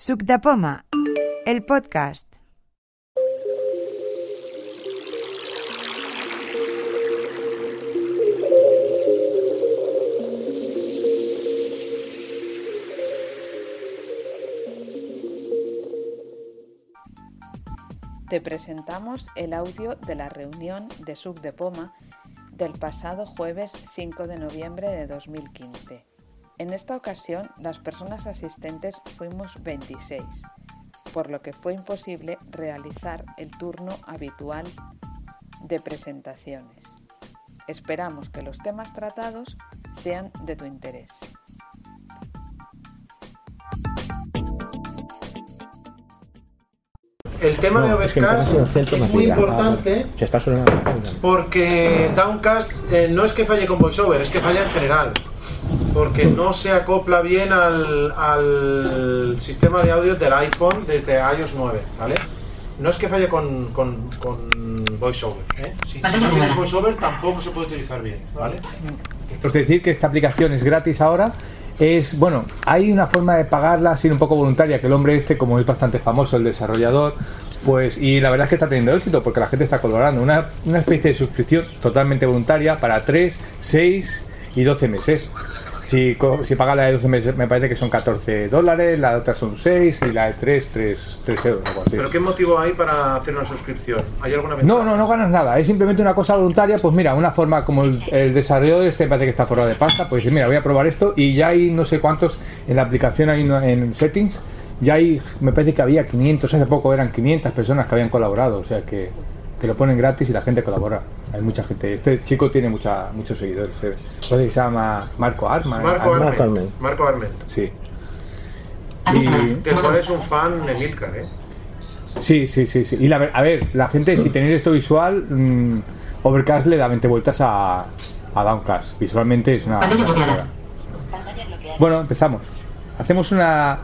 Suc el podcast. Te presentamos el audio de la reunión de Suc de Poma del pasado jueves 5 de noviembre de 2015. En esta ocasión, las personas asistentes fuimos 26, por lo que fue imposible realizar el turno habitual de presentaciones. Esperamos que los temas tratados sean de tu interés. El tema de No, es que Overcast es muy importante Se está sonando. porque Downcast eh, no es que falle con VoiceOver, es que falla en general. Porque no se acopla bien al, al sistema de audio del iPhone desde iOS 9, ¿vale? No es que falle con, con, con VoiceOver, ¿eh? Si, si no tienes VoiceOver tampoco se puede utilizar bien, ¿vale? Os decir que esta aplicación es gratis ahora. Es, bueno, hay una forma de pagarla así un poco voluntaria, que el hombre este, como es bastante famoso, el desarrollador, pues, y la verdad es que está teniendo éxito porque la gente está colaborando. Una, una especie de suscripción totalmente voluntaria para 3, 6 y 12 meses. Si, si paga la de 12 meses, me parece que son 14 dólares, la otra son 6 y la de 3, 3, 3 euros, algo así. ¿Pero qué motivo hay para hacer una suscripción? ¿Hay alguna ventaja? No, no, no ganas nada. Es simplemente una cosa voluntaria. Pues mira, una forma como el, el desarrollador este parece que está forrado de pasta. Pues dice, mira, voy a probar esto y ya hay no sé cuántos en la aplicación, hay en settings. Ya hay, me parece que había 500, hace poco eran 500 personas que habían colaborado. O sea que, que lo ponen gratis y la gente colabora. Hay mucha gente. Este chico tiene mucha, muchos seguidores. ¿eh? Parece que se llama Marco Arma. Marco Arma- Arment. Arment. Marco Arment. Sí. Y, Del cual es un fan de Milcar, ¿eh? Sí, sí, sí, sí. Y la, ver- a ver, la gente, si tenéis esto visual, mm, Overcast le da 20 vueltas a, a Downcast. Visualmente es una. una pasada. Bueno, empezamos. Hacemos una.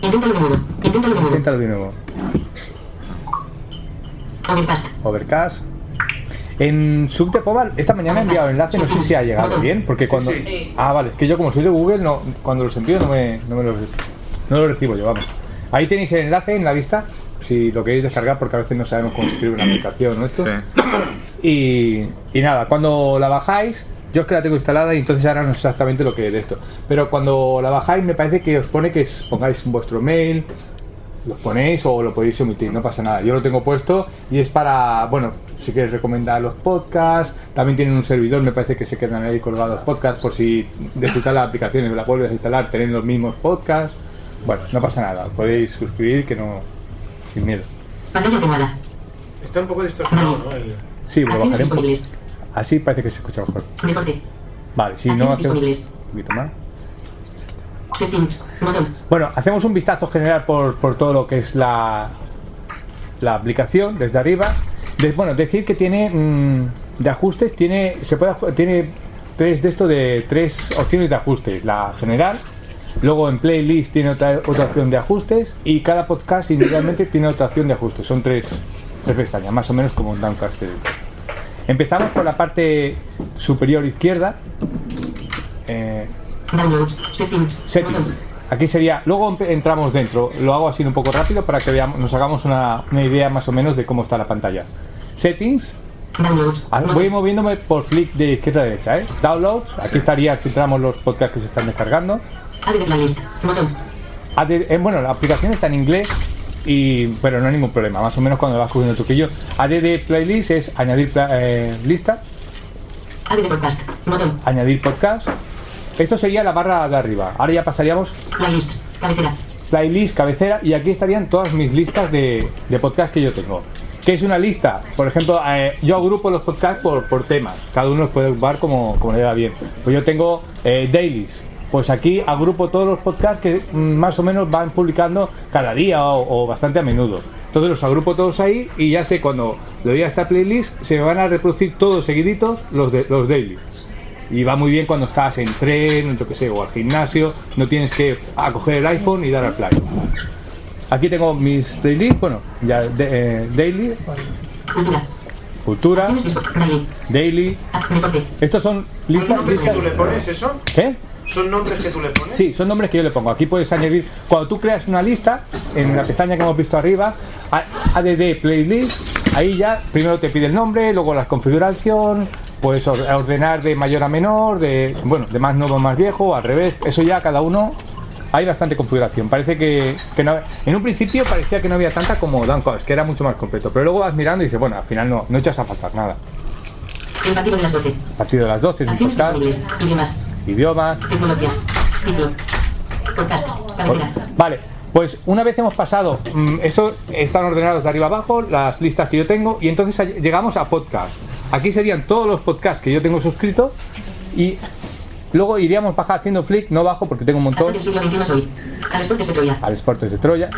Inténtalo de nuevo. Inténtalo de nuevo. De. Overcast. Overcast. En Subtepobal, esta mañana he enviado enlace, no sé si ha llegado bien, porque cuando. sí. Ah, vale, es que yo como soy de Google, no, cuando los envío no me, no me los, no los recibo yo, vamos. Ahí tenéis el enlace en la lista, si lo queréis descargar, porque a veces no sabemos cómo se escribe una aplicación o esto. Y, y nada, cuando la bajáis, yo es que la tengo instalada y entonces ahora no sé exactamente lo que es de esto. Pero cuando la bajáis, me parece que os pone que os pongáis vuestro mail, lo ponéis o lo podéis omitir, no pasa nada. Yo lo tengo puesto y es para, bueno, si quieres recomendar los podcasts, también tienen un servidor, me parece que se quedan ahí colgados podcasts por si desinstalas la aplicación y la vuelves a instalar, tenéis los mismos podcasts. Bueno, no pasa nada, podéis suscribir que no, sin miedo. Está un poco distorsionado, ¿no? El- Sí, lo bajaré un poco. disponibles. Así parece que se escucha mejor. Vale, si no hacemos un poquito más. Bueno, hacemos un vistazo general por, por todo lo que es la, la aplicación desde arriba. Bueno, decir que tiene mm, de ajustes, tiene, se puede, tiene tres de esto de tres opciones de ajustes. La general, luego en playlist tiene otra, otra opción de ajustes y cada podcast individualmente tiene otra opción de ajustes. Son tres, tres pestañas, más o menos como un Downcast. Empezamos por la parte superior izquierda. Eh, Downloads. Settings. Settings. Botón. Aquí sería, luego entramos dentro, lo hago así un poco rápido para que veamos, nos hagamos una, una idea más o menos de cómo está la pantalla. Settings, Downloads. Ah, Botón. voy moviéndome por flick de izquierda a derecha, ¿eh? Downloads, aquí estaría si entramos los podcasts que se están descargando. Add playlist. Botón. Add- eh, bueno, la aplicación está en inglés, y, pero no hay ningún problema, más o menos cuando vas cogiendo el truquillo. Add playlist es añadir eh, lista, podcast. Botón. añadir podcast. Esto sería la barra de arriba. Ahora ya pasaríamos Playlists. Cabecera. playlist, cabecera, y aquí estarían todas mis listas de, de podcast que yo tengo. ¿Qué es una lista? Por ejemplo, eh, yo agrupo los podcasts por, por temas, cada uno los puede agrupar como, como le da bien. Pues yo tengo eh, dailies, pues aquí agrupo todos los podcasts que mm, más o menos van publicando cada día o, o bastante a menudo. Entonces los agrupo todos ahí y ya sé cuando le doy a esta playlist se me van a reproducir todos seguiditos los, de, los dailies. Y va muy bien cuando estás en tren, yo que sé, o al gimnasio, no tienes que ah, coger el iPhone y dar al play. Aquí tengo mis playlists, bueno, ya de- eh, daily, Cultura. cultura. Daily. reporte. Estos son listas, listas. ¿Tú le pones eso? ¿Qué? ¿Son nombres que tú le pones? Sí, son nombres que yo le pongo. Aquí puedes añadir, cuando tú creas una lista, en la pestaña que hemos visto arriba, a- ADD Playlist, ahí ya primero te pide el nombre, luego la configuración, puedes or- ordenar de mayor a menor, de bueno, de más nuevo a más viejo, al revés, eso ya cada uno hay bastante configuración. Parece que, que no- en un principio parecía que no había tanta como Downcast, que era mucho más completo, pero luego vas mirando y dices, bueno, al final no, no echas a faltar nada. El partido de las 12. A partir de las 12 es disponibles. Idiomas. idioma, Tecnología. Podcast. Vale, pues una vez hemos pasado, mm, eso están ordenados de arriba abajo, las listas que yo tengo, y entonces llegamos a podcast. Aquí serían todos los podcasts que yo tengo suscritos y luego iríamos bajar haciendo flick, no bajo porque tengo un montón. Al Sportes de Troya.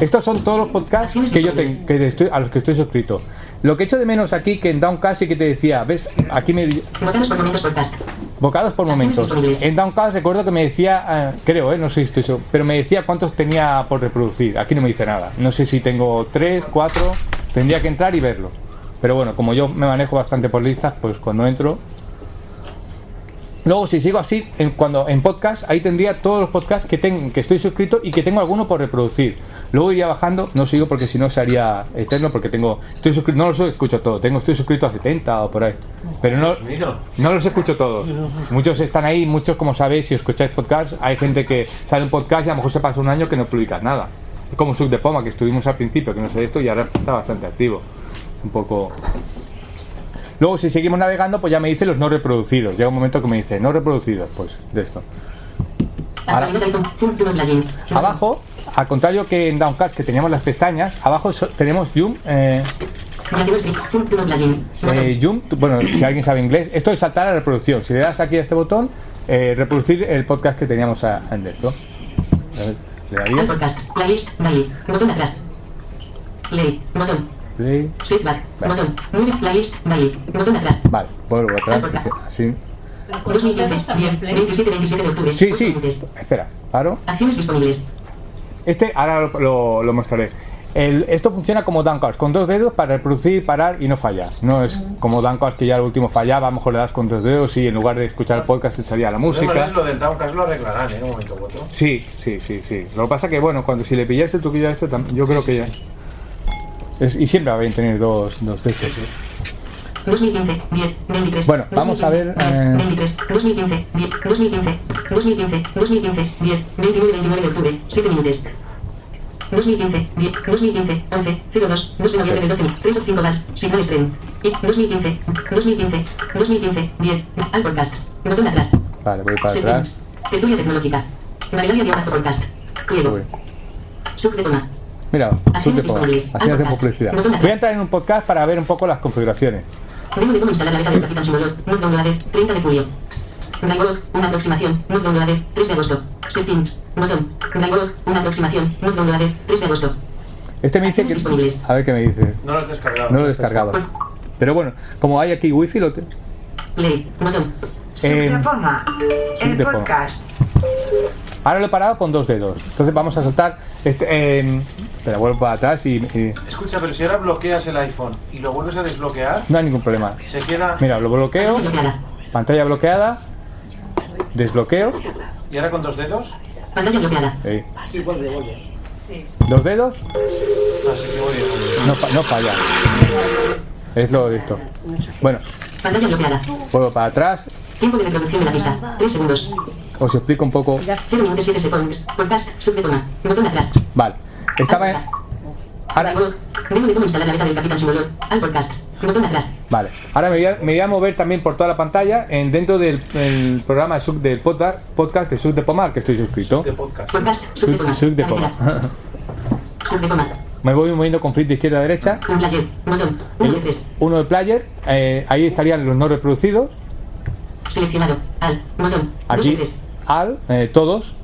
Estos son todos los podcasts que yo tengo, que estoy, a los que estoy suscrito. Lo que echo de menos aquí, que en Downcast sí que te decía, ¿ves? Aquí me, Bocados por momentos podcast. Bocados por momentos. En Downcast recuerdo que me decía, eh, creo, eh, no sé si estoy seguro, pero me decía cuántos tenía por reproducir. Aquí no me dice nada. No sé si tengo tres, cuatro. Tendría que entrar y verlo. Pero bueno, como yo me manejo bastante por listas, pues cuando entro. Luego, si sigo así, en, cuando en podcast, ahí tendría todos los podcasts que, tengo, que estoy suscrito y que tengo alguno por reproducir. Luego iría bajando, no sigo porque si no se haría eterno, porque tengo, estoy suscrito, no los escucho todo, tengo, estoy suscrito a 70 o por ahí. Pero no, no los escucho todos. Muchos están ahí, muchos, como sabéis, si escucháis podcast, hay gente que sale un podcast y a lo mejor se pasa un año que no publicas nada. Es como Sub de Poma, que estuvimos al principio, que no sé esto, y ahora está bastante activo. Un poco. Luego, si seguimos navegando, pues ya me dice los no reproducidos. Llega un momento que me dice no reproducidos, pues de esto. Ahora-. Abajo, al contrario que en Downcast, que teníamos las pestañas, abajo so- tenemos Zoom. Eh. Zoom. Eh, Zoom, bueno, si alguien sabe inglés, esto es saltar a la reproducción. Si le das aquí a este botón, eh, reproducir el podcast que teníamos a- en esto. Le daría podcast. Playlist. Daily. Botón atrás. Play. Botón. Play. Setback. Vale. Botón. Nueve. Playlist. Daily. Botón atrás. Vale, vuelvo atrás. así- Así. Con los dedos 2015. también, 10. Play. 27. 27 de octubre. Sí, sí. Espera, paro. Acciones disponibles. Este ahora lo, lo- lo mostraré. El- esto funciona como Downcast, con dos dedos para reproducir, parar y no fallar. No es como Downcast que ya el último fallaba, a lo mejor le das con dos dedos y en lugar de escuchar el podcast le salía la música. maneras, lo del Downcast lo arreglarán ¿eh? en un momento u otro. Sí, sí, sí, sí. Lo que pasa que, bueno, cuando si le pillas el truquillo a esto, tam- yo creo que ya. Es- y siempre va a tener dos, dos de estos. 2015, 10, 23. Bueno, vamos a ver, 2015, eh, 23, 2015, 10, 2015, 2015, 2015, 10, 29, 29 de octubre, 7 minutos. 2015, 10, 2015, 11, 02, 2 de noviembre de 12, 3 o 5 bars, signal stream. Y 2015, 2015, 2015, 10, al podcast. Botón atrás. Vale, voy para atrás. Tertulia tecnológica. Navegalia de podcast. Pliego. Sub de toma. Mira, disponibles. Así publicidad. Voy a entrar en un podcast para ver un poco las configuraciones. Demo de cómo instalar la beta del Capitán Simulador. Mod downloader, 30 de julio. Drivewalk, una aproximación. Mod downloader, 3 de agosto. Settings, botón. Drivewalk, una aproximación. Mod downloader, 3 de agosto. Este me dice que. Disponibles. A ver qué me dice. No lo has descargado. No lo he descargado. Pero bueno, como hay aquí wifi, lo te... Play, botón. Eh, el podcast. Ahora lo he parado con dos dedos. Entonces vamos a saltar. Este, eh, espera, vuelvo para atrás y, y Escucha, pero si ahora bloqueas el iPhone y lo vuelves a desbloquear, no hay ningún problema. se queda. Mira, lo bloqueo. Bloqueada. Pantalla bloqueada. Desbloqueo. ¿Y ahora con dos dedos? Pantalla bloqueada. ahí. Sí, vuelve, vuelve. Dos dedos. Ah, sí, sí, muy bien. No, fa- no falla. Es lo de esto. Bueno, Pantalla bloqueada. vuelvo para atrás. Tiempo de reproducción de la pista. 3 segundos. Os explico un poco. 0 minutos 7 segundos. Podcast, sub de. Botón atrás. Vale. Estaba en. Ahora. Demo de cómo instalar la beta del Capitán Simulador. Al podcast. Botón atrás. Vale. Ahora me voy, a, me voy a mover también por toda la pantalla en, dentro del, del programa de Sub- del podcast, podcast de Sub de Pomar que estoy suscrito. De podcast. Podcast, sub de Sub, toma. Sub de. Pomar. Sub de toma. me voy moviendo con flick de izquierda a derecha. Un player. Botón. 1 de El, 3. uno del player. eh, ahí estarían los no reproducidos. Seleccionado. Al. Botón. 2 de Aquí 3. al, eh, todos.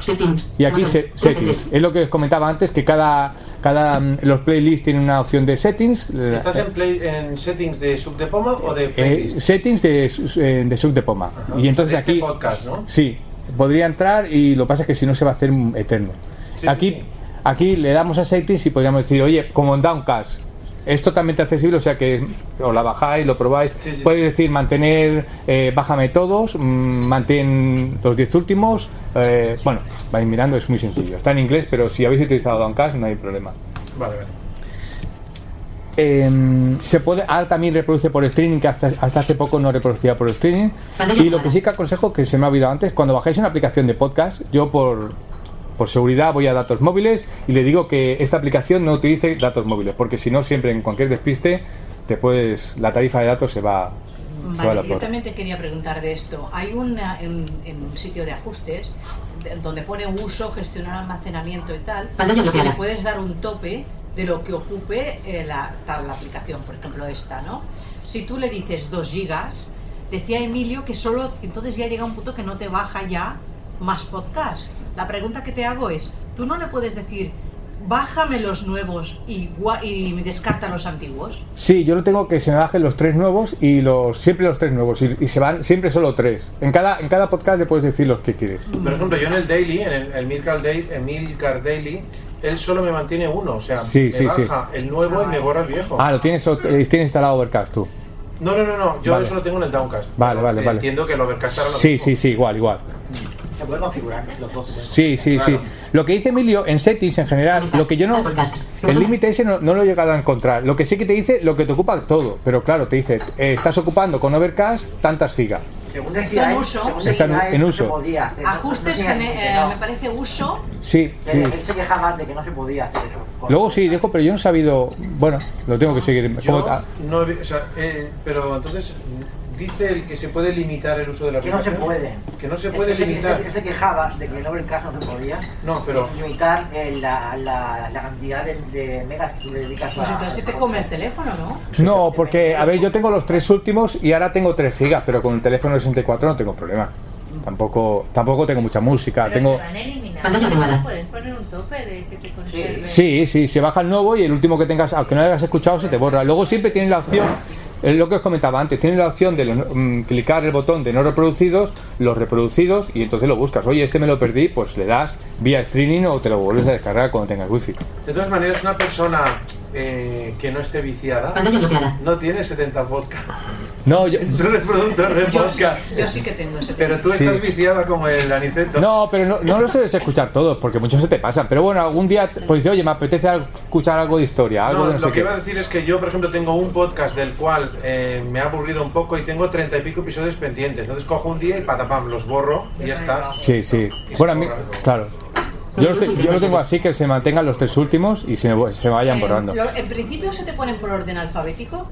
Settings. Y aquí se- settings. Es lo que os comentaba antes, que cada, cada mm, los playlists tienen una opción de settings. ¿Estás en, play, en settings de sub de Poma o de eh, playlist? settings de, eh, de Sub de Poma. Ajá. Y entonces De este aquí. podcast, ¿no? Sí, podría entrar y lo que pasa es que si no se va a hacer eterno. Sí, sí, aquí, sí. aquí le damos a settings y podríamos decir, oye, como en Downcast, es totalmente accesible, o sea que os la bajáis, lo probáis. Sí, sí. Podéis decir mantener, eh, bájame todos, mm, mantén los 10 últimos. eh, bueno, vais mirando, es muy sencillo. Está en inglés, pero si habéis utilizado Downcast no hay problema. Vale, vale. Eh, se puede, ahora también reproduce por streaming, que hasta, hasta hace poco no reproducía por streaming. Y lo que sí que aconsejo, que se me ha olvidado antes, cuando bajáis una aplicación de podcast, yo por, por seguridad voy a datos móviles y le digo que esta aplicación no utilice datos móviles, porque si no, siempre en cualquier despiste, te puedes, la tarifa de datos se va, se va a la Vale, yo porra. también te quería preguntar de esto. Hay una, en, en un sitio de ajustes de- donde pone uso, gestionar almacenamiento y tal, Pantalla que le puedes dar un tope de lo que ocupe eh, la, tal, la aplicación, por ejemplo esta, ¿no? Si tú le dices 2 gigas, decía Emilio que solo, entonces ya llega un punto que no te baja ya más podcast. La pregunta que te hago es, ¿tú no le puedes decir, bájame los nuevos y, y descarta los antiguos? Sí, yo lo tengo que se me bajen los tres nuevos y los siempre los tres nuevos y, y se van siempre solo tres. En cada en cada podcast le puedes decir los que quieres. Por ejemplo, yo en el Daily, en el, el Milcar, Daily, el Milcar Daily, él solo me mantiene uno. O sea, Sí, me sí, sí. baja el nuevo y me borra el viejo. Ah, lo tienes eh, tienes instalado Overcast tú. No, no, no, no. Yo Vale. eso lo tengo en el Downcast. Vale, vale, vale. Entiendo que el Overcast ahora lo Sí, mismo. sí, sí, igual, igual. Se puede configurar los dos. Sí, sí, sí. Lo que dice Emilio en settings en general, lo que yo no. El límite ese no, no lo he llegado a encontrar. Lo que sí que te dice, lo que te ocupa todo. Pero claro, te dice, eh, estás ocupando con Overcast tantas gigas. Según Está decía en uso. según Está en- no uso. se podía hacer. no- no Ajustes, tenía límite, eh, no. me parece uso. Sí, Que sí. Él se quejaba de que no se podía hacer eso. Luego sí, dijo, pero yo no he sabido. Bueno, lo tengo que seguir. Yo ¿Cómo- no he vi- o sea, eh, pero entonces dice el que se puede limitar el uso de la Que no se puede. Que no se puede limitar. Él se quejaba de que en Overcast no se podía. No, pero Limitar eh, la, la, la cantidad de, de megas que tú le dedicas Pues a- entonces se te come el teléfono, ¿no? No, porque, a ver, yo tengo los tres últimos y ahora tengo 3 gigas, pero con el teléfono de 64 no tengo problema. Tampoco, tampoco tengo mucha música. Pero Tengo. se van. Puedes poner un tope de que te conserve. Sí, sí, se baja el nuevo y el último que tengas, aunque no lo hayas escuchado, se te borra. Luego siempre tienes la opción, es lo que os comentaba antes, tienes la opción de mm, clicar el botón de no reproducidos, los reproducidos y entonces lo buscas. Oye, este me lo perdí, pues le das vía streaming o te lo vuelves a descargar cuando tengas wifi. de todas maneras, una persona eh, que no esté viciada no tiene 70 podcast. No, yo, Es un reproductor de Yo, sí- podcast. yo sí que tengo ese Pero tú Sí. estás viciada como el aniceto. no, pero no, no lo sueles escuchar todos porque muchos se te pasan. Pero bueno, algún día pues oye, me apetece escuchar algo de historia, algo No, de no lo sé que qué. iba a decir es que yo, por ejemplo, tengo un podcast del cual eh, me ha aburrido un poco y tengo treinta y pico episodios pendientes. Entonces cojo un día y patapam, los borro y ya está. Sí, sí. Y Bueno, a mí, claro. Yo lo, te- yo lo tengo así que se mantengan los tres últimos y se, me- se vayan Eh, borrando. en principio se te ponen por orden alfabético.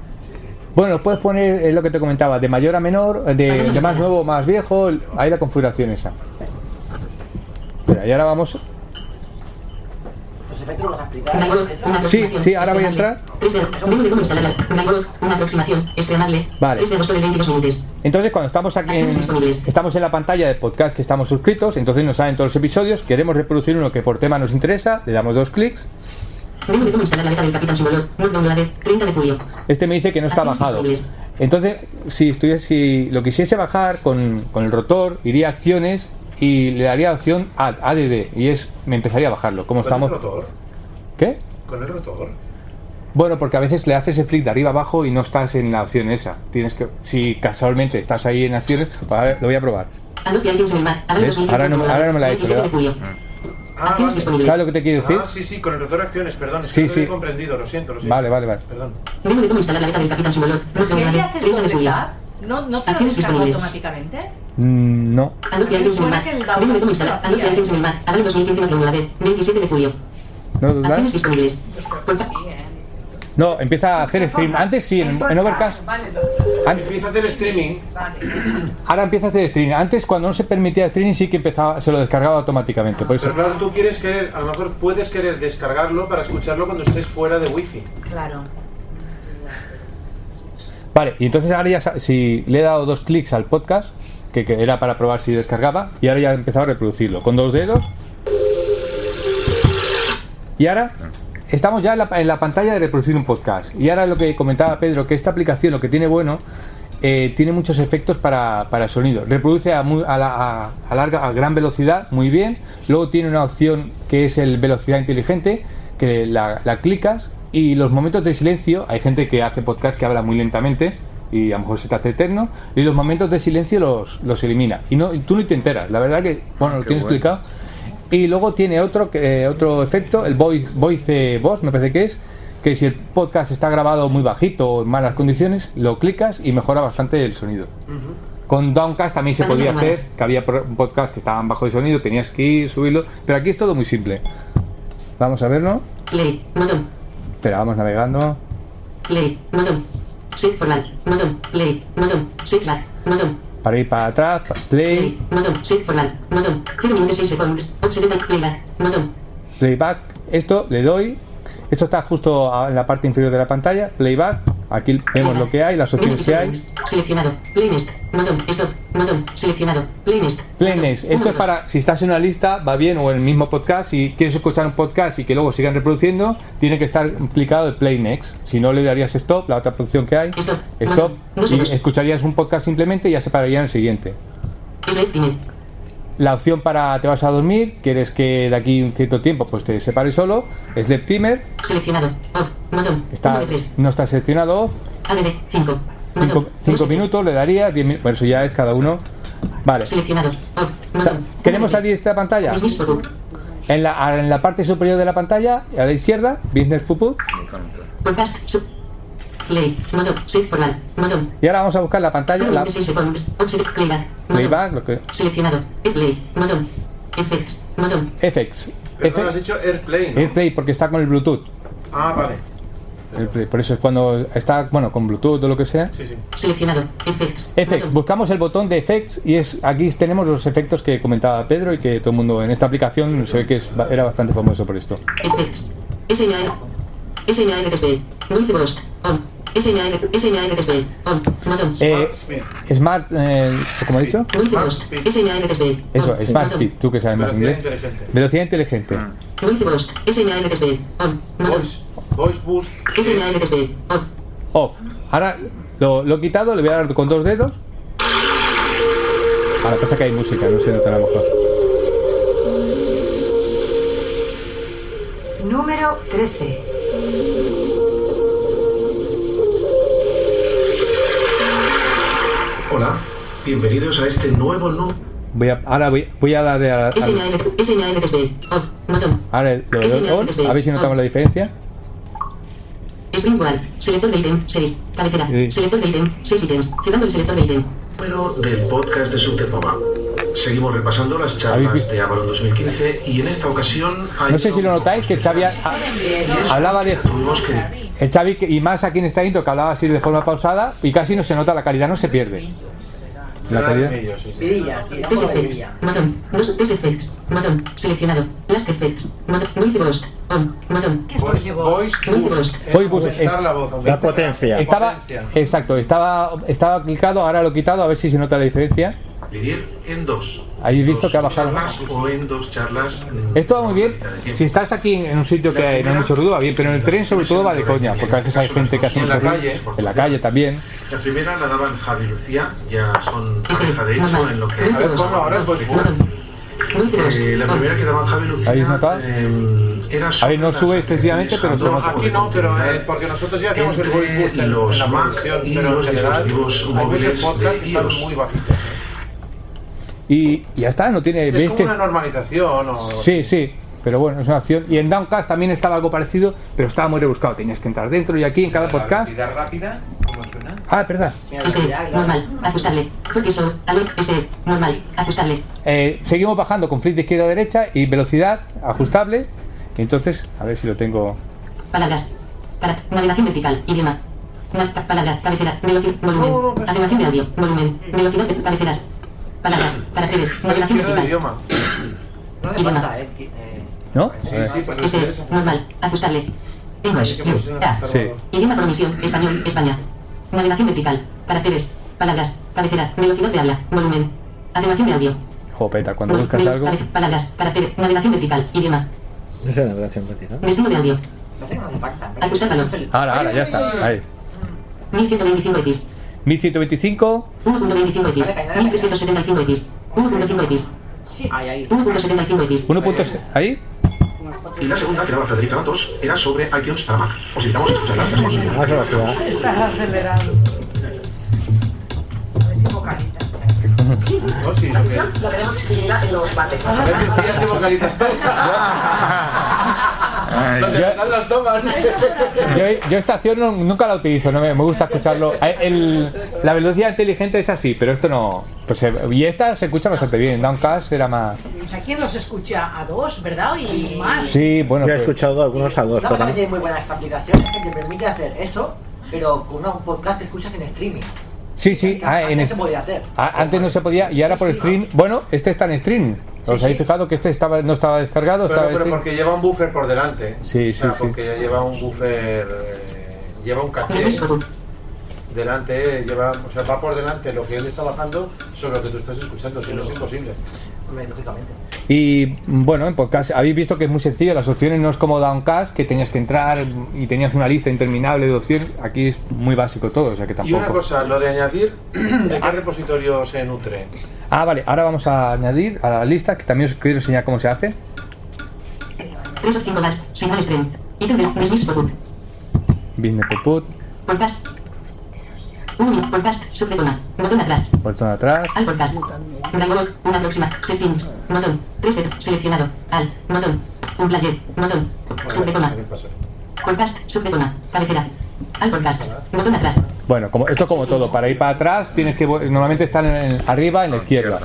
Bueno, puedes poner es lo que te comentaba, de mayor a menor, de, de más nuevo a más viejo, hay la configuración esa. Pero y ahora vamos. Los efectos los vas a explicar. Sí, sí, ahora voy a entrar. Una aproximación, estrenable. Vale. Tres de agosto de 22 minutos. Entonces, cuando estamos aquí en, estamos en la pantalla de podcast que estamos suscritos, entonces nos salen todos los episodios, queremos reproducir uno que por tema nos interesa, le damos dos clics, Menú de cómo instalar la beta del Capitán Simulor. Web downloaded, 30 de julio. este me dice que no está bajado. Entonces, si, estuviese, si lo quisiese bajar con, con el rotor, iría a acciones y le daría opción Add, ADD, y es me empezaría a bajarlo. Como ¿Con estamos... el rotor? ¿Qué? ¿Con el rotor? Bueno, porque a veces le haces el flick de arriba abajo y no estás en la opción esa. Tienes que, si casualmente estás ahí en acciones, pues a ver, lo voy a probar. Anuncio iTunes en el Mac. Abril ¿Ves? 2015, Ahora no me- ahora no me la he hecho, 27 de ¿verdad? Ah, vale. ¿Sabes lo que te quiero decir? Ah, sí, sí, con el rotor de acciones, perdón. es Sí, que no lo he sí. comprendido, lo siento, lo siento. Vale, vale, vale. Perdón. Cómo instalar la beta del Capitán. Web Si ahí le haces 30 de doble ¿no, no te lo descarga automáticamente? Mm, no. En el de download cómo sí instalar. iTunes en el Mac. Abril 2015, downloaded, 27 de julio. ¿No, Acciones disponibles. Sí, ¿eh? No, empieza a hacer stream. Antes sí, en, en Overcast. Vale, lo- an- Empieza a hacer streaming. vale. ahora empieza a hacer streaming. Antes, cuando no se permitía streaming, sí que empezaba, se lo descargaba automáticamente. Por eso. Pero claro, tú quieres querer, a lo mejor puedes querer descargarlo para escucharlo cuando estés fuera de wifi. Claro. Vale, y entonces ahora ya, sa- si le he dado dos clics al podcast, que, que era para probar si descargaba, y ahora ya he empezado a reproducirlo con dos dedos. Y ahora estamos ya en la, en la pantalla de reproducir un podcast. Y ahora lo que comentaba Pedro, que esta aplicación lo que tiene bueno, eh, tiene muchos efectos para, para sonido. Reproduce a, muy- a la- a- a larga, a gran velocidad, muy bien. Luego tiene una opción que es el velocidad inteligente, que la, la clicas Y los momentos de silencio, hay gente que hace podcast que habla muy lentamente y a lo mejor se te hace eterno, y los momentos de silencio los, los elimina. Y, no, y tú ni te enteras, la verdad que, bueno, lo tienes bueno. explicado. Y luego tiene otro, que- otro efecto, el voice, voice box, me parece que es, que si el podcast está grabado muy bajito o en malas condiciones, lo clicas y mejora bastante el sonido. Con Downcast también se podía hacer, que había pro- un podcast que estaban bajo de sonido, tenías que ir, subirlo, pero aquí es todo muy simple. Vamos a verlo. Play. Botón. Espera, vamos navegando. Play. Botón. Botón. Play. Botón. Shift back. Botón. Para ir para atrás, para play, Botón. Shift forward. Botón. 0 minutos 6 segundos. 70 playback. Esto le doy. Esto está justo en la parte inferior de la pantalla. Playback. Aquí vemos lo que hay, las opciones que hay. Seleccionado. Playlist. Botón. Stop. Botón. Seleccionado. Playlist. Playlist. Esto es para si estás en una lista, va bien, o en el mismo podcast. Si quieres escuchar un podcast y que luego sigan reproduciendo, tiene que estar clicado el Play Next. Si no, le darías stop, la otra opción que hay. Stop. Stop. Y escucharías un podcast simplemente y ya se pararía en el siguiente. La opción para te vas a dormir, quieres que de aquí un cierto tiempo pues te separe solo. Sleep Timer. Seleccionado. Off. Botón. Está, 3. no está seleccionado. ADD. 5. 5 minutos le daría, 10 minutos. Bueno, eso ya es cada uno. Vale. Seleccionado. Off. O sea, Botón. ¿Queremos salir de esta pantalla? En la, en la parte superior de la pantalla, a la izquierda, Business Pupu. Podcast. Y ahora vamos a buscar la pantalla, la 6 segundos. Offset. Playback. Lo que. Seleccionado. FX. Pero no has dicho Airplay, ¿no? AirPlay porque está con el Bluetooth. Ah, vale. AirPlay, por eso es cuando está, bueno, con Bluetooth o lo que sea. Sí, sí. Seleccionado. Effects. FX, Botón. buscamos el botón de Effects y es aquí tenemos los efectos que comentaba Pedro y que todo el mundo en esta aplicación se ve que es- era bastante famoso por esto. Noise Bosk. On. Eh. Smart, eh, ¿cómo he dicho? Eso. Smart. Speed, tú que sabes más Velocidad inglés. inteligente. Velocidad inteligente. Botón. Voice, voice Boost. Off. Ahora lo, lo he quitado, le voy a dar con dos dedos. Ahora pasa que hay música, no se notará mejor. Número 13. Hola, bienvenidos a este nuevo no. Voy a, ahora voy, voy a darle a, a- SNAL. SNAL TSD. On. Botón. ahora lo a ver si notamos la diferencia. String Wall. Selector de ítem. 6. Cabecera. Sí. Selector de ítem. 6 ítems. Cerrando el selector de ítem. Número del podcast de Subtepoma. Seguimos repasando las ¿Habéis charlas visto? de Avalon 2015 y en esta ocasión hay No sé si lo notáis que Xavi ha- ha- hablaba de el Xavi que- y más aquí en esta intro que hablaba así de forma pausada y casi no se nota la calidad, no se pierde. La calidad. medio, sí. Vidilla, Effects. Effects. Seleccionado. Last Effects. Noise Bosk. On. Botón. ¿Qué es Voice, Boost. Boost. Es Voice Boost aumentar es- la voz, La potencia. Estaba, potencia. exacto, estaba, estaba clicado, ahora lo he quitado, a ver si se nota la diferencia. Dividir en dos. ¿Habéis visto Dos que ha bajado? charlas O en dos charlas. mm, Esto va muy bien. Si estás aquí en un sitio que no hay mucho ruido, va bien, pero en el tren sobre todo va de coña, porque a veces hay gente que hace mucho la ruido. calle. En la calle también. La primera la daban Javi y Lucía, ya son pareja de hecho en lo que. A ver, ponlo ahora el Voice Boost. Noise Bosk. Eh, la primera que daban Javi y Lucía. ¿Habéis notado? eh, era A ver, no sube las extensivamente, pero se No, nota. aquí no, pero eh, porque nosotros ya hacemos el voice boost en, la producción, pero en general hay muchos móviles podcasts que están muy bajitos. Y ya está, no tiene. Es ¿Veis como una normalización o... Sí, sí. Pero bueno, es una opción. Y en Downcast también estaba algo parecido, pero estaba muy rebuscado. Tenías que entrar dentro y aquí en cada podcast. rápida? ¿Cómo suena? Ah, verdad. Velocidad, normal, ajustable. Normal, ajustable. Eh, seguimos bajando con flick de izquierda a derecha y velocidad ajustable. Entonces, a ver si lo tengo. Palabras. Cara- navegación vertical, idioma. Palabras, cabecera, velocidad, volumen. No, no, pasa Atenuación de audio, volumen. Velocidad cabeceras. Palabras, caracteres, del vertical. idioma. No Idioma. falta, eh. eh, ¿No? Sí, ver. sí, porque Este, interesa. normal, ajustable. English, hasta Sí. Idioma por omisión, español, España. Navegación vertical, caracteres, palabras, cabecera, velocidad de habla, volumen. Atenuación de audio. Jopeta, cuando Vol- buscas algo. Palabras, caracteres, navegación vertical, idioma. Esa es la navegación vertical. Destino de audio. No hace no hace falta. Ajustar valor. Ahora, ahora, ya está. Ahí. 1125x. 1125. 1.25x. 1375x. 1.5x. Ahí, ahí. 1.75x. 1.6. Ahí. Y la segunda, que daba Federica Matos, era sobre iTunes para Mac. Os invitamos a escucharlas. las dos. Estás acelerado. A ver si vocalitas. No, sí, lo que... Lo tenemos dividida en los partes. A veces decías y vocalizas Donde yo- las tomas. Yo, yo esta acción no- nunca la utilizo, no me, me gusta escucharlo. Eh, el- la velocidad inteligente es así, pero esto no. Pues, y esta se escucha bastante bien. Downcast era más. O sea, ¿quién los escucha? A dos, ¿verdad? Y más. Sí, bueno. Yo he pues- escuchado algunos a dos, Una pero muy buena esta aplicación que te permite hacer eso, pero con un podcast que escuchas en streaming. Sí, sí. Ah, en antes est- se podía hacer. ah, antes no se podía y ahora por stream. Bueno, este está en stream. ¿Os habéis fijado que este estaba, no estaba descargado? Pero, Estaba en pero stream? porque lleva un buffer por delante. Sí, O sea, sí, sí. porque ya lleva un buffer. eh, lleva un caché. Tres botón. Delante, eh, lleva, o sea, va por delante lo que él está bajando sobre lo que tú estás escuchando, si no es imposible. Lógicamente. Y bueno, en podcast habéis visto que es muy sencillo, las opciones no es como Downcast, que tenías que entrar y tenías una lista interminable de opciones. Aquí es muy básico todo, o sea que Y tampoco. una cosa, lo de añadir, ¿de qué repositorio se nutre? Ah, vale, ahora vamos a añadir a la lista, que también os quiero enseñar cómo se hace. 3 o 5 vas. Signal stream. Ítem de. Business Podcast. 1 podcast. Subtema. Botón atrás. botón atrás. Al podcast. Dialog. Una próxima. Settings. Botón. 3 set. Seleccionado. Al. Botón. Un player. Botón. Subtema. ¿Qué pasa? Podcast. Subtema. Cabecera. Al podcast. Botón atrás. Bueno, como, esto como todo, para ir para atrás tienes que. Normalmente están en, arriba, en la izquierda.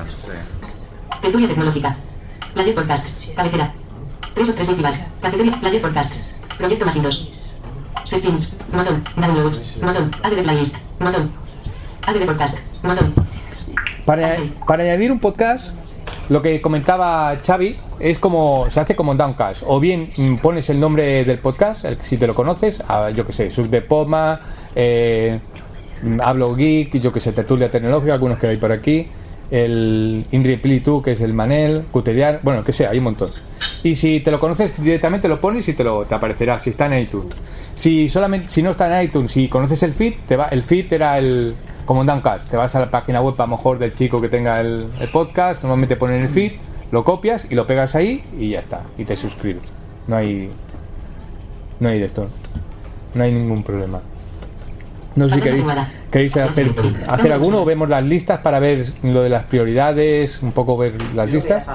Tertulia tecnológica. Player podcast. Cabecera. 3 o 3 decibels. Cafetería. Player podcast. Proyecto Macintosh. Settings. Botón. Downloads. Botón. Add de playlist. Botón. Add de podcast. Botón. Para, para añadir un podcast, lo que comentaba Xavi es como se hace como en Downcast. O bien mm, pones el nombre del podcast, el- si te lo conoces, a, yo que sé, Sub de Poma, eh, mm, Hablo Geek, yo que sé, Tertulia Tecnológica, algunos que hay por aquí, el Indripilitu, que es el Manel, Cuterian, bueno, que sea, hay un montón. Y si te lo conoces directamente lo pones y te lo te aparecerá si está en iTunes. Si solamente si no está en iTunes, si conoces el feed, te va el feed era el como en Downcast, te vas a la página web a lo mejor del chico que tenga el, el podcast, normalmente ponen el feed, lo copias y lo pegas ahí y ya está, y te suscribes. No hay no hay de esto. No hay ningún problema. No sé si queréis, queréis hacer, hacer alguno o vemos las listas para ver lo de las prioridades, un poco ver las listas.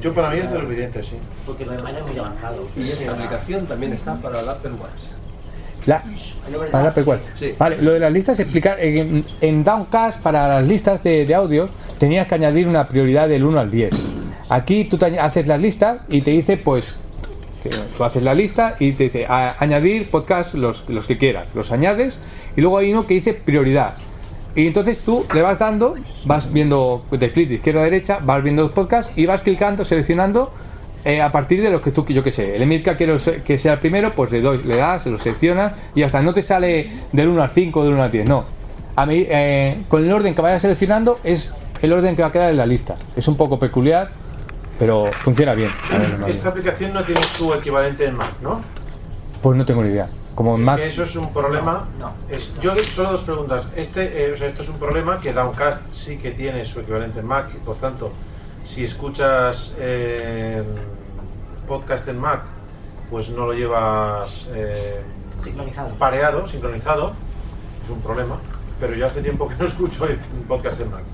Yo para mí es de los videntes, sí. Porque lo demás es muy avanzado. Y esta aplicación también está para el Apple Watch. La, para el Apple Watch. Vale, lo de las listas, explicar. En, en Downcast, para las listas de, de audios, tenías que añadir una prioridad del 1 al 10. Aquí tú te haces la lista y te dice, pues, tú haces la lista y te dice, a- añadir podcast los, los que quieras. Los añades y luego hay uno que dice prioridad. Y entonces tú le vas dando, vas viendo de flip de izquierda a derecha, vas viendo los podcasts y vas clicando, seleccionando eh, a partir de lo que tú, yo que sé, el Emilka quiero que sea el primero, pues le doy, le das, lo seleccionas y hasta no te sale del 1 al 5 o del 1 al 10, no. A mí, eh, con el orden que vayas seleccionando es el orden que va a quedar en la lista. Es un poco peculiar, pero funciona bien. No, Esta aplicación no tiene su equivalente en Mac, ¿no? Pues no tengo ni idea. Como en Es Mac, que eso es un problema. Es, yo solo dos preguntas. Este, eh, o sea, esto es un problema que Downcast sí que tiene su equivalente en Mac y por tanto, si escuchas eh, podcast en Mac, pues no lo llevas eh, Sincronizado. pareado, sincronizado. Es un problema. Pero yo hace tiempo que no escucho el podcast en Mac.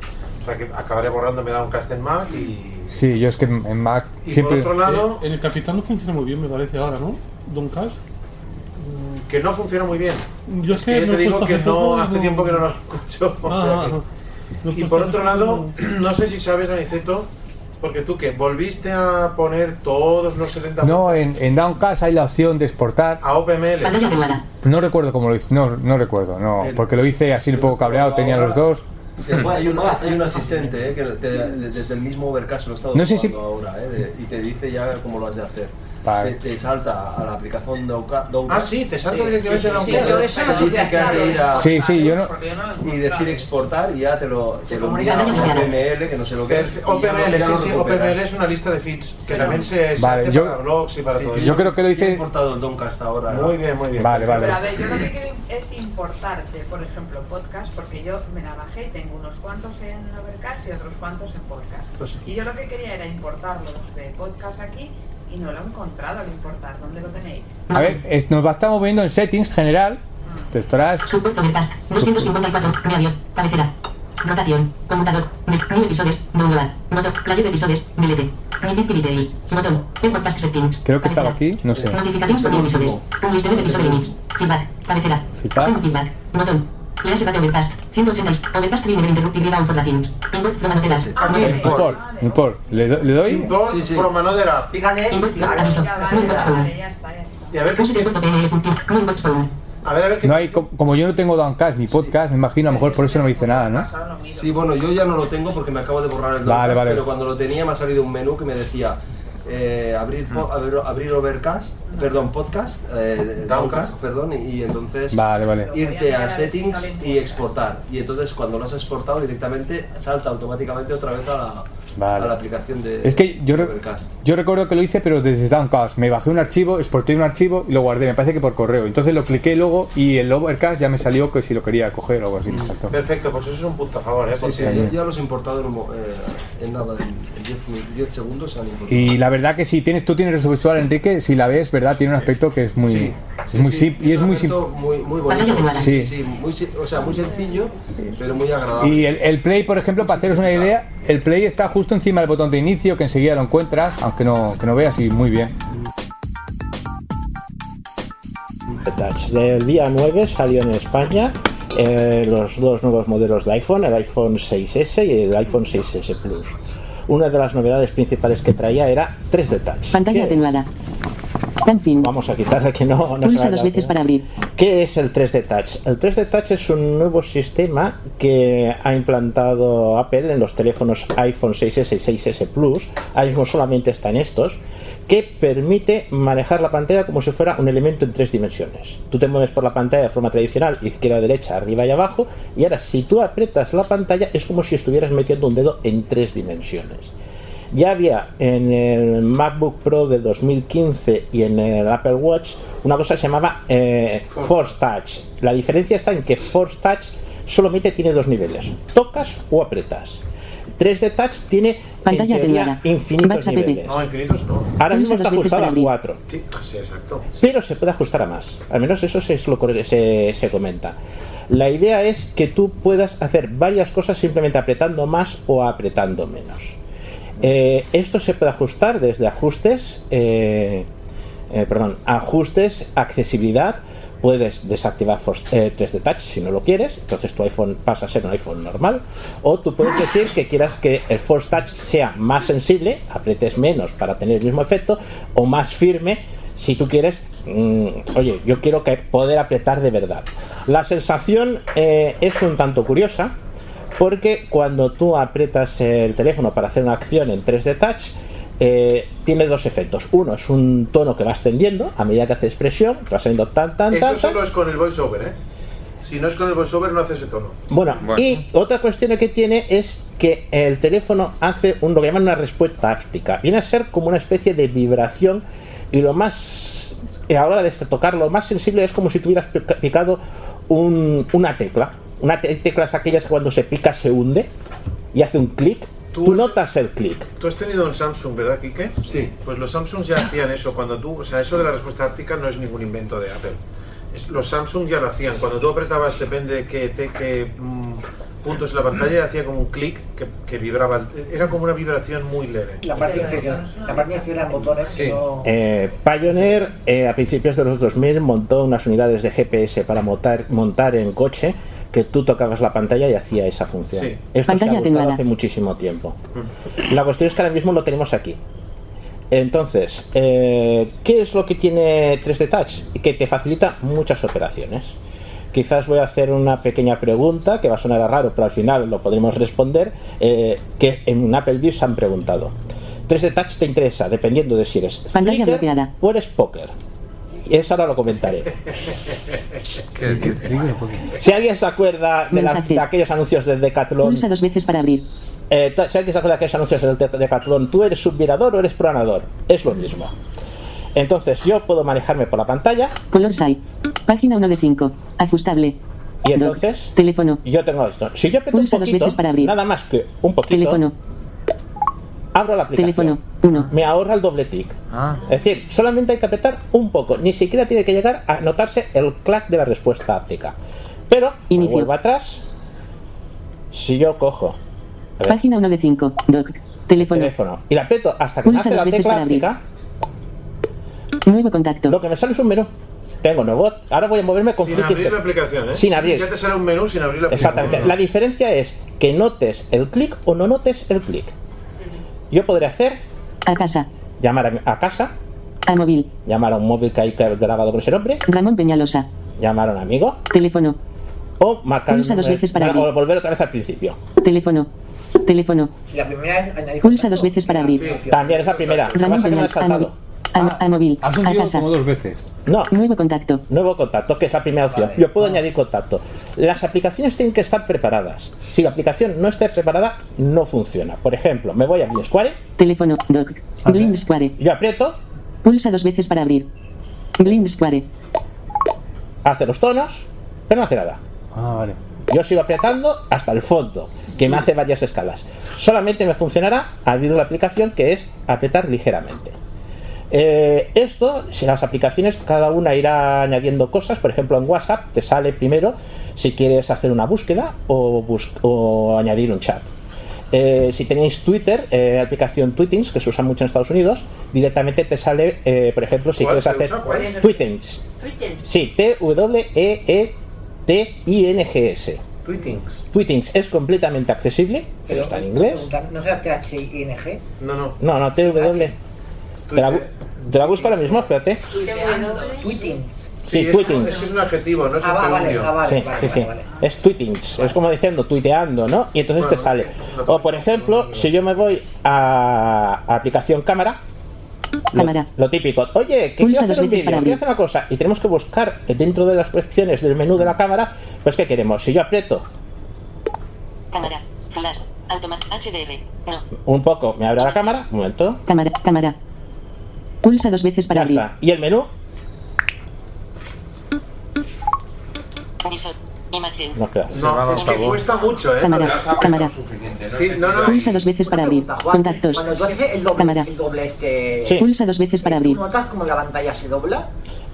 O sea que acabaré borrándome Downcast en Mac y sí, yo es que en Mac Y siempre... por otro lado, Eh, en el Capitán no funciona muy bien, me parece ahora, ¿no? Don Cash. que no funciona muy bien. Yo es que que lo te digo que no hace no- tiempo que no lo escucho. o Ah, sea ah, que- Y por otro lado, no sé si sabes, Aniceto, porque tú que volviste a poner todos los 70 No, en, en Downcast hay la opción de exportar. a OPML. No recuerdo cómo lo hice, no, no recuerdo, no, porque lo hice así un poco cabreado, tenía los dos. Hay, un, hay un asistente eh, que te- desde el mismo Overcast lo estado No sé si- ahora eh, de- y te dice ya cómo lo has de hacer. Te, te salta a la aplicación de Ah, sí, te salta directamente a la sí, sí, Yo sí, eso Sí, sí, yo no. y decir exportar y ya te lo, te lo a OPML, que no sé lo que es. OPML, sí, sí. OPML es una lista de feeds que también se, se Vale, hace yo- para blogs y para todo yo creo que lo hice- He importado el Doncast ahora. Muy bien, muy bien. Vale, vale. Pero a ver, yo lo que quiero es importarte, por ejemplo, podcast, porque yo me la bajé y tengo unos cuantos en Overcast y otros cuantos en podcast. Pues- y yo lo que quería era importarlos de podcast aquí y no lo he encontrado al importar. ¿Dónde lo tenéis? A ver, es- nos va a estar moviendo en settings general. Esto estará. Support Overcast. 254. Mi avión. Cabecera. Rotación. Conmutador. Mil episodios. No global. Botón. Player de episodios. Milete. Mi Details. Botón. En podcast settings. Creo que estaba aquí, no sé. Notificaciones sobre episodios. Un listado de episodio de mix. Feedback. Cabecera. Feedback. Feedback. Botón. Lease Date Overcast. 180. Overcast Never Interrupted Without for Things. Import from another app. Import. Import. ¿Le, do- le doy? Import from another app. Pícale. Import. No inbox phone. Y a ver qué phone. A ver, a ver qué No hay, co- como yo no tengo Downcast ni podcast, me imagino, a lo mejor por eso no me dice nada, ¿no? Sí, bueno, yo ya no lo tengo porque me acabo de borrar el Vale, Downcast, vale. pero cuando lo tenía me ha salido un menú que me decía eh, abrir, po- abrir, abrir Overcast, perdón, podcast, eh, Downcast, perdón, y, y entonces Vale, vale. irte a settings y exportar. Y entonces cuando lo has exportado directamente salta automáticamente otra vez a la, Vale. a la aplicación de Es que yo, re- Overcast. yo recuerdo que lo hice, pero desde Downcast. Me bajé un archivo, exporté un archivo y lo guardé. Me parece que por correo. Entonces lo cliqué luego y el Overcast ya me salió que si lo quería coger o algo así. Perfecto, pues eso es un punto a favor, ¿eh? Sí, Porque sí, ya, ya los he importado en, eh, en nada, en 10 min- 10 segundos se han importado. Y la verdad que si tienes, tú tienes visual, Enrique, si la ves, ¿verdad? Tiene un aspecto que es muy, Sí, muy simple y es muy simple. Muy, muy bonito. Sí. Sí, muy, si- o sea, muy sencillo, pero muy agradable. Y el, el Play, por ejemplo, para haceros una idea, el Play está justo encima del botón de inicio, que enseguida lo encuentras, aunque no, que no veas, y muy bien. Del día 9 salió en España eh, los dos nuevos modelos de iPhone, el iPhone 6S y el iPhone 6S Plus. Una de las novedades principales que traía era 3D Touch. Pantalla ¿Qué- atenuada. Stamping. Vamos a quitarle que no, no se Pulsa dos veces para abrir. ¿Qué es el 3D Touch? El 3D Touch es un nuevo sistema que ha implantado Apple en los teléfonos iPhone 6S y 6S Plus. Ahora mismo solamente está en estos que permite manejar la pantalla como si fuera un elemento en tres dimensiones. Tú te mueves por la pantalla de forma tradicional, izquierda, derecha, arriba y abajo, y ahora si tú aprietas la pantalla es como si estuvieras metiendo un dedo en tres dimensiones. Ya había en el MacBook Pro de 2015 y en el Apple Watch una cosa que se llamaba eh, Force Touch. La diferencia está en que Force Touch solamente tiene dos niveles, tocas o apretas. 3D Touch tiene Pantalla en teoría, atenuada. infinitos niveles. No, infinitos no. Ahora mismo está para a abrir. 4 Sí, así, exacto. pero se puede ajustar a más. Al menos eso es lo que se, se comenta. La idea es que tú puedas hacer varias cosas simplemente apretando más o apretando menos. Eh, esto se puede ajustar desde ajustes, eh, eh, perdón, ajustes, accesibilidad. Puedes desactivar Force- eh, 3D Touch si no lo quieres, entonces tu iPhone pasa a ser un iPhone normal. O tú puedes decir que quieras que el Force Touch sea más sensible, apretes menos para tener el mismo efecto, o más firme si tú quieres, mm, oye, yo quiero poder apretar de verdad. La sensación eh, es un tanto curiosa, porque cuando tú aprietas el teléfono para hacer una acción en 3D Touch, eh, tiene dos efectos. Uno es un tono que va ascendiendo a medida que hace expresión, va saliendo tan, tan, Eso tan, tan. solo es con el voiceover, ¿eh? Si no es con el voiceover, no hace ese tono. Bueno, y otra cuestión que tiene es que el teléfono hace un, lo que llaman una respuesta áptica. Viene a ser como una especie de vibración y lo más, eh, a la hora de tocar, lo más sensible es como si tuvieras pica- picado un- una tecla. Una te- tecla es aquellas que cuando se pica se hunde y hace un clic. Tú notas el clic. Tú has tenido un Samsung, ¿verdad, Kike? Sí. Pues los Samsung ya hacían eso. Cuando tú, o sea, eso de la respuesta áptica no es ningún invento de Apple. Es- los Samsung ya lo hacían. Cuando tú apretabas, depende de qué, mm, puntos en la pantalla, hacía como un clic que, que vibraba. Era como una vibración muy leve. La parte inferior. La parte inferior eran botones no... Eh, Pioneer eh, a principios de los 2000 montó unas unidades de GPS para montar, montar en coche que tú tocabas la pantalla y hacía esa función. Sí. Esto se ha Pantalla gustado hace muchísimo tiempo. La cuestión es que ahora mismo lo tenemos aquí. Entonces, eh, ¿qué es lo que tiene 3D Touch? Que te facilita muchas operaciones. Quizás voy a hacer una pequeña pregunta que va a sonar a raro, pero al final lo podremos responder. eh, que en Apple View se han preguntado. 3D Touch te interesa dependiendo de si eres Pantalla Flickr bloqueada. o eres Poker. Eso ahora lo comentaré. Si alguien se acuerda de, la- Mensajes. de aquellos anuncios de Decathlon, Pulsa dos veces para abrir. eh, si alguien se acuerda de aquellos anuncios del de Decathlon, tú eres subvirador o eres planador. Es lo mismo. Entonces yo puedo manejarme por la pantalla Color SAI. Página 1 de 5. Ajustable. y entonces Teléfono. yo tengo esto. Si yo aprieto un poquito, veces para abrir. nada más que un poquito, Teléfono. Abro la aplicación. Teléfono. 1. Me ahorra el doble tic. Ah. Es decir, solamente hay que apretar un poco, ni siquiera tiene que llegar a notarse el clac de la respuesta áptica. Pero, Inicio. vuelvo atrás, si yo cojo Página 1 de 5. Doc. Teléfono. teléfono y la aprieto hasta que Pulsa hace la tecla áptica, Nuevo contacto. lo que me sale es un menú. Tengo nuevo, ahora voy a moverme con Sin abrir la aplicación, ¿eh? Sin abrir. Ya te sale un menú sin abrir la aplicación. Exactamente. La diferencia es que notes el clic o no notes el clic. Yo podré hacer A casa. llamar a, a casa, A móvil. llamar a un móvil que hay grabado con ese nombre, Ramón Peñalosa. llamar a un amigo Teléfono. o marcar Pulsa dos veces para o volver otra vez al principio. Teléfono. Teléfono. La primera es añadir Pulsa dos veces para abrir. También es la primera. Ramón Peñalosa. A móvil. saltado. A, a móvil. Has A casa. como dos veces. No, Nuevo contacto. nuevo contacto, que es la primera opción. Yo puedo añadir contacto. Las aplicaciones tienen que estar preparadas. Si la aplicación no está preparada, no funciona. Por ejemplo, me voy a mi Square, Teléfono. Doc. Blind Square. yo aprieto, Pulsa dos veces para abrir. Blind Square. hace los tonos, pero no hace nada. Ah, vale. Yo sigo apretando hasta el fondo, que me hace varias escalas. Solamente me funcionará abrir la aplicación, que es apretar ligeramente. Eh, esto, si las aplicaciones, cada una irá añadiendo cosas. Por ejemplo, en WhatsApp te sale primero si quieres hacer una búsqueda o, bus- o añadir un chat. Eh, si tenéis Twitter, eh, la aplicación Tweetings, que se usa mucho en Estados Unidos, directamente te sale, eh, por ejemplo, si ¿Cuál quieres hacer usa? Tweetings. Sí, E T-W-E-E-T-I-N-G-S. Tweetings. Tweetings es completamente accesible, pero está en inglés. ¿No será T-H-I-N-G? No, no. No, no, TW. Te la, te la busco ahora mismo, espérate. Tweeting. Sí, Sí, es, tweeting. es un adjetivo, no es Ah, un vale, gerundio. ah, vale, Sí, vale, sí, vale, sí. vale. Es tweetings, es como diciendo, tuiteando, ¿no? Y entonces te sale. no- O por ejemplo, si yo me voy a, a aplicación cámara, lo, Cámara. lo típico, oye, que quiero hacer un vídeo, quiero hacer una cosa, y tenemos que buscar dentro de las opciones del menú de la cámara, pues ¿qué queremos? Si yo aprieto Cámara. Flash. Automat. HDR. No. un poco, me abre la cámara, un momento, Cámara. Cámara. Pulsa dos veces para ya abrir. está. Y el menú. Imagen. no queda. No, es que cuesta mucho, ¿eh? Cámara. Cámara. Sí, no, no. Pulsa dos veces para abrir. Contactos. Cuando tú haces el doble, Cámara. el doble este... Sí. Pulsa dos veces para ¿Tú abrir. notas como la pantalla se dobla?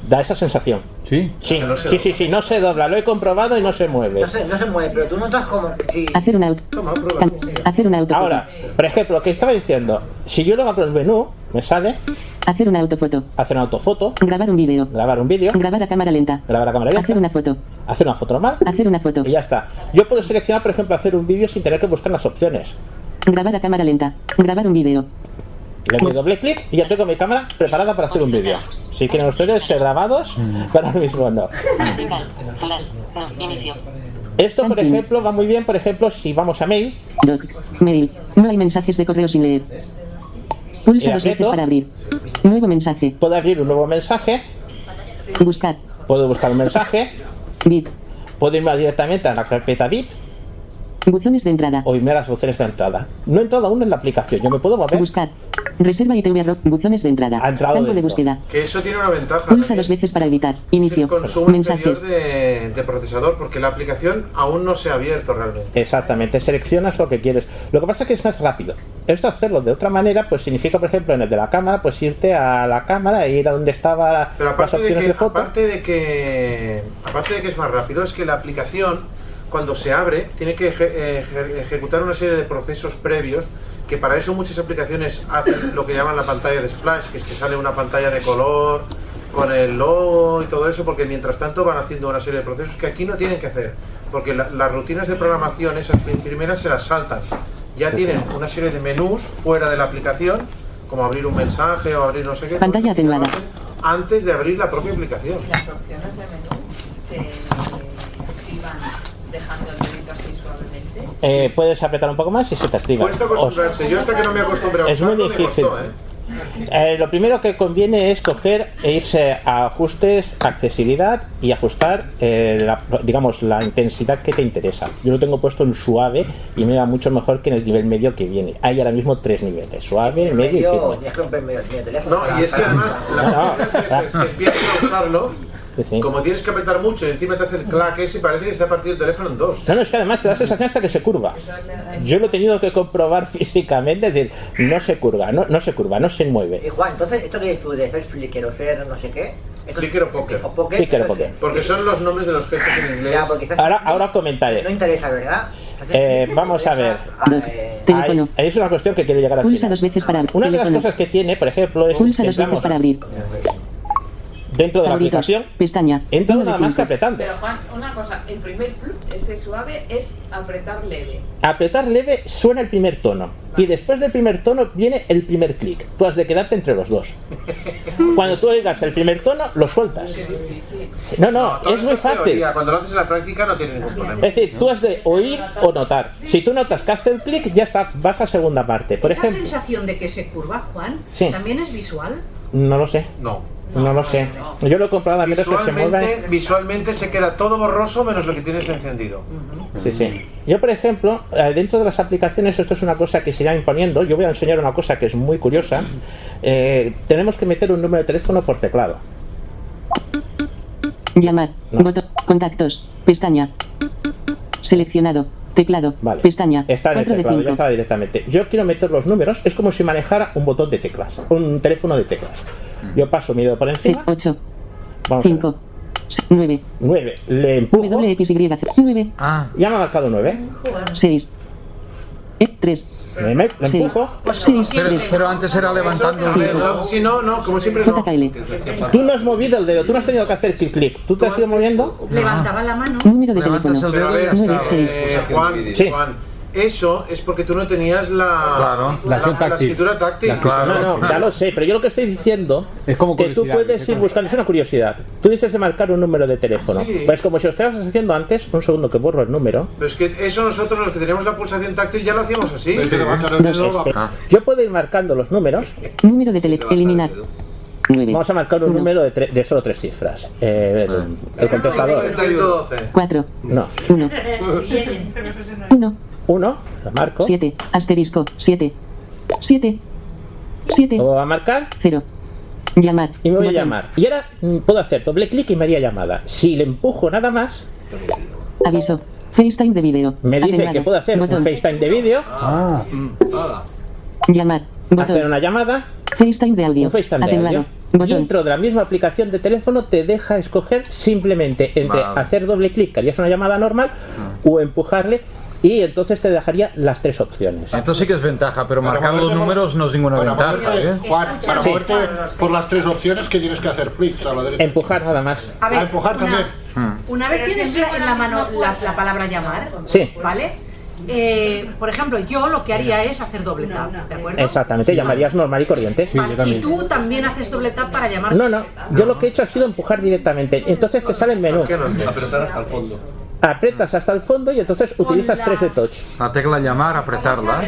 Da esa sensación. ¿Sí? Sí, se sí, sí, sí, no se dobla, lo he comprobado y no se mueve. No se, no se mueve, pero tú notas como. Hacer un auto. Toma, prueba. Hacer un auto. Ahora, por ejemplo, lo que estaba diciendo, si yo lo abro el menú, me sale Hacer una autofoto. hacer una autofoto, Grabar un vídeo. grabar un vídeo, Grabar a cámara lenta. grabar a cámara lenta, Hacer una foto. hacer una foto normal Hacer una foto. y ya está. Yo puedo seleccionar, por ejemplo, hacer un vídeo sin tener que buscar las opciones. Grabar a cámara lenta. Grabar un vídeo. Le doy doble clic y ya tengo mi cámara preparada para hacer un vídeo. Si quieren ustedes ser grabados, pero ahora mismo no. Esto, por ejemplo, va muy bien, por ejemplo, si vamos a mail, Doc. Mail. No hay mensajes de correo sin leer. Pulsa dos veces para abrir. Nuevo mensaje. puedo abrir un nuevo mensaje, Buscar. puedo buscar un mensaje, Bit. puedo irme directamente a la carpeta VIP Buzones de entrada. o irme a las opciones de entrada. No he entrado aún en la aplicación, yo me puedo mover. Buscar. Reserva ITV Rock. Buzones de entrada. Ha entrado Campo de búsqueda. Que eso tiene una ventaja. Pulsa dos veces para editar. el Inicio. consumo inferior Mensajes. de, de procesador, porque la aplicación aún no se ha abierto realmente. Exactamente, seleccionas lo que quieres. Lo que pasa es que es más rápido. Esto hacerlo de otra manera, pues significa, por ejemplo, en el de la cámara, pues irte a la cámara e ir a donde estaba Pero las aparte de, opciones que, de foto. aparte de que aparte de que es más rápido, es que la aplicación cuando se abre tiene que eje- eje- ejecutar una serie de procesos previos que para eso muchas aplicaciones hacen lo que llaman la pantalla de splash, que es que sale una pantalla de color con el logo y todo eso, porque mientras tanto van haciendo una serie de procesos que aquí no tienen que hacer, porque la- las rutinas de programación esas prim- primeras se las saltan. Ya tienen una serie de menús fuera de la aplicación, como abrir un mensaje o abrir no sé qué. Pantalla atenuada. antes de abrir la propia aplicación. Las opciones de menú se dejando el dedito así suavemente. Eh, puedes apretar un poco más y se te activa. Cuesta acostumbrarse. Yo hasta que no me acostumbré a Es muy difícil. costó, ¿eh? Eh, lo primero que conviene es coger e irse a ajustes, accesibilidad y ajustar, eh, la, digamos, la intensidad que te interesa. Yo lo tengo puesto en suave y me va mucho mejor que en el nivel medio que viene. Hay ahora mismo tres niveles, suave, medio y Medio, firme. medio teléfono. No, y es que además, las No, primeras veces que empiezas a usarlo, Como tienes que apretar mucho y encima te hace el clac ese, parece que está partido el teléfono en dos. No, no, es que además te da sensación hasta que se curva. Yo lo he tenido que comprobar físicamente, es decir, no se curva, no, no se curva, no se mueve. Y Juan, entonces, esto que dices tú de ser flicker o ser no sé qué. esto- Flicker o poker. O poker. Flicker o eso poker. es- Porque son los nombres de los gestos en inglés. Ya, Ahora, ahora comentaré. no interesa, ¿verdad? Eh, vamos a ver. Hay- es una cuestión que quiero llegar a Pulsa dos veces para abrir. Una de las cosas que tiene, por ejemplo, es Pulsa dos veces para abrir. Dentro de la aplicación, Pestaña. entra nada más que apretando. Pero Juan, una cosa, el primer ese suave, es apretar leve. Apretar leve suena el primer tono y después del primer tono viene el primer clic. Tú has de quedarte entre los dos. Cuando tú oigas el primer tono, lo sueltas. No, no, todo es muy fácil. teoría, Cuando lo haces en la práctica no tiene ningún problema. Es decir, tú has de oír o notar. Si tú notas que hace el clic, ya está, vas a segunda parte. Por Esa ejemplo, sensación de que se curva, Juan, Sí. también es visual. no lo sé. No. No lo sé. Yo lo he comprobado a menos que se mueva. Visualmente, visualmente se queda todo borroso menos lo que tienes encendido. Sí, sí. Yo, por ejemplo, eh, dentro de las aplicaciones, esto es una cosa que se irá imponiendo. Yo voy a enseñar una cosa que es muy curiosa. Eh, tenemos que meter un número de teléfono por teclado. Llamar. Botón. Contactos. Pestaña. Seleccionado. Teclado. Vale. Pestaña. Está en el 4 de teclado, ya 5. estaba directamente. Yo quiero meter los números, es como si manejara un botón de teclas, un teléfono de teclas. Yo paso mi dedo por encima, 8. vamos a ver. 5. 9. 9, le empujo, WXY. 9. ya me ha marcado 9. 6. 3. Le, me- le empujo, 6. Pero, pero antes era levantando el dedo. Si no, no, como siempre no. Tú no has movido el dedo, tú no has tenido que hacer clic clic, tú te has ido moviendo. Levantaba la mano. Número de Levantas teléfono. el Pero a dedo y ver, ya Nueve, está. seis. Juan, Sí. Juan, eso es porque tú no tenías la, Claro. La acción táctil. escritura táctil. La Claro. No, no, ya lo sé, pero yo lo que estoy diciendo Es como que tú puedes es ir buscando, es una curiosidad. Tú dices de marcar un número de teléfono. Sí. Pues como si lo estabas haciendo antes, un segundo que borro el número. Pero es que eso nosotros los que tenemos la pulsación táctil ya lo hacíamos así. Dedo va- Este, Yo puedo ir marcando los números. Número de teléfono. Eliminar. 9. Vamos a marcar un Uno. número de, tre- de solo tres cifras. Eh, el, el contestador. 112. 4. No. 1. 1. Uno, lo marco. 7. Asterisco. 7. 7. 7. Lo voy a marcar 0. Llamar. y me voy a Botón. llamar. Y ahora mm, puedo hacer doble clic y me haría llamada. Si le empujo nada más, Aviso. FaceTime de video. me dice Atenuado. que puedo hacer Botón. un FaceTime de vídeo, Ah, Llamar. hacer Botón. una llamada, FaceTime de audio. un FaceTime de Atenuado. audio. Y Botón. dentro de la misma aplicación de teléfono te deja escoger simplemente entre Vale. hacer doble clic, que harías una llamada normal, o empujarle, y entonces te dejaría las tres opciones. Entonces sí que es ventaja, pero Para marcar los por- números no es ninguna Para ventaja. moverte, ¿eh? Juan, para Sí. moverte por las tres opciones que tienes que hacer clic a la derecha. Empujar nada más. A ver, A empujar una- también. Una vez Pero tienes la- en la mano la, palabra llamar, Sí. ¿vale? Eh, por ejemplo, yo lo que haría es hacer doble tap, ¿de acuerdo? Exactamente, llamarías normal y corriente. Vale, y tú también haces doble tap para llamar. No, no, yo lo que he hecho ha sido empujar directamente. Entonces te sale el menú. Apretar hasta el fondo. Apretas hasta el fondo y entonces utilizas la- 3 de touch. La tecla llamar, apretarla.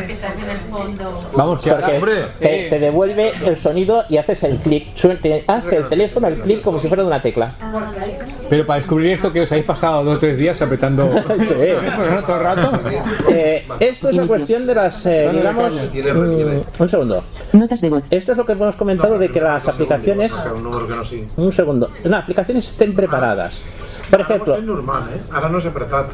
Vamos, que ahora. Porque hombre, te, te devuelve el sonido y haces el clic. Sue- te hace el teléfono el clic como si fuera de una tecla. Pero para descubrir esto, que os habéis pasado dos o tres días apretando. Bueno, ¿no? todo el rato. Eh, esto es la cuestión de las, eh, digamos, mm, un segundo. Notas de voz. Esto es lo que hemos comentado de que las aplicaciones, un segundo, las aplicaciones estén preparadas. Por ejemplo, Es normal, ¿eh? Ahora no se apretat.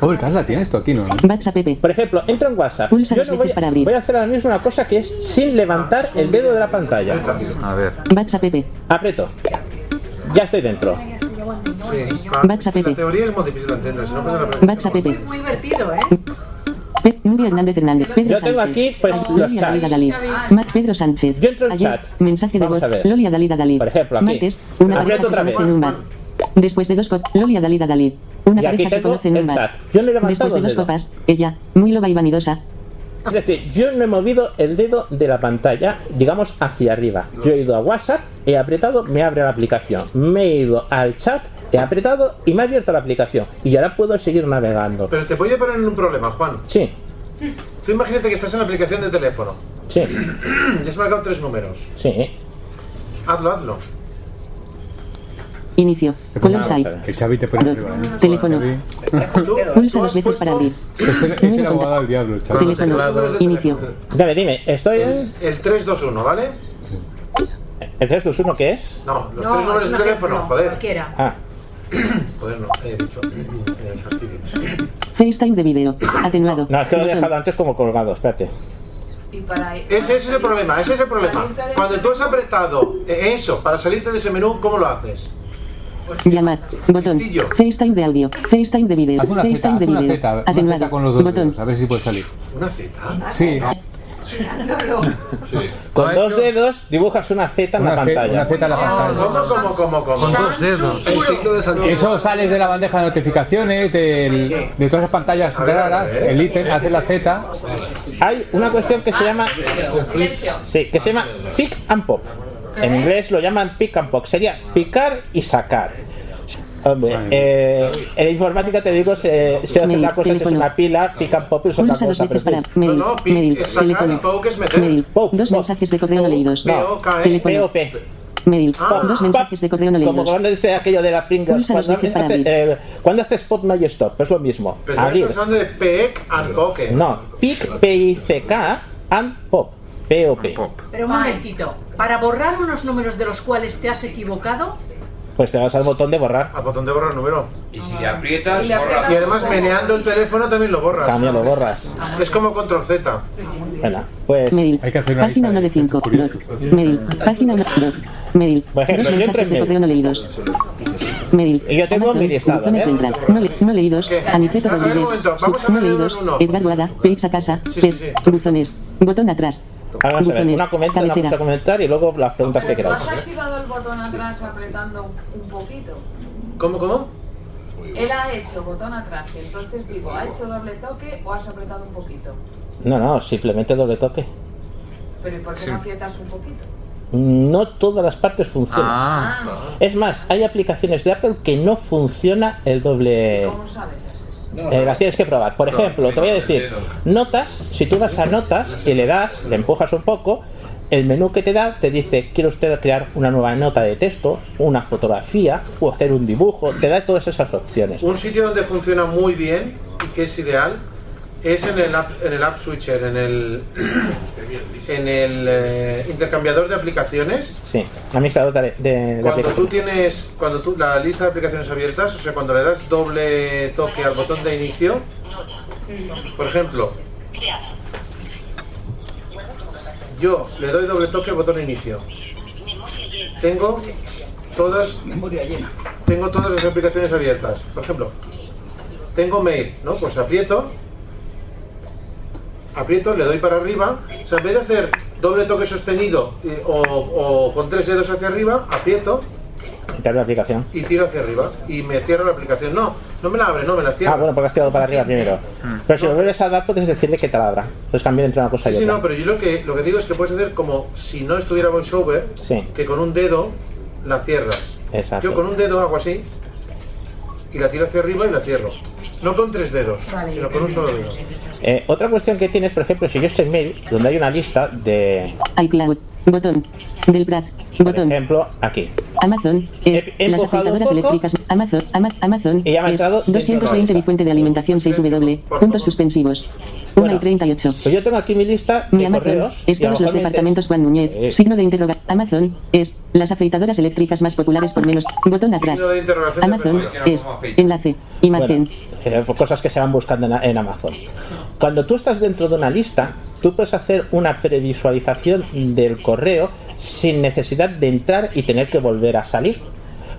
Oh, el la tiene esto aquí, ¿no? WhatsApp. por ejemplo, entro en WhatsApp. Pulsa Yo no voy, para abrir. voy a hacer ahora mismo una cosa que es sin levantar el dedo de la pantalla. A ver. WhatsApp. Aprieto. Ya estoy dentro. Sí. WhatsApp. La teoría es muy difícil de entender. Si no pasa la práctica. WhatsApp. Muy divertido, ¿eh? Pe- Nubia Hernández Hernández. Pedro Yo tengo Sánchez. aquí, pues, los Lolia chats. Dalida Dalí. Matt Pedro Sánchez. Yo entro en Ayer, chat. mensaje de Vamos voz. a ver. Lolia Dalida Dalí. Por ejemplo, aquí. Martes, una Aprieto pareja se otra conoce vez. en un bar. Después de dos copas, Lolia Dalida Dalí. Una Y aquí pareja se conoce en un bar. Yo no he Después de el dos dedo. copas, ella, muy loba y vanidosa. Es decir, yo no he movido el dedo de la pantalla, digamos, hacia arriba. Yo he ido a WhatsApp, he apretado, me abre la aplicación. Me he ido al chat, he apretado y me ha abierto la aplicación. Y ahora puedo seguir navegando. Pero te voy a poner en un problema, Juan. Sí, Tú imagínate que estás en la aplicación de teléfono. sí, Y has marcado tres números. sí. Hazlo, hazlo. Inicio. Color site. El Xavi te pone arriba. ¿eh? Teléfono. Pulsa dos veces para abrir. Ese, ese era abogado del diablo, el Xavi. Teléfono. Inicio. Dale, dime, estoy en. El 321, ¿vale? ¿El 321 qué es? No, los No, tres números es de teléfono, joder. Cualquiera. Ah, Joder, no, he dicho. eh, fastidio. FaceTime de video. Atenuado. no, es que lo he dejado antes como colgado, espérate. Y para Ese, ese es el problema, ese es el problema. Cuando tú has apretado eh, eso para salirte de ese menú, ¿cómo lo haces? Llamar. Botón. FaceTime de audio. FaceTime de video. Haz una Z, FaceTime de una video. Z, una Atenuado. Z con los dos Botón. dedos, a ver si puede salir. ¿Una Z? Sí. Con dos dedos dibujas una Z en Una la pantalla. una Z en la pantalla. ¿Cómo, cómo, cómo, cómo? Con dos dedos. El signo de Santiago. Eso sales de la bandeja de notificaciones, del- de todas las pantallas raras, el ítem, haces la Z. Hay una cuestión que se llama. Sí, que se llama pick and pop. En inglés lo llaman pick and pop. Sería picar y sacar. Hombre, eh, en informática te digo, se, se hace una cosa, es una pila, pick and pop es otra cosa. pero para sí. mail, mail, teléfono, mail, dos mensajes de correo no leídos, teléfono, POP. mail, Pop, dos mensajes de correo no Como leídos, cuando dice aquello de la Pringles, cuando, hace, eh, cuando hace spot no hay stop, es lo mismo. Pero estás hablando de PEC and POKE. No, pick, P-I-C-K, and pop, P-O-P. Pero un momentito. Para borrar unos números de los cuales te has equivocado, Pues te vas al botón de borrar. Al botón de borrar número. Y si le aprietas, Y le borra. Y además meneando el teléfono también lo borras. También lo borras. Es como control Z. Bueno, pues. Hay que hacer una página 1 de 5, doc, mail, página 1, doc, mail, Por ejemplo, dos yo mensajes de correo no leídos, mail, Y yo tengo Amazon, mi listado, buzón ¿eh? central, no, le- no leídos, Aniceto A ver, un Rodríguez, momento, vamos sub- a no ver uno leídos, en uno. Edgar Guada, Peix a casa, Sí, sí, sí. buzones, botón atrás, Vamos a ver, una comenta, una cabecera, cosa a comentar y luego las preguntas que ¿Tú queráis. has activado el botón atrás apretando un, poquito? ¿Cómo, cómo? Él ha hecho botón atrás, y entonces digo, ¿ha hecho doble toque o has apretado un poquito? No, no, simplemente doble toque. Pero ¿y por qué Sí. no aprietas un poquito? No todas las partes funcionan. Ah. Es más, hay aplicaciones de Apple que no funciona el doble. ¿Cómo sabes? Eh, las tienes que probar. Por ejemplo, te voy a decir, notas, si tú vas a notas y le das, le empujas un poco, el menú que te da te dice, quiere usted crear una nueva nota de texto, una fotografía o hacer un dibujo, te da todas esas opciones. Un sitio donde funciona muy bien y que es ideal es en el app, en el app switcher, en el en el eh, intercambiador de aplicaciones. Sí, administrador de, de, de Cuando tú tienes cuando tú la lista de aplicaciones abiertas, o sea, cuando le das doble toque al botón de inicio, por ejemplo, yo le doy doble toque al botón de inicio. Tengo todas tengo todas las aplicaciones abiertas. Por ejemplo, tengo mail, ¿no? Pues aprieto, aprieto, le doy para arriba. O sea, en vez de hacer doble toque sostenido eh, o, o con tres dedos hacia arriba, aprieto Quitar la aplicación. y tiro hacia arriba. Y me cierra la aplicación. No, no me la abre, no me la cierra. Ah, bueno, porque has tirado para arriba primero. Pero si lo vuelves a dar, puedes decirle que te la abra. Puedes cambiar entre una cosa Sí, y sí, otra. no, pero yo lo que, lo que digo es que puedes hacer como si no estuviera VoiceOver, Sí. que con un dedo la cierras. Exacto. Yo con un dedo hago así y la tiro hacia arriba y la cierro. No con tres dedos, sino con un solo dedo. Eh, otra cuestión que tienes, por ejemplo, si yo estoy en mail, donde hay una lista de, iCloud, botón, del Brad, por botón, ejemplo, aquí. Amazon, es, he las poco. eléctricas, Amazon, Ama- Amazon, Y ya me ha es, entrado dentro de la 220 lista. mi fuente de alimentación 6W, puntos suspensivos, 1 y 38. Pues yo tengo aquí mi lista Mi de Amazon, correos. es todos los departamentos Juan Núñez, signo de interrogación, Amazon, es, las afeitadoras eléctricas más populares por menos, botón atrás, Signo de interrogación de Amazon, es, enlace, imagen, Bueno, eh, cosas que se van buscando en, Amazon. Cuando tú estás dentro de una lista, tú puedes hacer una previsualización del correo sin necesidad de entrar y tener que volver a salir.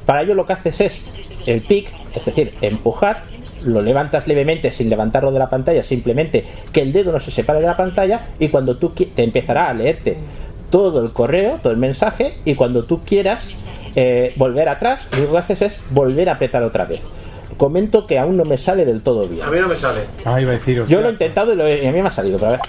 Para ello lo que haces es el pick, es decir, empujar, lo levantas levemente sin levantarlo de la pantalla, simplemente que el dedo no se separe de la pantalla y cuando tú te empezará a leerte todo el correo, todo el mensaje y cuando tú quieras eh, volver atrás, lo único que haces es volver a apretar otra vez. Comento que aún no me sale del todo bien. A mí no me sale. Ah, iba a decir, Yo lo he intentado y, lo he- y a mí me ha salido, pero a ver.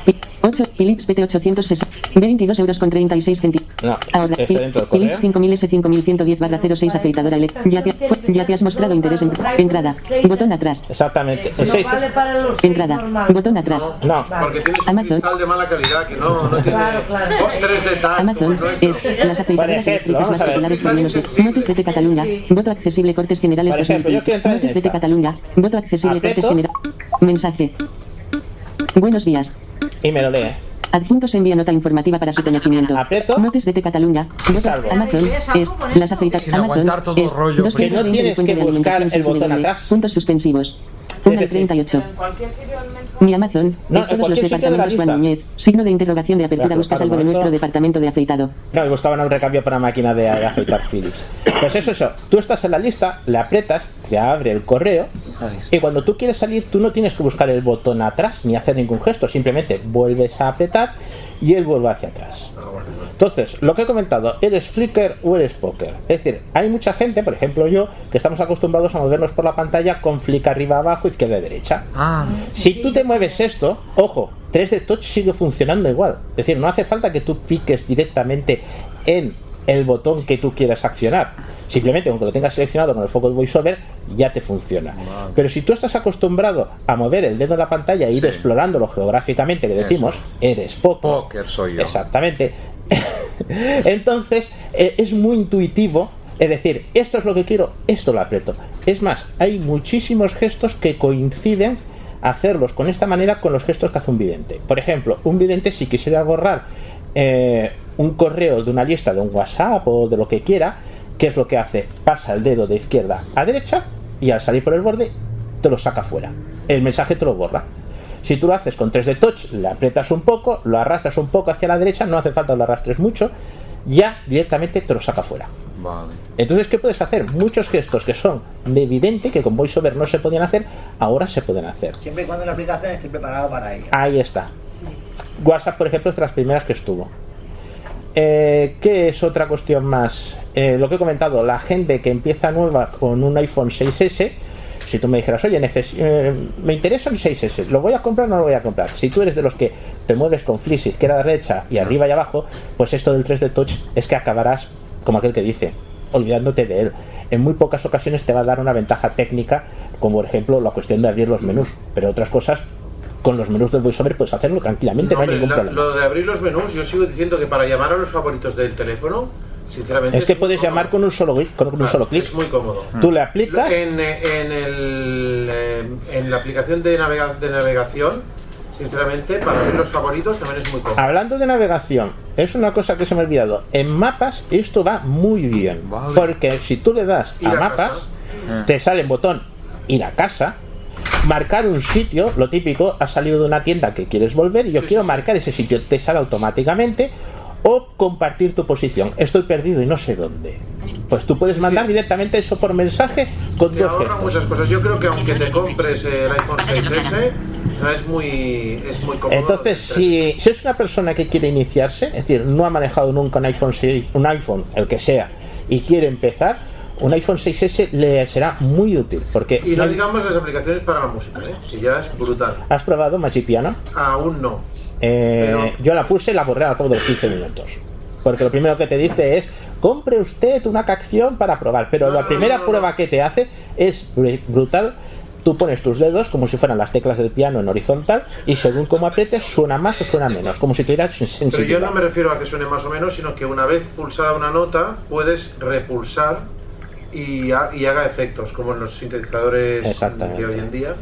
8, Philips PT 860, 22 euros con 36 centavos. No, Ahora, correo. Philips 5000 S 5110 barra 06 afeitadora LED. Ya que, ya que has mostrado interés en entrada. Botón atrás. Exactamente. No Seis- vale para los Entrada. Botón atrás. No. Porque tienes un Amazon. cristal de mala calidad que no, no tiene oh, tres detalles. Amazon es las afeitadoras eléctricas más populares por menos de Notis DT Cataluña, voto accesible Cortes Generales Por ejemplo, yo quiero 2015. entrar en Notis DT esta. Cataluña, voto accesible. Cortes Generales. Mensaje. Buenos días. Y me lo lee. Adjuntos envía nota informativa para su conocimiento. Aprieto. Notes de Cataluña. Salvo. Amazon. ¿Ves algo Es. Las afeitas. Amazon. aguantar todo Es. rollo, Dos que no tienes que buscar el botón atrás. Puntos suspensivos. Es 1 de decir, 38. En cualquier sitio del mensaje. Mi Amazon. No, es en los departamentos Juan. Núñez. Signo de interrogación de apertura. Claro, Buscas algo de nuestro departamento de afeitado. No, y buscaban un recambio para máquina de, de afeitar Philips. Pues eso, eso. Tú estás en la lista, le aprietas, te abre el correo y cuando tú quieres salir, tú no tienes que buscar el botón atrás ni hacer ningún gesto. Simplemente vuelves a apretar y él vuelve hacia atrás. Entonces, lo que he comentado, ¿eres Flickr o eres Poker? Es decir, hay mucha gente, por ejemplo yo, que estamos acostumbrados a movernos por la pantalla con flick arriba, abajo, izquierda y derecha. Ah, Si tú te mueves esto, ojo, 3D Touch sigue funcionando igual. Es decir, no hace falta que tú piques directamente en el botón que tú quieras accionar. Simplemente, aunque lo tengas seleccionado con el foco de VoiceOver, ya te funciona. Pero si tú estás acostumbrado a mover el dedo en la pantalla e ir explorándolo geográficamente, que decimos, eres poco. póker soy yo. Exactamente. Entonces, eh, es muy intuitivo. Es decir, esto es lo que quiero, esto lo aprieto. Es más, hay muchísimos gestos que coinciden hacerlos con esta manera con los gestos que hace un vidente. Por ejemplo, un vidente si quisiera borrar eh, un correo de una lista de un WhatsApp o de lo que quiera, ¿qué es lo que hace? Pasa el dedo de izquierda a derecha y al salir por el borde te lo saca fuera. El mensaje te lo borra. Si tú lo haces con 3D Touch, le aprietas un poco, lo arrastras un poco hacia la derecha, no hace falta que lo arrastres mucho, ya directamente te lo saca fuera. Vale. Entonces, ¿qué puedes hacer? Muchos gestos que son de evidente, que con VoiceOver no se podían hacer, ahora se pueden hacer. Siempre y cuando la aplicación esté preparada para ello. Ahí está. WhatsApp, por ejemplo, es de las primeras que estuvo. Eh, ¿Qué es otra cuestión más? Eh, lo que he comentado, la gente que empieza nueva con un iPhone 6S, si tú me dijeras, oye, eh, me interesa el 6S, ¿lo voy a comprar o no lo voy a comprar? Si tú eres de los que te mueves con flips izquierda, derecha y arriba y abajo, pues esto del 3D Touch es que acabarás como aquel que dice, olvidándote de él. En muy pocas ocasiones te va a dar una ventaja técnica, como por ejemplo la cuestión de abrir los menús, pero otras cosas con los menús del VoiceOver puedes hacerlo tranquilamente, no, No, hay ningún la- problema. lo de abrir los menús, yo sigo diciendo que para llamar a los favoritos del teléfono, sinceramente. Es que muy puedes cómodo. llamar con un solo clic. Con un Claro, solo clic. Es muy cómodo. Tú le aplicas. En, en, el, eh, en la aplicación de, navega- de navegación, sinceramente, para ver los favoritos también es muy cómodo. Hablando de navegación, es una cosa que se me ha olvidado. En mapas esto va muy bien. Porque si tú le das a a mapas, casa. te sale el botón ir a casa, marcar un sitio, lo típico, has salido de una tienda que quieres volver y yo quiero marcar ese sitio, te sale automáticamente. O compartir tu posición. Estoy perdido y no sé dónde. Pues tú puedes mandar directamente eso por mensaje con Te ahorra muchas cosas. Yo creo que aunque te compres el iPhone 6S, no es muy, es muy cómodo. Entonces, si, si es una persona que quiere iniciarse, es decir, no ha manejado nunca un iPhone 6, un iPhone, el que sea, y quiere empezar, un iPhone 6S le será muy útil. Porque Y no hay- digamos las aplicaciones para la música, ¿eh? que ya es brutal. ¿Has probado Magic Piano? Aún no. Eh, Pero- Yo la puse y la borré al cabo de los 15 minutos. Porque lo primero que te dice es, compre usted una canción para probar. Pero la primera prueba que te hace es br- brutal. Tú pones tus dedos como si fueran las teclas del piano en horizontal y según cómo aprietes suena más o suena menos, como si tuvieras Pero sensibilidad. yo no me refiero a que suene más o menos, sino que una vez pulsada una nota, puedes repulsar y, ha- y haga efectos, como en los sintetizadores de hoy en día.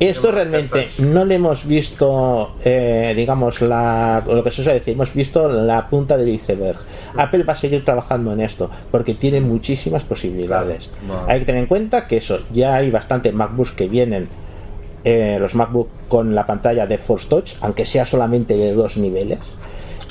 Esto realmente no le hemos visto, eh, digamos, la, lo que se suele decir, hemos visto la punta del iceberg. Apple va a seguir trabajando en esto porque tiene muchísimas posibilidades. Claro. Hay que tener en cuenta que eso, ya hay bastante MacBooks que vienen, eh, los MacBook con la pantalla de Force Touch, aunque sea solamente de dos niveles.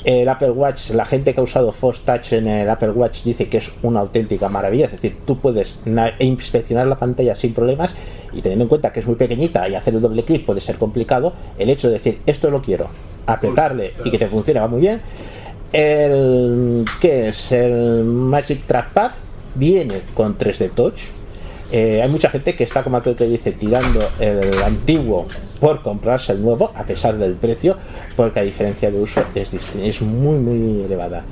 El Apple Watch, la gente que ha usado Force Touch en el Apple Watch dice que es una auténtica maravilla, es decir, tú puedes na- inspeccionar la pantalla sin problemas y teniendo en cuenta que es muy pequeñita y hacer el doble clic puede ser complicado, el hecho de decir esto lo quiero, apretarle y que te funcione va muy bien. El que es el Magic Trackpad viene con 3D Touch. Eh, hay mucha gente que está como aquel que dice tirando el antiguo por comprarse el nuevo a pesar del precio porque la diferencia de uso es, muy muy elevada.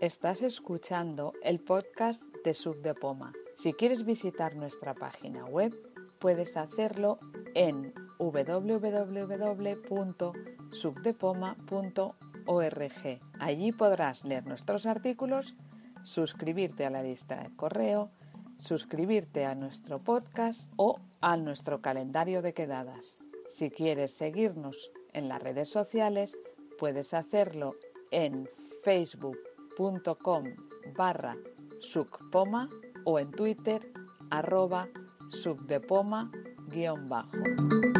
Estás escuchando el podcast de Sub Poma. Si quieres visitar nuestra página web, puedes hacerlo en www.subdepoma.org. Allí podrás leer nuestros artículos, suscribirte a la lista de correo, suscribirte a nuestro podcast o a nuestro calendario de quedadas. Si quieres seguirnos en las redes sociales, puedes hacerlo en facebook.com barra sucpoma o en twitter arroba sucdepoma guion bajo.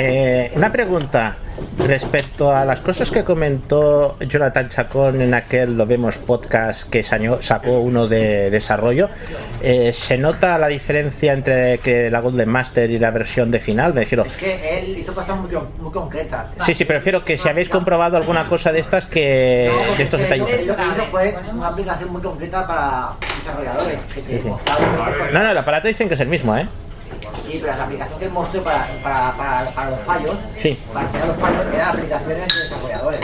Eh, una pregunta respecto a las cosas que comentó Jonathan Chacón en aquel Lo Vemos podcast que sacó uno de desarrollo. Eh, ¿Se nota la diferencia entre que la Golden Master y la versión de final? Me refiero. Es que él hizo cosas muy, muy concretas. Sí, sí, prefiero que si habéis comprobado alguna cosa de estas que de estos Él lo que detallitos. hizo fue una aplicación muy concreta para desarrolladores. Que te Sí, sí. No, no, el aparato dicen que es el mismo, ¿eh? Sí, pero la aplicación que él mostró para, para, para, para los fallos, Sí. para crear los fallos, eran aplicaciones de desarrolladores.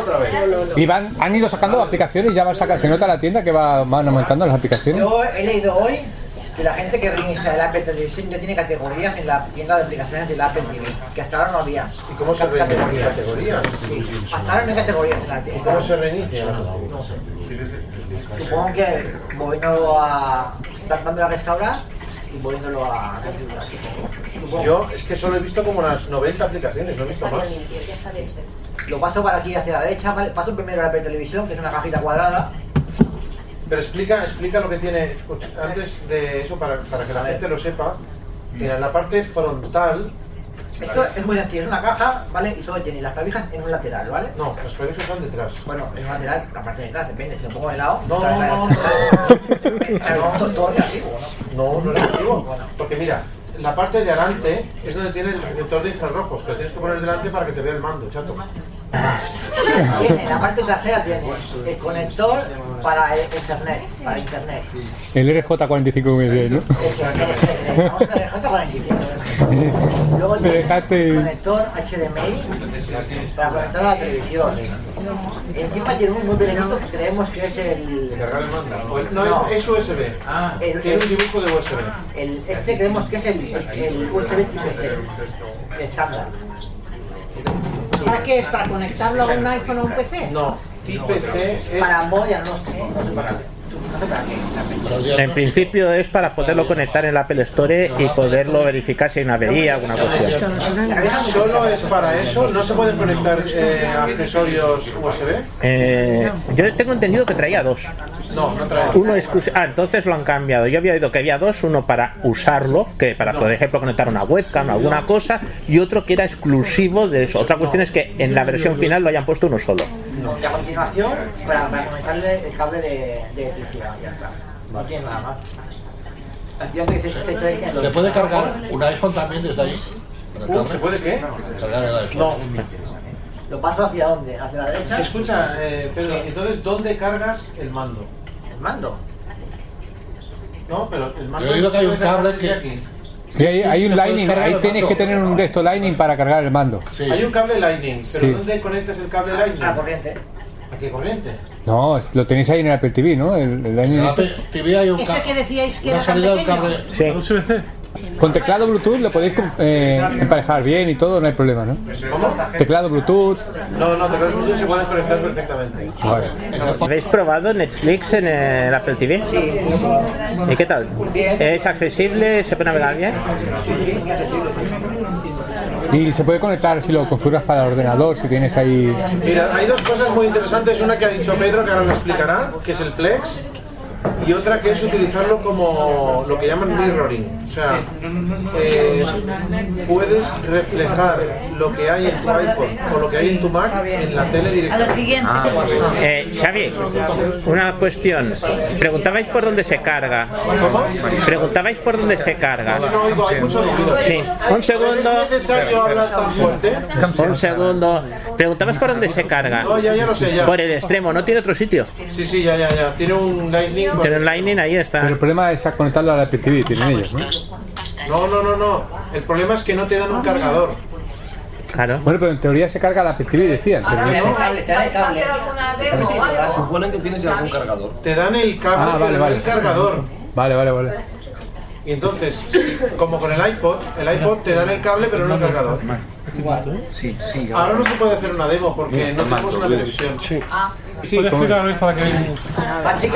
Otra vez. Y van, han ido sacando aplicaciones, ya van sacando, se nota la tienda que va, van aumentando las aplicaciones. Yo he leído hoy que la gente que reinicia el Apple Television ya tiene categorías en la tienda de aplicaciones del Apple TV, que hasta ahora no había. ¿Y cómo se reinicia? ¿Categorías? Sí, hasta ahora no hay categorías en la ¿Y tienda. cómo se reinicia? No sé. Supongo que moviéndolo a. dándole a restaurar y moviéndolo a. Yo es que solo he visto como unas 90 aplicaciones, no he visto más. Lo paso para aquí hacia la derecha, ¿vale? Paso primero la televisión, que es una cajita cuadrada. Pero explica, explica lo que tiene, antes de eso, para, para que la gente lo sepa, que en la parte frontal... Esto es muy sencillo, es una caja, ¿vale? Y solo tiene las clavijas en un lateral, ¿vale? No, las clavijas están detrás. Bueno, en un lateral, la parte de detrás, depende, si lo pongo de lado... No, no, no, Claro, todo- relativo, ¿no? No, no es negativo. Porque mira, la parte de adelante es donde tiene el receptor de infrarrojos, que lo tienes que poner delante para que te vea el mando, chato. Tiene, en la parte trasera tiene el conector para el internet, para internet. El RJ45 ¿no? Ese, ese, ese, vamos a ver, falta 45. Luego tiene dejaste- el conector HDMI para conectar a la televisión. Encima tiene un muy pequeñito que creemos que es el... No, es, USB. el, Tiene un dibujo de USB. el- este creemos que es el, el USB tipo C, estándar. ¿Para qué es? ¿Para conectarlo a un iPhone o un PC? No, Type-C es... Para qué. No sé para qué. En principio es para poderlo conectar en la Apple Store y poderlo verificar si hay una avería, alguna cuestión. Solo es para eso, no se pueden conectar eh, accesorios USB. Eh, yo tengo entendido que traía dos. No, no trae. Uno exclusivo. Ah, entonces lo han cambiado. Yo había oído que había dos, uno para usarlo, que para, por ejemplo, conectar una webcam o alguna cosa, y otro que era exclusivo de eso. Otra cuestión es que en la versión final lo hayan puesto uno solo. Y a continuación, para, para conectarle el cable de, de electricidad, ya está. No tiene nada más. ¿Se puede cargar un iPhone también desde ahí? Uh, ¿Se puede qué? Cargar el iPhone. No. ¿Lo paso hacia dónde? ¿Hacia la derecha? Escucha, eh, Pedro, entonces, ¿dónde cargas el mando? ¿El mando? No, pero el mando... Yo oído que hay un cable que- aquí. Sí, hay, hay un Lightning, ahí tienes que tener un de estos Lightning para cargar el mando. Sí. Hay un cable Lightning, pero Sí. ¿dónde conectas el cable Lightning? A la corriente. ¿A qué corriente? No, lo tenéis ahí en el Apple TV, ¿no? El, el Lightning En la ese. Apple TV hay un ¿Ese que cable. decíais que era tan pequeño? cable. Sí. USB-C. Con teclado Bluetooth lo podéis eh, emparejar bien y todo, no hay problema, ¿no? ¿Cómo? Teclado Bluetooth. No, no, teclados Bluetooth se pueden conectar perfectamente. Vale. ¿Habéis probado Netflix en el Apple TV? ¿Y qué tal? ¿Es accesible? ¿Se puede navegar bien? Y se puede conectar si lo configuras para el ordenador, si tienes ahí. Mira, hay dos cosas muy interesantes. Una que ha dicho Pedro, que ahora lo explicará, que es el Plex. Y otra que es utilizarlo como lo que llaman mirroring. O sea, eh, puedes reflejar lo que hay en tu iPhone o lo que hay en tu Mac en la tele directamente. Eh, Xavi, una cuestión. Preguntabais por dónde se carga. ¿Cómo? Preguntabais por dónde se carga. No oigo, hay mucho ruido. Sí, un segundo. ¿Es necesario hablar tan fuerte? Un segundo. Preguntabas por dónde se carga. No, ya, ya lo sé, ya. Por el extremo, ¿no tiene otro sitio? Sí, sí, ya, ya, ya. Tiene un Lightning. Tiene un Lightning, ahí está. Pero el problema es a conectarlo a la Apple TV, tienen ellos, ¿no? No, no, no, no. El problema es que no te dan un cargador. Claro. Bueno, pero en teoría se carga la Apple TV, decían. pero no- el te el cable. Suponen que tienes algún cargador. Te dan el cable, Ah, vale, pero vale. el cargador. Vale, vale, vale. Y entonces, como con el iPod, el iPod te dan el cable, pero no el cargador. Sí, sí. Ahora no se puede hacer una demo porque no tenemos una televisión. Sí, ¿Puedes como- explicar Luis, para que...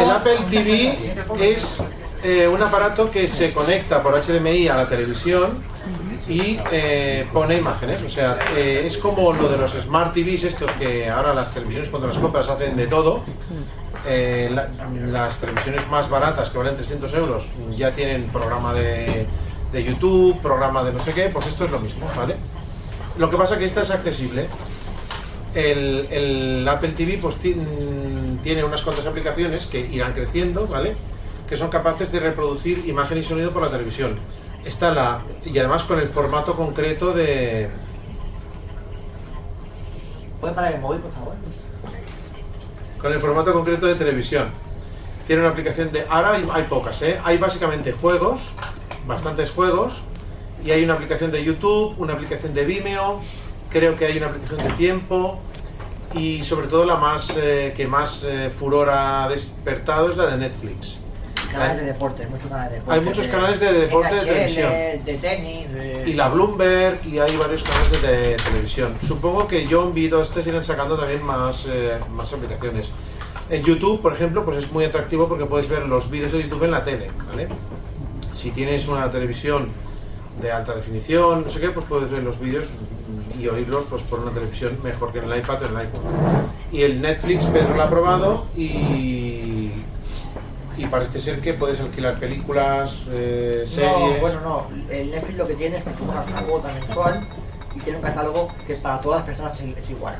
El Apple TV es eh, un aparato que se conecta por HDMI a la televisión y eh, pone imágenes. O sea, eh, es como lo de los Smart TVs estos que ahora las televisiones cuando las compras hacen de todo. Eh, la- las televisiones más baratas que valen 300 euros ya tienen programa de, de YouTube, programa de no sé qué, pues esto es lo mismo, ¿vale? Lo que pasa que esta es accesible. El, el Apple TV pues ti- tiene unas cuantas aplicaciones que irán creciendo, ¿vale? Que son capaces de reproducir imagen y sonido por la televisión. Está la y además con el formato concreto de ¿Pueden parar el móvil, por favor? con el formato concreto de televisión. Tiene una aplicación de ahora hay, hay pocas, ¿eh? Hay básicamente juegos, bastantes juegos y hay una aplicación de YouTube, una aplicación de Vimeo, creo que hay una aplicación de tiempo y sobre todo la más eh, que más eh, furor ha despertado es la de Netflix. Canales de deporte, muchos canales de deporte. Hay muchos canales de deporte de NHL, televisión. de tenis, de... Y la Bloomberg y hay varios canales de, de televisión. Supongo que John y todos estos irán sacando también más, eh, más aplicaciones. En YouTube, por ejemplo, pues es muy atractivo porque puedes ver los vídeos de YouTube en la tele, ¿vale? Si tienes una televisión de alta definición, no sé qué, pues puedes ver los vídeos y oírlos pues por una televisión mejor que en el iPad o en el iPhone. Y el Netflix, Pedro lo ha probado y, y parece ser que puedes alquilar películas, eh, series. No, bueno, no. El Netflix lo que tiene es que pagas una cuota mensual y tiene un catálogo que para todas las personas es, es igual.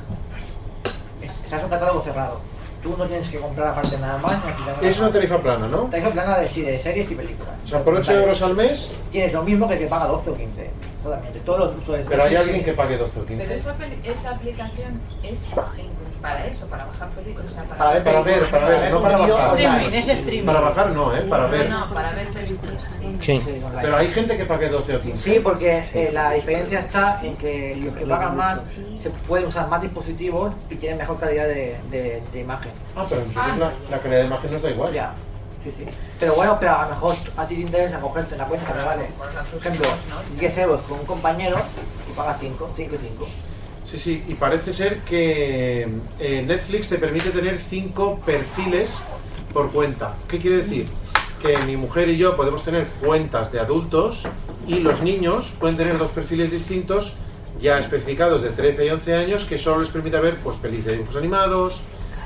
Es, es un catálogo cerrado. Tú no tienes que comprar aparte nada más Es una tarifa plana, ¿no? Tarifa plana de, sí, de series y películas. O sea, por 8 euros al mes, Tienes lo mismo que te paga 12 o 15. Totalmente. Todos los pero hay alguien que pague 12 o 15. Pero esa, esa aplicación es en- para eso, para bajar películas. O sea, para, Para ver Para ver, para ver, no para bajar. Streaming, es streaming. Para bajar no, ¿eh? Para ver. No, no, para ver películas. sí. Sí. Pero hay gente que pague 12 o 15. Sí, porque eh, la diferencia está en que los que pagan más se pueden usar más dispositivos y tienen mejor calidad de, de- de imagen. Ah, pero a nosotros la, la calidad de imagen nos da igual. Ya, sí, sí. Pero bueno, pero a lo mejor a ti te interesa cogerte la cuenta que vale, por ejemplo, 10 euros con un compañero y pagas 5, 5 y 5. Sí, sí, y parece ser que eh, Netflix te permite tener 5 perfiles por cuenta. ¿Qué quiere decir? Que mi mujer y yo podemos tener cuentas de adultos y los niños pueden tener dos perfiles distintos ya especificados de 13 y 11 años que solo les permite ver pues pelis de dibujos animados,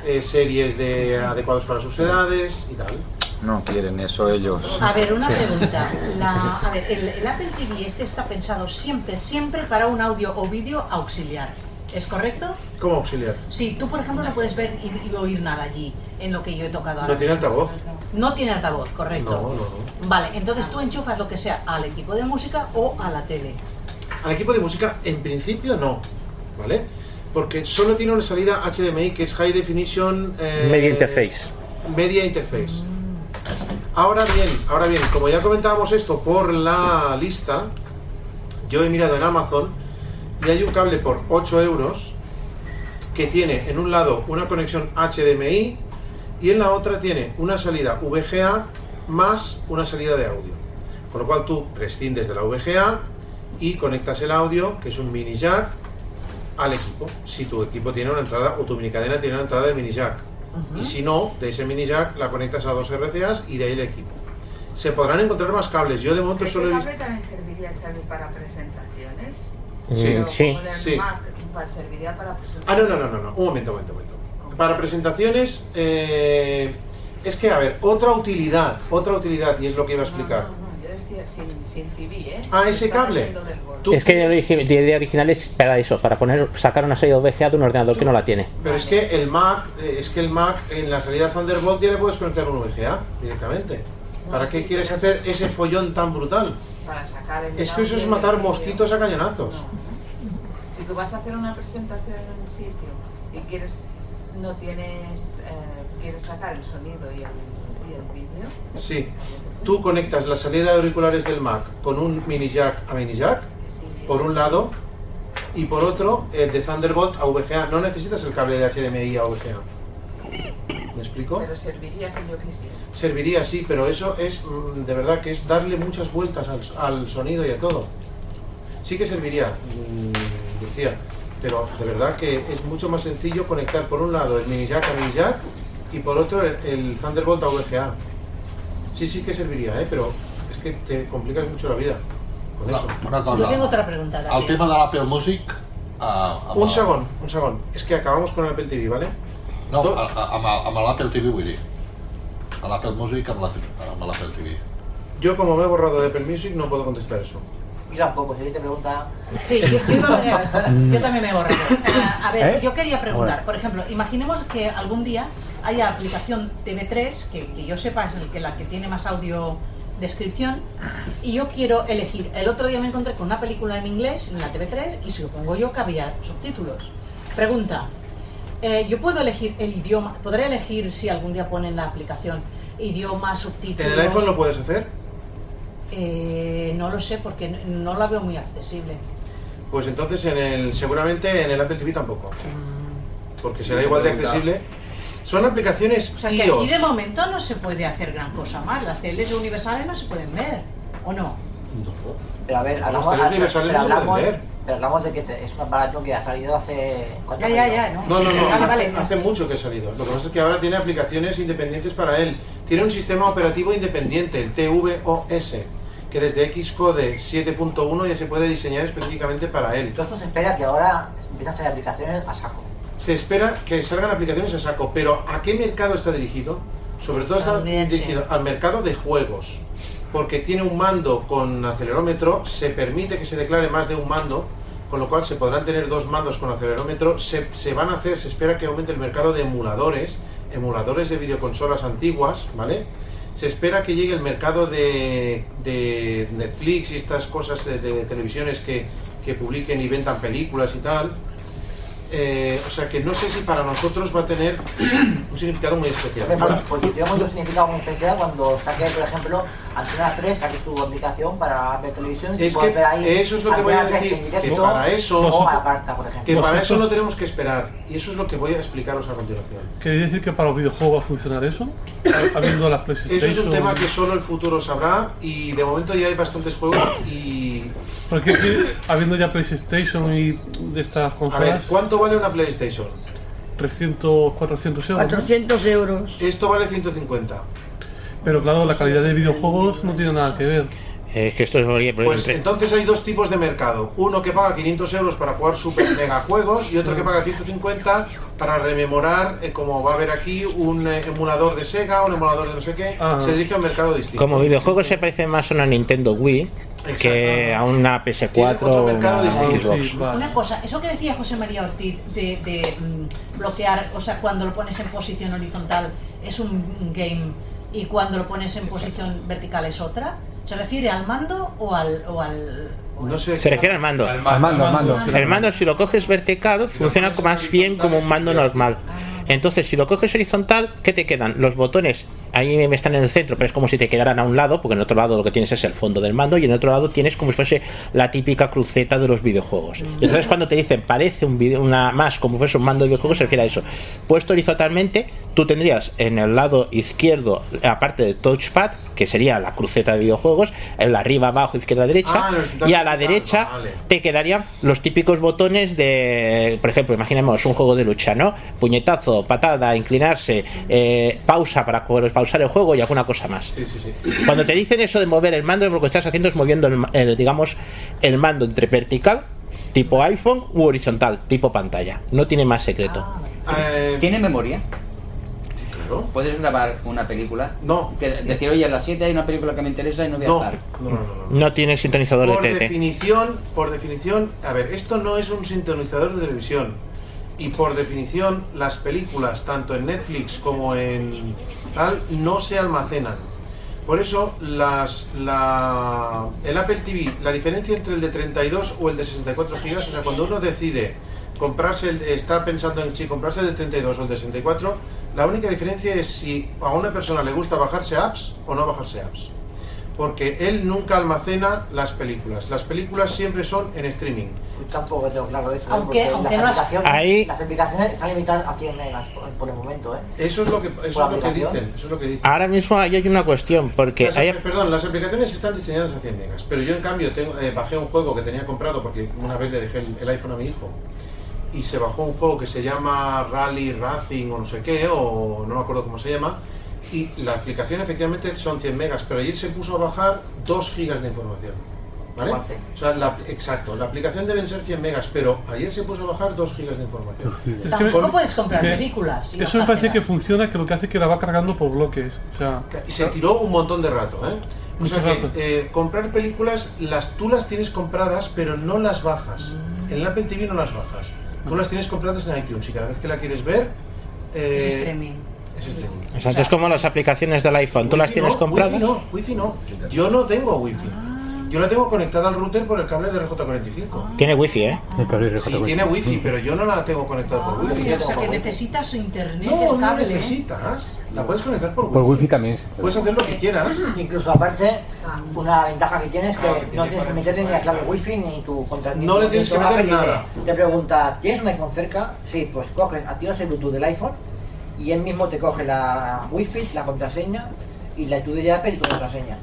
eh, series de adecuados para sus edades y tal. No quieren eso ellos. A ver, una pregunta. La- a ver, el, el Apple TV este está pensado siempre, siempre para un audio o vídeo auxiliar. ¿Es correcto? ¿Cómo auxiliar? Sí, tú por ejemplo no puedes ver y, y oír nada allí, en lo que yo he tocado ahora. No tiene altavoz. No tiene altavoz, correcto. No, no, no. Vale, entonces tú enchufas lo que sea al equipo de música o a la tele. Al equipo de música, en principio no, ¿vale? Porque solo tiene una salida HDMI que es High Definition eh, Media Interface. Media Interface. Ahora bien, ahora bien, como ya comentábamos esto por la lista, yo he mirado en Amazon y hay un cable por 8 euros que tiene en un lado una conexión HDMI y en la otra tiene una salida VGA más una salida de audio. Con lo cual tú prescindes de la VGA y conectas el audio, que es un mini jack, al equipo. Si tu equipo tiene una entrada o tu minicadena tiene una entrada de mini jack. Y si no, de ese mini jack la conectas a dos RCAs y de ahí el equipo. Se podrán encontrar más cables. Yo de momento ¿Ese solo he visto... también serviría, Xavi, para presentaciones? Sí, Pero sí, el sí. Mac, para- serviría para Ah, presentaciones. no, no, no, no, no. Un momento, un momento, un momento. Para presentaciones, eh, es que, a ver, otra utilidad, otra utilidad, y es lo que iba a explicar. No, yo decía sin, sin TV, ¿eh? Ah, ese cable. Es que la idea original es para eso, para poner, sacar una salida VGA de un ordenador que no la tiene. Pero es que el Mac, eh, es que el Mac en la salida Thunderbolt ya le puedes conectar un VGA directamente. ¿Para No, qué sí, quieres pero- hacer ese follón tan brutal? Para sacar el Es que eso es matar mosquitos a cañonazos. Si tú vas a hacer una presentación en un sitio y quieres, no tienes, eh, quieres sacar el sonido y el, y el vídeo, Sí. Tú conectas la salida de auriculares del Mac con un mini jack a mini jack, por un lado, y por otro, el de Thunderbolt a VGA. No necesitas el cable de HDMI a VGA. ¿Me explico? pero serviría si yo quisiera. Serviría, sí, pero eso es, mm, de verdad, que es darle muchas vueltas al, al sonido y a todo. Sí que serviría, mm, decía, pero de verdad que es mucho más sencillo conectar por un lado el mini jack a mini jack y por otro el, el Thunderbolt a VGA. Sí, sí que serviría, ¿eh? pero es que te complicas mucho la vida con Una, eso. una cosa. Yo tengo otra pregunta. El tema de l'Apple Music... Uh, Un segon, un segon. És que acabamos con el Apple TV, ¿vale? No, a- a- amb, amb l'Apple TV vull dir. A l'Apple Music amb la- l'Apple TV. Yo como me he borrado de Apple Music no puedo contestar eso. Yo tampoco, si alguien te pregunta... Sí, yo, yo iba a poner- yo también me he borrado. Ah, a ver, ¿Eh? yo quería preguntar, Bueno. por ejemplo, imaginemos que algún día haya aplicación TV3, que, que yo sepa es el que, la que tiene más audio descripción, y yo quiero elegir. El otro día me encontré con una película en inglés en la TV3 y supongo yo que había subtítulos. Pregunta, eh, ¿yo puedo elegir el idioma? ¿Podré elegir si algún día ponen la aplicación idioma, subtítulos? ¿En el iPhone lo puedes hacer? Eh, no lo sé porque no- no la veo muy accesible. Pues entonces en el, seguramente en el Apple TV tampoco. Porque será igual de accesible. Son aplicaciones O sea que iOS. aquí de momento no se puede hacer gran cosa más. Las teles universales no se pueden ver, ¿o no? Pero a ver, hablamos, teles universales pero no se pueden hablamos, ver. pero hablamos de que te- es un aparato que ha salido hace... ¿cuánto Ya, ya, No, no, no, Vale, vale. hace mucho que ha salido. Lo que pasa es que ahora tiene aplicaciones independientes para él. Tiene un sistema operativo independiente, el TVOS, que desde Xcode 7.1 ya se puede diseñar específicamente para él. Entonces espera que ahora empiecen a salir aplicaciones a saco. Se espera que salgan aplicaciones a saco, pero ¿a qué mercado está dirigido? Sobre todo está dirigido al mercado de juegos, porque tiene un mando con acelerómetro, se permite que se declare más de un mando, con lo cual se podrán tener dos mandos con acelerómetro, se, se van a hacer, se espera que aumente el mercado de emuladores, emuladores de videoconsolas antiguas, ¿vale? Se espera que llegue el mercado de, de Netflix y estas cosas de, de televisiones que, que publiquen y vendan películas y tal. Eh, o sea que no sé si para nosotros va a tener un significado muy especial. Ahora, Porque tiene mucho significado muy especial cuando saque, por ejemplo, Antena 3, saque su aplicación para ver televisión y Es puedas que ver ahí eso es lo que voy a Antena 3 decir, que para eso- o a la carta, por ejemplo. que para eso no tenemos que esperar. Y eso es lo que voy a explicaros a continuación. ¿Queréis decir que para los videojuegos va a funcionar eso? Habiendo las PlayStation. Eso es un tema que solo el futuro sabrá y de momento ya hay bastantes juegos y... Porque habiendo ya PlayStation y de estas A ver, consolas, ¿cuánto vale una PlayStation? 300, 400 euros. ¿no? 400 euros. Esto vale 150. Pero claro, la calidad de videojuegos no tiene nada que ver. Es que esto es pues, Pues entonces hay dos tipos de mercado. Uno que paga 500 euros para jugar super mega juegos y otro que paga 150 para rememorar, eh, como va a haber aquí, un eh, emulador de Sega, un emulador de no sé qué. Ah. Se dirige a un mercado distinto. como videojuegos se parece más a una Nintendo Wii que a una PS4 otro o mercado una. Xbox. Sí, vale. Una cosa, eso que decía José María Ortiz de, de, mm, bloquear, o sea, cuando lo pones en posición horizontal es un game y cuando lo pones en posición vertical es otra, ¿se refiere al mando o al... O al No sé. Se refiere al mando. Al mando, al mando. El mando, si lo coges vertical, funciona más bien como un mando normal. Entonces, si lo coges horizontal, ¿qué te quedan? Los botones ahí están en el centro, pero es como si te quedaran a un lado, porque en otro lado lo que tienes es el fondo del mando y en otro lado tienes como si fuese la típica cruceta de los videojuegos. Y entonces, cuando te dicen parece un video, una más como si fuese un mando de videojuegos, se refiere a eso. Puesto horizontalmente, tú tendrías en el lado izquierdo, aparte de touchpad, que sería la cruceta de videojuegos, en la arriba, abajo, izquierda, derecha, Ah, y a la derecha vale. te quedarían los típicos botones de, por ejemplo, imaginemos un juego de lucha, ¿no? Puñetazo, patada, inclinarse, eh, pausa para poder pausar el juego y alguna cosa más. Sí, sí, sí. Cuando te dicen eso de mover el mando, lo que estás haciendo es moviendo, el, el, digamos, el mando entre vertical, tipo iPhone, u horizontal, tipo pantalla. No tiene más secreto. Eh, ¿Tiene memoria? claro. ¿Puedes grabar una película? No. Que decir, oye, a las 7 hay una película que me interesa y no voy a No, estar. no, no, no, no. No tiene sintonizador Por de TT. definición, por definición, a ver, esto no es un sintonizador de televisión. Y por definición, las películas, tanto en Netflix como en tal, no se almacenan. Por eso, las, la, el Apple TV, la diferencia entre el de 32 o el de 64 GB, o sea, cuando uno decide comprarse, el, está pensando en si comprarse el de 32 o el de 64, la única diferencia es si a una persona le gusta bajarse apps o no bajarse apps porque él nunca almacena las películas. Las películas siempre son en streaming. Tampoco tengo claro eso. ¿eh? Aunque- porque aunque las, aplicaciones, Ahí- las aplicaciones están limitadas a 100 megas por, por el momento, ¿eh? Eso es lo que, eso ¿Por es lo que dicen. Eso es lo que dicen. Ahora mismo ahí hay una cuestión, porque Las hay... apl- Perdón, las aplicaciones están diseñadas a 100 megas, pero yo en cambio tengo, eh, bajé un juego que tenía comprado porque una vez le dejé el, el iPhone a mi hijo y se bajó un juego que se llama Rally Racing o no sé qué, o no me acuerdo cómo se llama, y la aplicación efectivamente son 100 megas, pero ayer se puso a bajar 2 gigas de información. ¿Vale? Aparte. O sea, la- exacto, la aplicación deben ser 100 megas, pero ayer se puso a bajar 2 gigas de información. Tampoco Con- puedes comprar películas. sin Eso me parece que funciona, que lo que hace es que la va cargando por bloques. O sea, Y se tiró un montón de rato, ¿eh? O sea que eh, comprar películas, las, tú las tienes compradas, pero no las bajas. En el Apple TV no las bajas. Tú las tienes compradas en iTunes y cada vez que la quieres ver... eh, Es streaming. Es es como las aplicaciones del iPhone. ¿Tú las Wi-Fi tienes no, compradas? Wi-Fi no, Wi-Fi no. Yo no tengo Wi-Fi. Yo la tengo conectada al router por el cable de RJ45. Tiene wifi, ¿eh? Sí, tiene Wi-Fi, pero yo no la tengo conectada por Wi-Fi. O sea que necesitas su internet, No, el no cable. necesitas. La puedes conectar por Por Wi-Fi. wifi también. Puedes hacer lo que quieras. Incluso aparte, una ventaja que tienes es que no tienes que meterle ni la clave wifi ni tu contrato. No le tienes que meter nada. Te pregunta, ¿tienes un iPhone cerca? Sí, pues coges, activas el Bluetooth del iPhone y él mismo te coge la wifi, la contraseña y la tuya de Apple y tu contraseña.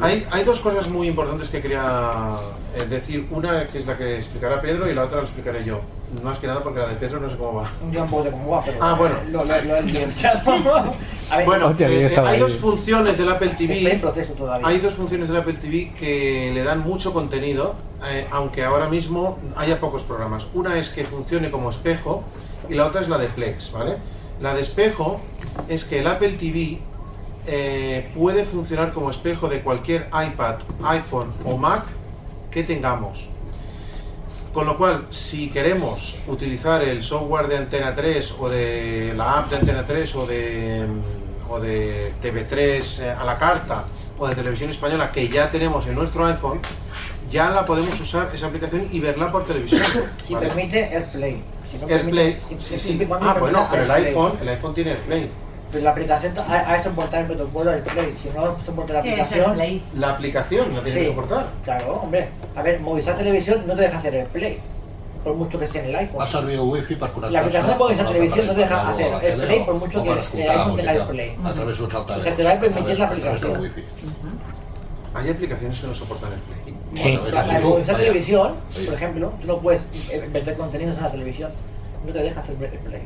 Hay, hay dos cosas muy importantes que quería eh, decir. Una que es la que explicará Pedro y la otra la explicaré yo. Más que nada porque la de Pedro no sé cómo va. Yo un poco de cómo va, pero Ah, bueno. lo, lo, lo. A ver, Bueno, Hostia, eh, hay ahí. dos funciones del Apple estoy en TV. proceso todavía. Hay dos funciones del Apple TV que le dan mucho contenido, eh, aunque ahora mismo haya pocos programas. Una es que funcione como espejo y la otra es la de Plex, ¿vale? La de espejo es que el Apple TV eh, puede funcionar como espejo de cualquier iPad, iPhone o Mac que tengamos. Con lo cual, si queremos utilizar el software de Antena 3 o de la app de Antena 3 o de, mm, o de TV3 eh, a la carta o de televisión española que ya tenemos en nuestro iPhone, ya la podemos usar esa aplicación y verla por televisión. Si ¿vale? permite AirPlay. Si no AirPlay, permite- sí, sí. Ah, bueno, pero el AirPlay. iPhone, el iPhone tiene AirPlay. Pero la aplicación ha, ha de soportar el protocolo del Play. Si no soporta la ¿Qué es aplicación. La aplicación la tiene Sí. que soportar. Claro, hombre. A ver, Movistar Televisión no te deja hacer el Play. Por mucho que esté en el iPhone. Va servir el wifi per La connectar-se aplicación de Movistar amb Televisión no te deja hacer o la el tele Play o- por mucho que el la iPhone tenga el música Play. a través d'un saltador. O sea, te va a permitir la aplicación. Hay aplicaciones que no soportan el Play. Sí. La, la de Movistar Vaya. Televisión, Sí. por ejemplo, tú no puedes meter contenidos en la televisión. No te deja hacer el Play.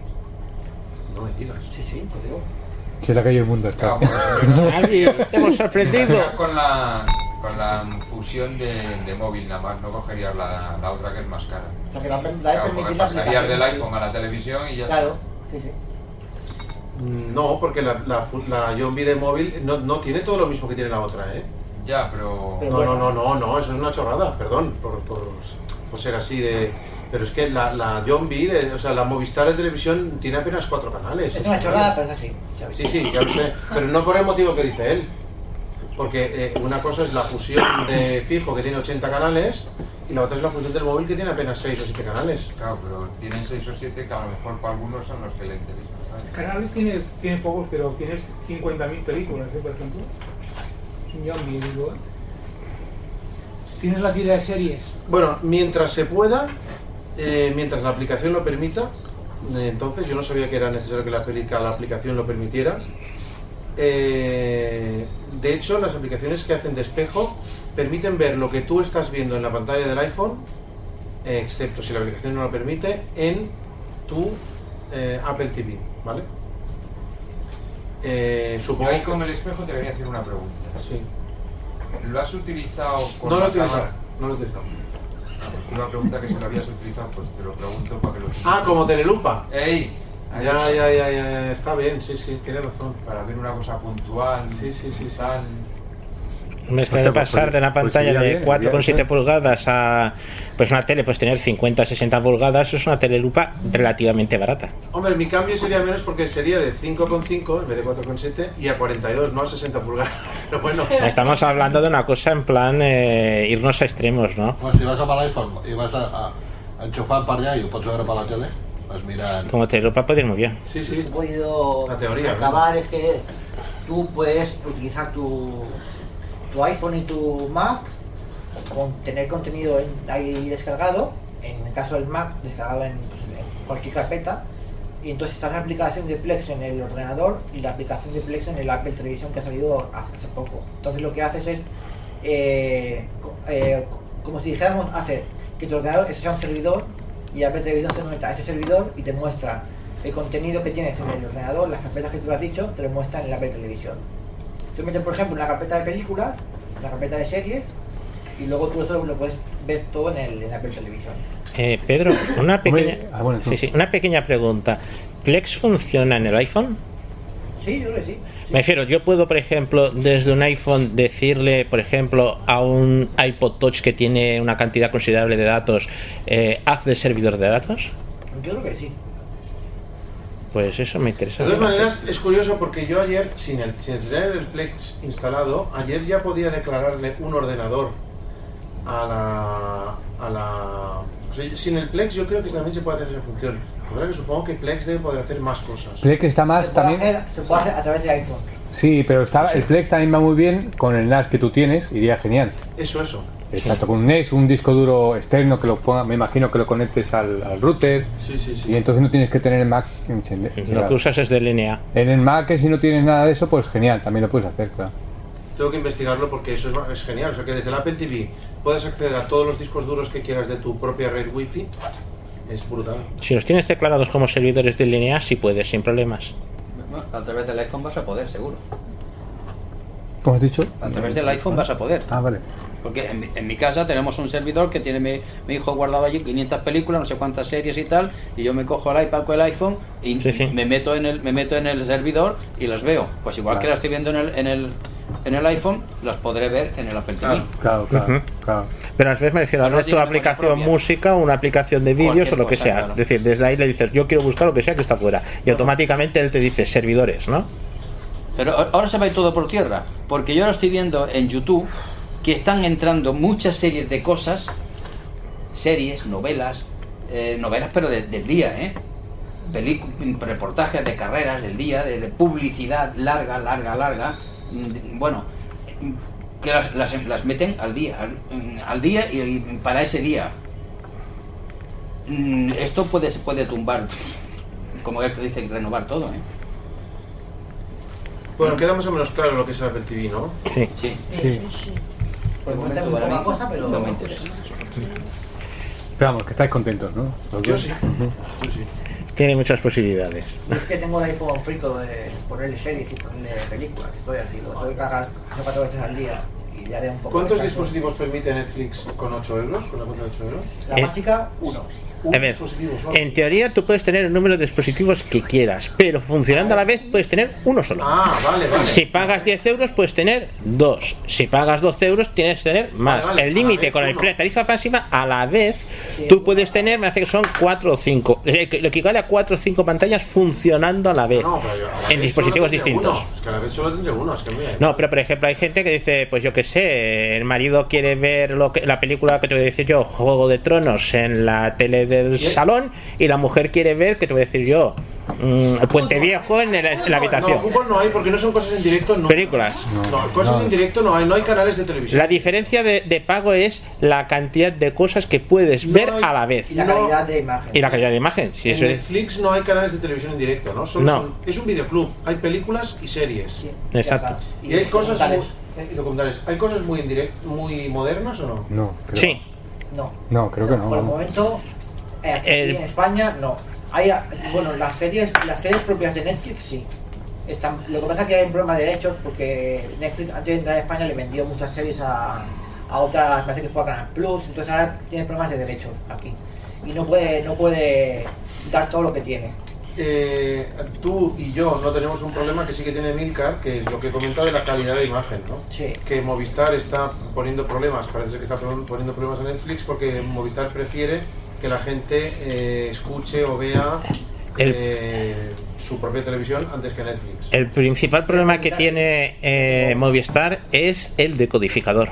No me digas. Sí, sí, te digo. Se le ha caído el mundo, chaval. Hemos sorprendido. Con la, con la fusión de, de móvil nada más, no cogerías la, la otra que es más cara. O sea, que la, la de Claro, porque pasarías del iPhone a la televisión y ya Claro, sí, sí. Mm, No, porque la, la, la John B de móvil no, no tiene todo lo mismo que tiene la otra, ¿eh? Ya, pero... Pero No, bueno. no, no, no, no, eso es una chorrada, perdón por, por, por ser así de... Pero es que la, la John B, de- o sea, la Movistar de televisión tiene apenas cuatro canales. Es una chorrada, pero es así. Sí, sí, ya lo sé, pero no por el motivo que dice él. Porque eh, una cosa es la fusión de fijo que tiene 80 canales y la otra es la fusión del móvil que tiene apenas 6 o 7 canales. Claro, pero tienen 6 o 7 que a lo mejor para algunos son los que le interesan, ¿sabes? Canales tiene, tiene pocos, pero tienes 50.000 películas, ¿eh? por ejemplo. Digo. Tienes la cita de series. Bueno, mientras se pueda, eh, mientras la aplicación lo permita, eh, entonces yo no sabía que era necesario que la, la aplicación lo permitiera. Eh, de hecho, las aplicaciones que hacen de permiten ver lo que tú estás viendo en la pantalla del iPhone, excepto si la aplicación no lo permite, en tu Apple TV, ¿vale? Eh, Yo ahí con el espejo te quería hacer una pregunta. Sí. ¿Lo has utilizado con No lo utilizado, cámara? no lo he utilizado. Ah, pues una pregunta que si lo habías utilizado, pues te lo pregunto para que lo Ah, como telelupa. ¡Ey! Ya, está. ya, ya, ya, ya, está bien, sí, sí, tiene razón. Para ver una cosa puntual. Sí, sí, sí, sí. tal. Es que de pues, pasar pues, de una pues pantalla iría de bien, 4,7 iría bien. pulgadas a pues una tele, pues tener 50, 60 pulgadas, es una telelupa relativamente barata. Hombre, mi cambio sería menos porque sería de 5,5 en vez de 4,7 y a 42, no a 60 pulgadas. Pero bueno, Estamos hablando de una cosa en plan eh, irnos a extremos, ¿no? Pues si vas amb l'iPhone i vas a, a, a enxufar per allà i ho pots veure per la tele, vas mirant... Como telelupa puede ir muy bien. sí, sí, he podido La teoría, acabar es que tú puedes utilizar tu, tu iPhone y tu Mac con tener contenido en- ahí descargado, en el caso del Mac descargado en, pues, en cualquier carpeta, y entonces está la aplicación de Plex en el ordenador y la aplicación de Plex en el Apple Televisión que ha salido hace, poco. Entonces lo que haces es, eh, eh, como si dijéramos, hacer que tu ordenador sea un servidor y Apple Televisión se conecta a ese servidor y te muestra el contenido que tienes en el ordenador, las carpetas que tú has dicho, te lo muestran en la Apple Televisión. Tú metes, por ejemplo, una carpeta de películas, una carpeta de series, y luego tú eso lo puedes ver todo en, el, en Apple Televisión. Eh, Pedro, una pequeña, ah, bueno, sí, sí, una pequeña pregunta. ¿Plex funciona en el iPhone? Sí, yo creo que sí. Me refiero, yo puedo, por ejemplo, desde un iPhone decirle, por ejemplo, a un iPod Touch que tiene una cantidad considerable de datos, eh, haz de servidor de datos. Yo creo que sí. Pues eso me interesa. De todas maneras, es curioso porque yo ayer, sin, el, sin tener el Plex instalado, ayer ya podía declararle un ordenador a la. A la o sea, sin el Plex yo creo que también se puede hacer esa función. La que supongo que Plex debe poder hacer más cosas. Plex está más se también. Hacer, se puede hacer a través de iPhone. Sí, pero está, el Plex también va muy bien con el NAS que tú tienes, iría genial. Eso, eso. Exacto, con un NAS, un disco duro externo que lo ponga, me imagino que lo conectes al, al router Sí, sí, sí. y entonces no tienes que tener el Mac encende- Lo que usas es de línea. En el Mac, si no tienes nada de eso, pues genial, también lo puedes hacer, claro. Tengo que investigarlo porque eso es, es genial. O sea, que desde el Apple TV puedes acceder a todos los discos duros que quieras de tu propia red Wi-Fi. Es brutal. Si los tienes declarados como servidores de línea, sí puedes, sin problemas. Bueno, a través del iPhone vas a poder, seguro. ¿Cómo has dicho? A través del iPhone vas a poder. Ah, vale. Porque en, mi- en mi casa tenemos un servidor que tiene mi, mi hijo guardado allí 500 películas, no sé cuántas series y tal, y yo me cojo el iPad con el iPhone y me meto en el me meto en el servidor y las veo. Pues igual que las estoy viendo en el, en el en el iPhone, las podré ver en el Apple TV. Claro, claro, claro. Pero a veces me refiero no es tu aplicación música o una aplicación de vídeos o lo que cosa, sea. claro. Es decir, desde ahí le dices, yo quiero buscar lo que sea que está fuera. Y automáticamente él te dice servidores, ¿no? Pero ahora se va a ir todo por tierra, porque yo ahora estoy viendo en YouTube que están entrando muchas series de cosas, series, novelas, eh, novelas pero de- del día, ¿eh? Reportajes de carreras del día, de, de publicidad larga, larga, larga, mm, bueno, que las, las- las meten al día, al, mm, al día y, y para ese día. Mm, Esto puede, se puede tumbar, como él dice, renovar todo, ¿eh? Bueno, queda más o menos claro lo que es el Apple TV, ¿no? Sí. Sí. Sí. De cuenta momento mí cosa, pero no me interesa. Pero vamos, que estáis contentos, ¿no? Los Yo dos. sí. Yo sí. Tiene muchas posibilidades. Yo es que tengo el iPhone frico de ponerle series y ponerle películas. Estoy así, lo tengo que cargar tres o cuatro veces al día y ya de un poco. ¿Cuántos dispositivos permite Netflix con 8 euros? ¿Con la cuenta de 8 euros? La Eh, básica, uno. A ver, en teoría tú puedes tener el número de dispositivos que quieras, pero funcionando a la vez puedes tener uno solo. Ah, vale, vale. Si pagas 10 euros puedes tener dos. Si pagas 12 euros tienes que tener más. Vale, vale, el la límite con el pre- tarifa máxima a la vez tú puedes tener, me hace que son 4 o 5. Lo que equivale a 4 o 5 pantallas funcionando a la vez. No, pero yo a la en dispositivos distintos. uno. Es que a la vez solo tendré uno, es que mira. No, pero por ejemplo hay gente que dice, pues yo qué sé, el marido quiere ver lo que, la película que te voy a decir yo, Juego de Tronos, en la tele del salón y la mujer quiere ver, que te voy a decir yo, mm, el Puente Viejo en, el- en la habitación. No, fútbol no hay porque no son cosas en directo. No. Películas. No, cosas en directo no hay, no hay canales de televisión. La diferencia de, de pago es la cantidad de cosas que puedes ver hay- a la vez. Y la No. calidad de imagen. Y la calidad de imagen. Si en eso es, Netflix no hay canales de televisión en directo, ¿no? Solo No. son- es un videoclub. Hay películas y series. Exacto. Y hay cosas muy, documentales. eh, y documentales. ¿Hay cosas muy indirect, muy modernas o no? No, creo, Sí. No. no, creo que no. Por el momento, aquí El- en España no. Hay, bueno, las series, las series propias de Netflix sí. Están, lo que pasa es que hay un problema de derechos porque Netflix antes de entrar a España le vendió muchas series a, a otras, parece que fue a Canal Plus, entonces ahora tiene problemas de derechos aquí. Y no puede, no puede dar todo lo que tiene. Eh, tú y yo no tenemos un problema que sí que tiene Milcar, que es lo que he comentado de la calidad de imagen, ¿no? Sí. Que Movistar está poniendo problemas, parece ser que está pon- poniendo problemas a Netflix porque Movistar prefiere que la gente eh, escuche o vea El- eh, su propia televisión antes que Netflix. el principal problema que tiene eh, Movistar es el decodificador.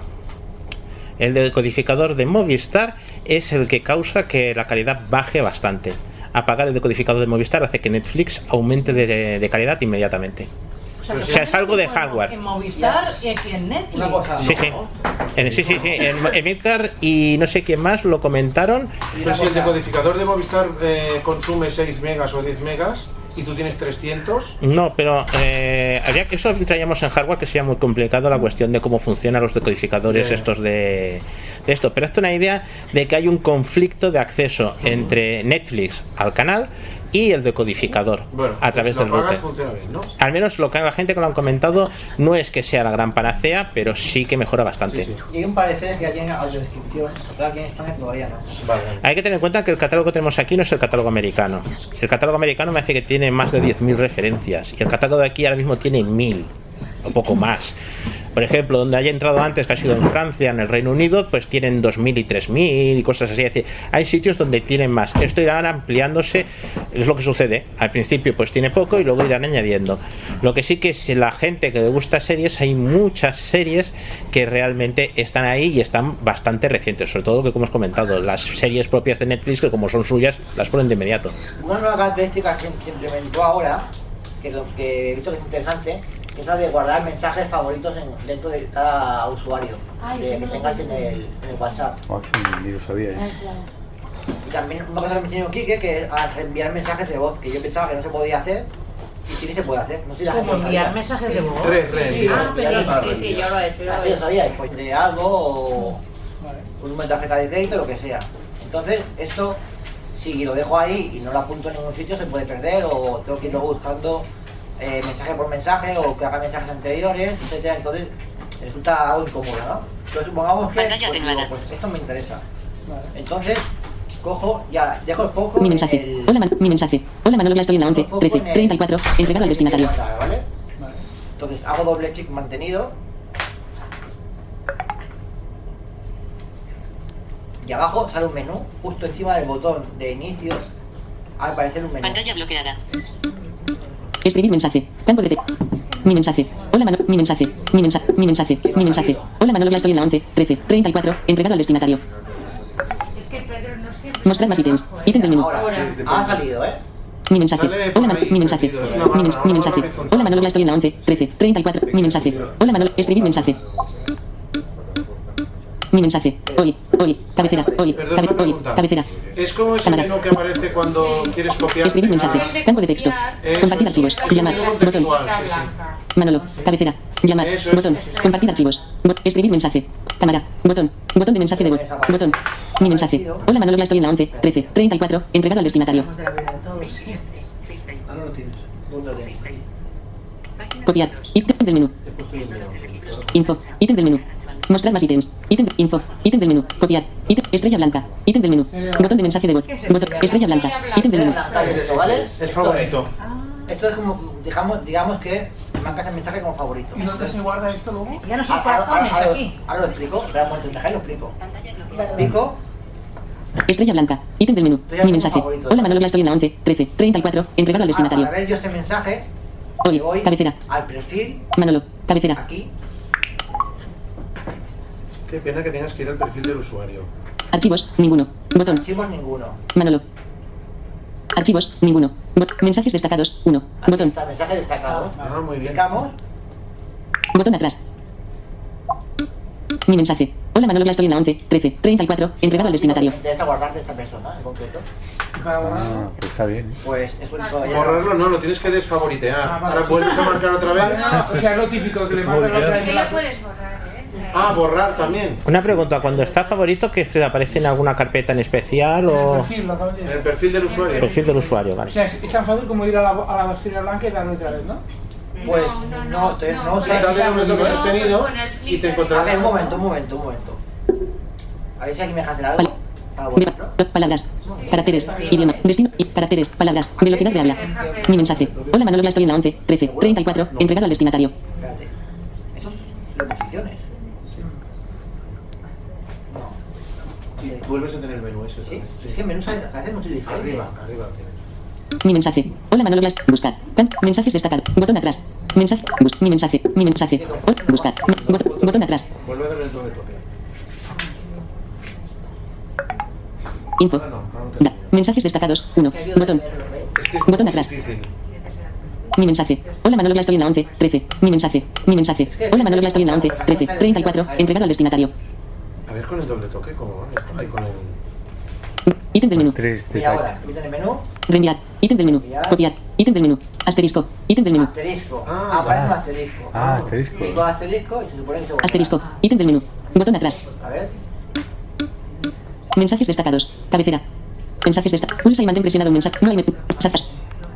El decodificador de Movistar es el que causa que la calidad baje bastante. Apagar el decodificador de Movistar hace que Netflix aumente de calidad inmediatamente. O sea, O que sea, es algo de hardware. En Movistar y aquí en Netflix. Sí, sí. En- sí, sí, sí. En Emilcar y no sé quién más lo comentaron. Pero si el decodificador de Movistar eh, consume 6 megas o 10 megas y tú tienes 300, No, pero eh, habría que eso entraríamos en hardware que sería muy complicado la cuestión de cómo funcionan los decodificadores Sí. estos de, de esto. Pero esto es una idea de que hay un conflicto de acceso entre Netflix al canal y el decodificador Bueno, a través pues del router. funciona bien, ¿no? Al menos lo que la gente que lo han comentado no es que sea la gran panacea, pero sí que mejora bastante. Y hay un parecer que ya tiene audiodescripción, pero aquí en España todavía no. Hay que tener en cuenta que el catálogo que tenemos aquí no es el catálogo americano. El catálogo americano me hace que tiene más de 10.000 referencias y el catálogo de aquí ahora mismo tiene 1.000 o poco más. Por ejemplo, donde haya entrado antes, que ha sido en Francia, en el Reino Unido, pues tienen 2.000 y 3.000 y cosas así. Es decir, hay sitios donde tienen más. Esto irá ampliándose, es lo que sucede. Al principio pues tiene poco y luego irán añadiendo. Lo que sí que si la gente que le gusta series, hay muchas series que realmente están ahí y están bastante recientes. Sobre todo que como hemos comentado, las series propias de Netflix, que como son suyas, las ponen de inmediato. Una nueva característica que se implementó ahora, que, lo que he visto que es interesante, es la de guardar mensajes favoritos en- dentro de cada usuario Ay, de- eso que tengas en el, en el WhatsApp. Oh, sí, ni lo sabía. ¿eh? Y también una cosa que me tiene Kike, que es a enviar mensajes de voz, que yo pensaba que no se podía hacer, y sí que se puede hacer. No sé si la ¿Cómo, gente enviar sabía. mensajes de voz? Re, re, Sí, ah, pues sí, sí, sí, yo lo he hecho, yo lo he Así lo hecho. sabíais, pues de algo o un número de tarjeta de crédito, lo que sea. Entonces, esto, si lo dejo ahí y no lo apunto en ningún sitio, se puede perder o tengo que ir luego buscando eh, mensaje por mensaje o que haga mensajes anteriores, etcétera. Entonces, resulta algo incómodo, ¿no? Entonces, supongamos que pues, digo, pues esto me interesa. Entonces, cojo, ya, dejo el foco Mi en mensaje. el- Hola, Man- mi mensaje. Hola Manolo, ya estoy en la 11, 13, 34, entregado al destinatario. ¿vale? Entonces hago doble clic mantenido. Y abajo sale un menú, justo encima del botón de inicio, al aparecer un menú. Pantalla bloqueada. Escribir mensaje. Campo de te- Mi mensaje. Hola Manolo, mi mensaje. Mi mensaje. Mi mensaje. Mi mensaje. Hola Manolo, ya estoy en la 11, 13, 34, entregado al destinatario. Es que Pedro no siempre. Mostrar más ítems. Ítem del menú. Ha salido, ¿eh? Mi mensaje. Hola Man- mi mensaje. Mi, mens- mi mensaje. Hola Manolo, ya estoy en la 11, 13, 34, mi mensaje. Hola Manolo, escribir mensaje. Mi mensaje. Hoy, hoy, cabecera, hoy, Perdón, cabe- pregunta. cabecera. Es como ese Cámara. menú que aparece cuando quieres copiar. Escribir mensaje. Campo de texto. Eso Compartir archivos. Llamar. Botón. contextual, sí, sí. Manolo. Cabecera. Llamar. Eso es. Botón. Compartir archivos. Bot- escribir mensaje. Cámara. Botón. Botón de mensaje de voz. Botón. Mi mensaje. Hola Manolo, ya estoy en la 11, 13, 34, entregado al destinatario. Copiar. Ítem del menú. Info. Ítem del menú. Mostrar más ítems. Ítem de info. Ítem del menú. Copiar. Ítem. Estrella blanca. Ítem del menú. Botón de mensaje de voz. Botón. Estrella blanca. Ítem del menú. Esto, ¿vale? Es favorito. Esto es como, digamos, digamos que marcas el mensaje como favorito. ¿Y dónde se guarda esto luego? Ya no son Ahora- ahora- corazones aquí. Ahora lo explico, espera un momento, lo explico. Pico, Estrella blanca. Ítem del menú. Mi mensaje. favorito. Hola Manolo, ya estoy en la 11, 13, 34, entregado al a, destinatario. a ver yo este mensaje, Hoy. voy Cabecera. al perfil, Manolo. Cabecera. aquí, Qué pena que tengas que ir al perfil del usuario. Archivos. Ninguno. Botón. archivos ninguno. Manolo. Archivos. Ninguno. Bot- mensajes destacados. 1. Aquí Botón. está, mensaje destacado. Ah, muy bien. Clicamos, Botón atrás. Mi mensaje. Hola Manolo, ya estoy en la 11, 13, 34, entregado al destinatario. me interesa guardar de esta persona en concreto. Ah, pues está bien. Pues es un. Borrarlo no, lo tienes que desfavoritear. Ah, vale. Ahora vuelves a marcar otra vez. O sea, lo típico que le mandan vez Sí la lo puedes borrar, ¿eh? Ah, borrar también. Una pregunta, cuando está favorito, que se aparece en alguna carpeta en especial o perfil, lo acabo de En el perfil del usuario. perfil del usuario, O vale. sea, es, tan fácil como ir a la, a la estrella blanca y darle otra vez, ¿no? Pues No, no, no, no, te- no, no Dale doble toque No, sostenido el y te flipper. A encontrarás. ver, un momento, un momento, un momento. A ver si aquí me deja hacer algo. Para Mira, borrarlo. palabras, caracteres, idioma, destino, y caracteres, palabras, velocidad de habla. Mi mensaje. Hola Manolo, ya estoy en la 11, 13, 34, entregado al destinatario. Espérate. Eso es las posiciones. No. Sí, vuelves a tener el menú ese. Sí, vez, es que el menú sale, hace mucho diferente. Arriba, arriba lo tienes. Mi mensaje. Hola Manolo, est- buscar. Mensajes destacados. Botón atrás. Mensaje. Bus, mi mensaje. Mi mensaje. O- buscar. Bot- botón atrás. Vuelve a darle el doble toque. Info. Ahora no, ahora no Da. Mensajes destacados. 1. Botón. Es que es Botón atrás. difícil. Mi mensaje. Hola Manolo, ya estoy en la 11, 13. Mi mensaje. Mi mensaje. Hola Manolo, ya estoy en la 11, 13, 34, entregado al destinatario. A ver con el doble toque, ¿cómo va? Esto, Ahí con el. Ítem del menú. Y ahora, meten el menú, Reenviar. Ítem del menú. Copiar. Ítem del menú. Asterisco. Ítem del menú. asterisco. Ah, Ah, aparece un ah. asterisco. Ah, asterisco. Pico asterisco y se supone que se. Asterisco. Ítem del menú. Botón atrás. A ver. Mensajes destacados. Cabecera. Mensajes destacados. Pulsa y mantén presionado un mensaje. No hay me- Saltas.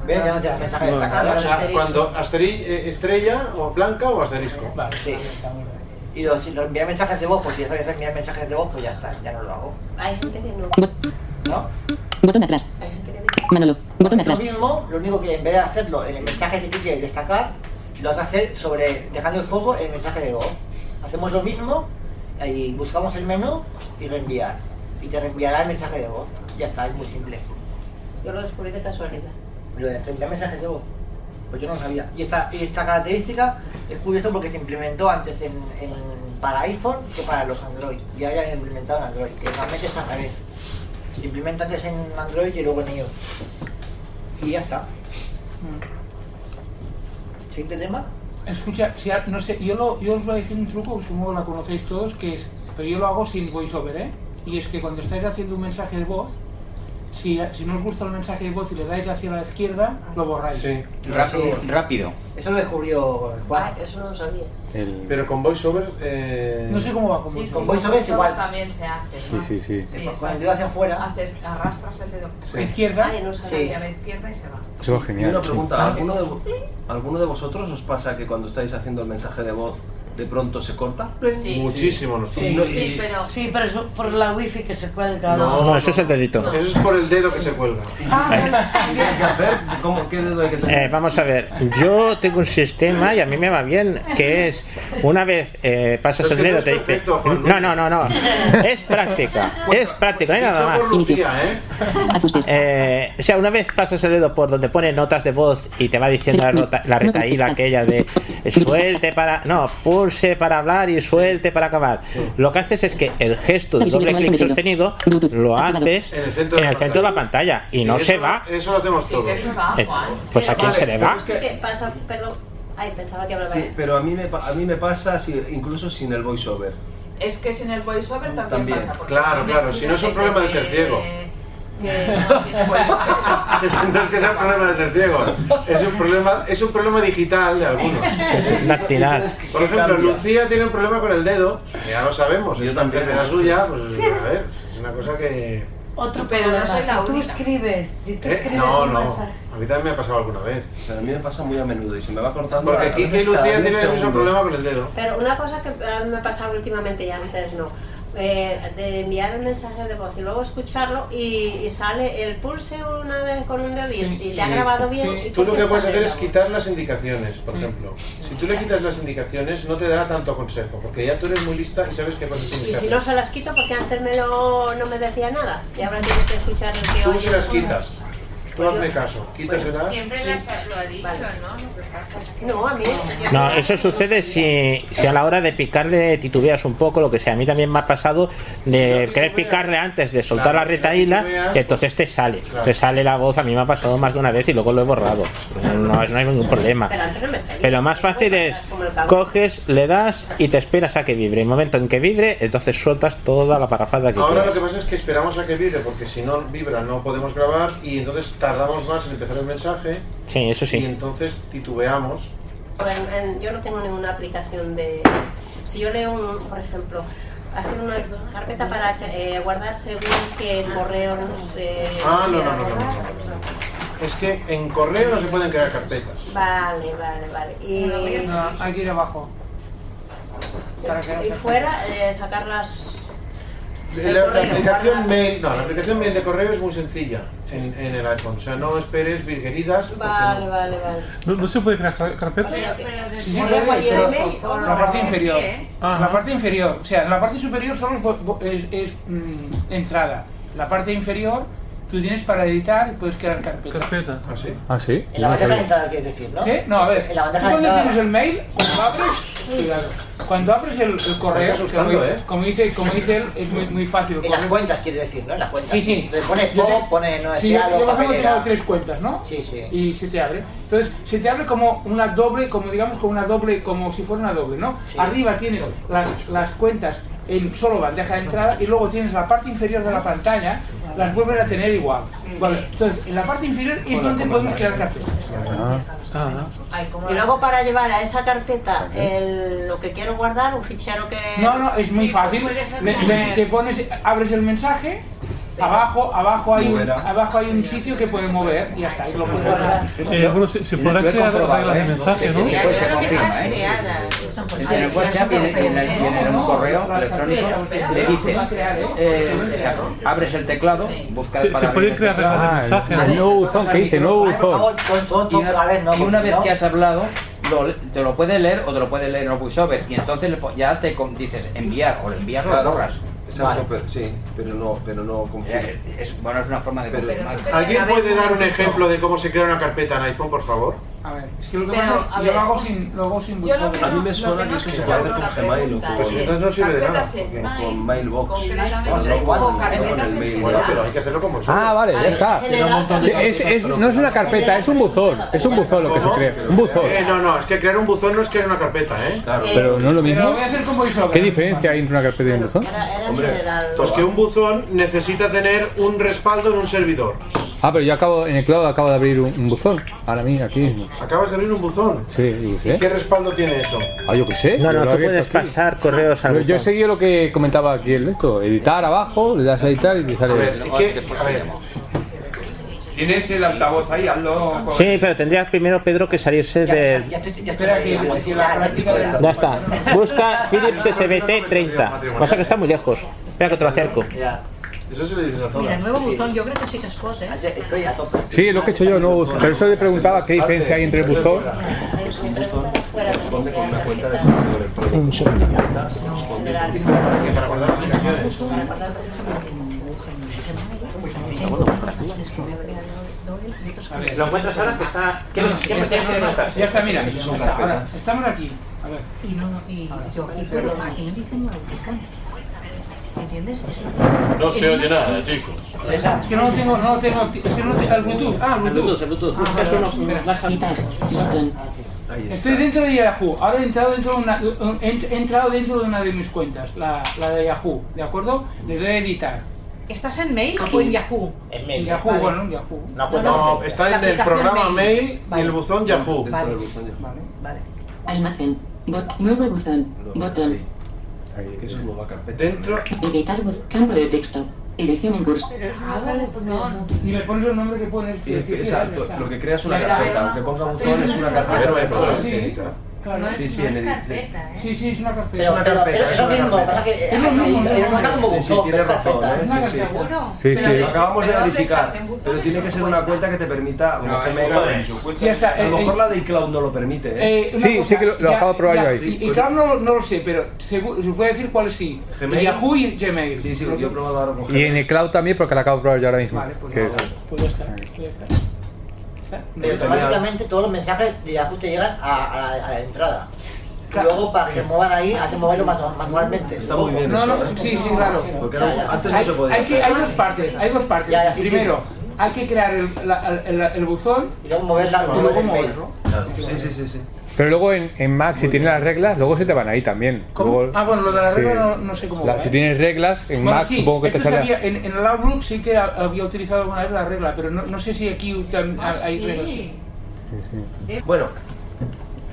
¿Ves? Ya no te mensajes O destacados. sea, cuando asteri- eh, estrella o blanca o asterisco. Sí. Y los, si los enviar mensajes de voz, pues si ya sabes enviar mensajes de voz, pues ya está, ya no lo hago. Hay gente que no. ¿No? Botón atrás. Manolo. Botón Lo atrás. mismo, lo único que en vez de hacerlo en el mensaje que tú quieres destacar, lo vas a hacer sobre dejando el foco en el mensaje de voz. Hacemos lo mismo, y buscamos el menú y reenviar. Y te reenviará el mensaje de voz. Ya está, es muy simple. Yo lo descubrí de casualidad. Lo de reenviar mensajes de voz. Pues yo no lo sabía. Y esta, y esta característica es curioso porque se implementó antes en, en- para iPhone que para los Android. Ya hayan implementado en Android, que realmente es al. Se implementa antes en Android y luego en iOS. Y ya está. ¿Siguiente tema? Escucha, si no sé, yo, lo, yo os voy a decir un truco que supongo que la conocéis todos, que es, pero yo lo hago sin voiceover, ¿eh? Y es que cuando estáis haciendo un mensaje de voz, si, si no os gusta el mensaje de voz y le dais hacia la izquierda, lo borráis. Rápido. rápido. Eso lo descubrió Juan. eso no lo sabía. Pero con voiceover. Eh... No sé cómo va con Sí, sí, Con voiceover es igual. también se hace. Sí, ¿no? sí, sí. Sí, Con el dedo hacia afuera. Haces, arrastras el dedo. Sí. ¿Izquierda? Ay, no sabía. Sí. Hacia la izquierda y se va. Eso va Y genial. una sí. pregunta, ¿alguno de, ¿alguno de vosotros os pasa que cuando estáis haciendo el mensaje de voz de pronto se corta? Sí. Muchísimo nos Sí. Sí, pero. Sí, pero eso por la wifi que se cuelga. No, No, eso es el dedito. Eso es por el dedo que se cuelga. ¿Qué hay que hacer? ¿Cómo, ¿Qué dedo hay que tener? Eh, vamos a ver, yo tengo un sistema y a mí me va bien, que es una vez eh, pasas el no dedo, te dice. perfecto, No, no, no, no. Es práctica, es práctica, no hay nada más. por Lucía, ¿eh? Eh, o sea, una vez pasas el dedo por donde pone notas de voz y te va diciendo la, nota- la retaíla aquella de suelte para. No, pulse para hablar y suelte para acabar. Lo que haces es que el gesto de doble clic sostenido lo haces En el centro de la el centro de la pantalla y Sí, no eso se va. Eso lo hacemos todos. que se va, Eh, Juan. Pues a quién se le va. Perdón. Ay, pensaba que hablaba. Sí, pero a mí me, pa- a mí me pasa si- incluso sin el voiceover. Es que sin el voiceover también, También. pasa. Claro, claro, si no es un problema de ser ciego. Que no tiene voiceover. no es que sea un problema de ser ciego, es un problema, es un problema digital de algunos. Es dactilar. Por ejemplo, Lucía tiene un problema con el dedo, ya lo sabemos, es una enfermedad suya, pues a ver, es una cosa que... Otro Pero no problema, soy la si tú única. escribes, si tú ¿Eh? escribes No, no, mensaje. a mí también me ha pasado alguna vez. Pero a mí me pasa muy a menudo y se me va cortando. Porque a Kike y Lucía 10 tienen el mismo problema con el dedo. Pero una cosa que mí me ha pasado últimamente y antes no, eh, de enviar el mensaje de voz y luego escucharlo y, y sale el pulse una vez con un dedo y, y te ha Sí. grabado bien. y Tú lo que puedes hacer es quitar las indicaciones, por ejemplo. Si tú le quitas las indicaciones, no te dará tanto consejo, porque ya tú eres muy lista y sabes qué cosas tienes que si no se las quito porque antes me lo, no me decía nada y ahora tienes que escuchar el que Tú oye. se las quitas. Tú hazme caso, quítaselas. Siempre las ha- lo ha dicho, ¿no? A mí. Eso sucede si, si a la hora de picarle titubeas un poco, lo que sea. A mí también me ha pasado de querer picarle antes de soltar la retaíla y entonces te sale. Te sale la voz, a mí me ha pasado más de una vez y luego lo he borrado. No, no hay ningún problema. Pero más fácil es coges, le das y te esperas a que vibre. En el momento en que vibre, entonces sueltas toda la parrafada que Ahora lo que pasa es que esperamos a que vibre, porque si no vibra no podemos grabar y entonces tardamos más en empezar el mensaje Sí, eso y sí. entonces titubeamos. En- en- yo no tengo ninguna aplicación de. Si yo leo, un, por ejemplo, hacer una carpeta para eh, guardar según que el correo nos. eh, Ah, no, no, no, no. Es que en correo no se pueden crear carpetas. Vale, vale, vale. Y, No, hay que ir abajo. Para que no y fuera, eh, sacar las. La, la aplicación mail, no, la aplicación mail de correo es muy sencilla en, en el iPhone. O sea, no esperes virgueridas. Vale, no. vale, vale. ¿No, no se puede crear car- carpetas? Sí, sí, puede, pero o la parte inferior. Ajá. La parte inferior, o sea, en la parte superior solo es, mm, entrada. La parte inferior tú tienes para editar y puedes crear carpetas. Carpeta. ¿Ah, sí? Ah, sí. En la bandeja de entrada quieres decir, ¿no? ¿Sí? No, a ver. En la bandeja de cuando entrada. tienes el mail, cuando abres, cuidado. Cuando abres el, el correo, ¿eh? como dice, como dice él, es muy, muy fácil. En las cuentas quieres decir, ¿no? En las cuentas. Sí, sí. Le pones Yo PO, pones no Sí, yo, deseado, yo papelera. tengo tres cuentas, ¿no? Sí, sí. Y se te abre. Entonces, se te abre como una doble, como digamos, como una doble, como si fuera una doble, ¿no? Sí. Arriba tienes las, las cuentas en solo bandeja de entrada y luego tienes la parte inferior de la pantalla, las vuelven a tener igual. Vale, entonces, en la parte inferior es donde podemos crear carpetas. Y luego para llevar a esa carpeta el- lo que quiero guardar, un fichero que... No, no, es muy fácil. Le- le- te pones, abres el mensaje, abajo, abajo hay, un, abajo hay un sitio que puede mover y está, y lo puedes guardar. Eh, bueno, se, se crear reglas de ¿eh? mensaje, ¿no? Sí, se confirma, ¿eh? En el WhatsApp viene en un correo electrónico, le dices, eh, abres el teclado, buscas Se- el se del crear reglas de mensaje, ¿no? El nuevo buzón, ¿qué dice? Nuevo buzón. y una, y una vez que has hablado, lo- te lo puede leer o te lo puede leer en el voiceover y entonces le po- ya te con- dices enviar o le envías lo Claro, exacto, pero- sí, pero no, pero no confirma. Eh, Es, bueno, es una forma de Pero- confirmar. ¿Alguien puede dar un ejemplo de cómo se crea una carpeta en iPhone, por favor? A ver, es que lo que Pero, pasa es a que yo ver, lo hago sin, lo hago sin yo lo que A mí me no- suena que no eso se puede hacer con Gmail o con- Pues entonces no sirve de nada. Con- Mail, con Mailbox. concretamente, No, no, igual, o no, carpetas con el en mail. general. Bueno, pero hay que hacerlo como Ah, vale, ya está. Sí, es, es- no es una carpeta, es un buzón. Es un buzón lo que se ¿Cómo? crea. Un buzón. Eh, no, no, es que crear un buzón no es crear una carpeta, ¿eh? Claro. Pero no es lo Pero mismo. lo voy a hacer con voiceover. ¿Qué diferencia hay entre una carpeta y un buzón? Hombre, Pues que un buzón necesita tener un respaldo en un servidor. Ah, pero yo acabo, en el cloud acabo de abrir un, un buzón. Ahora mismo, aquí mismo. Acabas de abrir un buzón. Sí, yo qué ¿Y qué respaldo tiene eso? Ah, yo qué sé. No, no, tú puedes aquí. pasar correos al Pero yo he buzón. seguido lo que comentaba aquí el de esto. Editar abajo, le das a editar y te A sale. ver, ¿qué? A ver, Tienes el altavoz ahí, hazlo con... Sí, pero tendría primero Pedro que salirse Ya, de... ya Espera que la ya estoy práctica de fuera. Ya está. Busca Philips SBT 30. Pasa que está muy lejos. Espera que te lo acerco. Ya. Eso se le dices a todos. Mira, nuevo buzón, yo creo que sí que es cosa, ¿eh? Estoy a tope. Sí, lo que he hecho yo, no buzón. Pero eso le preguntaba qué diferencia hay entre el buzón. Responde con una cuenta de correo electrónico. Un segundo. ¿Para qué? Para guardar aplicaciones. ¿Lo encuentras ahora? Que está... ¿Qué Ya qué está, presidente no, no, notas? Ya está, mira, estamos aquí. A ver. Y no, y yo aquí puedo, aquí me dicen nuevo buzón. ¿Entiendes? Eso. No se oye nada, chicos. Es que no lo tengo, no lo tengo Es que no lo tengo. El Bluetooth. Ah, El Bluetooth. Bluetooth, el Bluetooth. Ah. Ahí está. Estoy dentro de Yahoo. Ahora he entrado dentro de una, he entrado dentro de una de mis cuentas, la, la de Yahoo, ¿de acuerdo? Le doy a editar. ¿Estás en mail o en Yahoo? En En medio. Yahoo, Vale. bueno, en Yahoo. No, No, no. está en el programa Mail. Mail y el buzón Yahoo. Dentro Vale. del buzón ya. Vale. Vale. Almacén. Bot- nuevo buzón. Botón. Ahí, que eso es nueva carpeta. Dentro, Editar Campo de texto. Edición en curso. Y le pones el nombre que es que- Exacto, lo que creas una Ya está. carpeta, aunque ponga buzón es una carpeta. Claro. No es, Sí, sí, no en es el- carpeta, ¿eh? Sí, sí, es una carpeta. Pero, una pero carpeta, es es lo una mismo, carpeta. pasa que Es lo mismo, como Sí, sí, buzón, tienes es razón. ¿eh? Una Sí, sí. ¿Seguro? Sí, Pero sí. ¿de- Lo acabamos de pero ¿dónde verificar, pero tiene en que ser una cuenta que te permita, No, Gmail, está. A lo Eh, mejor eh, la de iCloud no lo permite, ¿eh? Eh, una Sí, sí que lo- lo acabo de probar yo ahí. Y, y claro, no, lo- no lo sé, pero seguro, se puede decir cuáles sí. Gmail. Yahoo y Gmail. Sí, sí, yo he probado ahora con Y en Gmail. el cloud también, porque la acabo de probar yo ahora mismo. Vale, pues, pues ya está. pues ya está. Pero automáticamente todos los mensajes de Yahoo te llegan a, a la, a la entrada. Luego para que se muevan ahí, hay que moverlo más manualmente. Está muy bien No, eso, no, ¿eh? sí, sí, claro. Porque era- antes no Hay, se podía hay que, hay dos partes, hay dos partes. Ya, ya, sí, Primero, sí. hay que crear el, la- el, el buzón Y luego moverla, y luego moverlo. Claro, Sí, sí, sí, sí. Pero luego en, en Mac, si tienes las reglas, luego se te van ahí también. ¿Cómo? Luego- Ah, bueno, lo de la sí. regla no, no sé cómo La- va, si ¿eh? tienes reglas, en Bueno, Mac sí, supongo que te sale. sabía- en, en el Outlook sí que ha- había utilizado alguna vez la regla, pero no, no sé si aquí tam- Ah, hay reglas. sí. Bueno,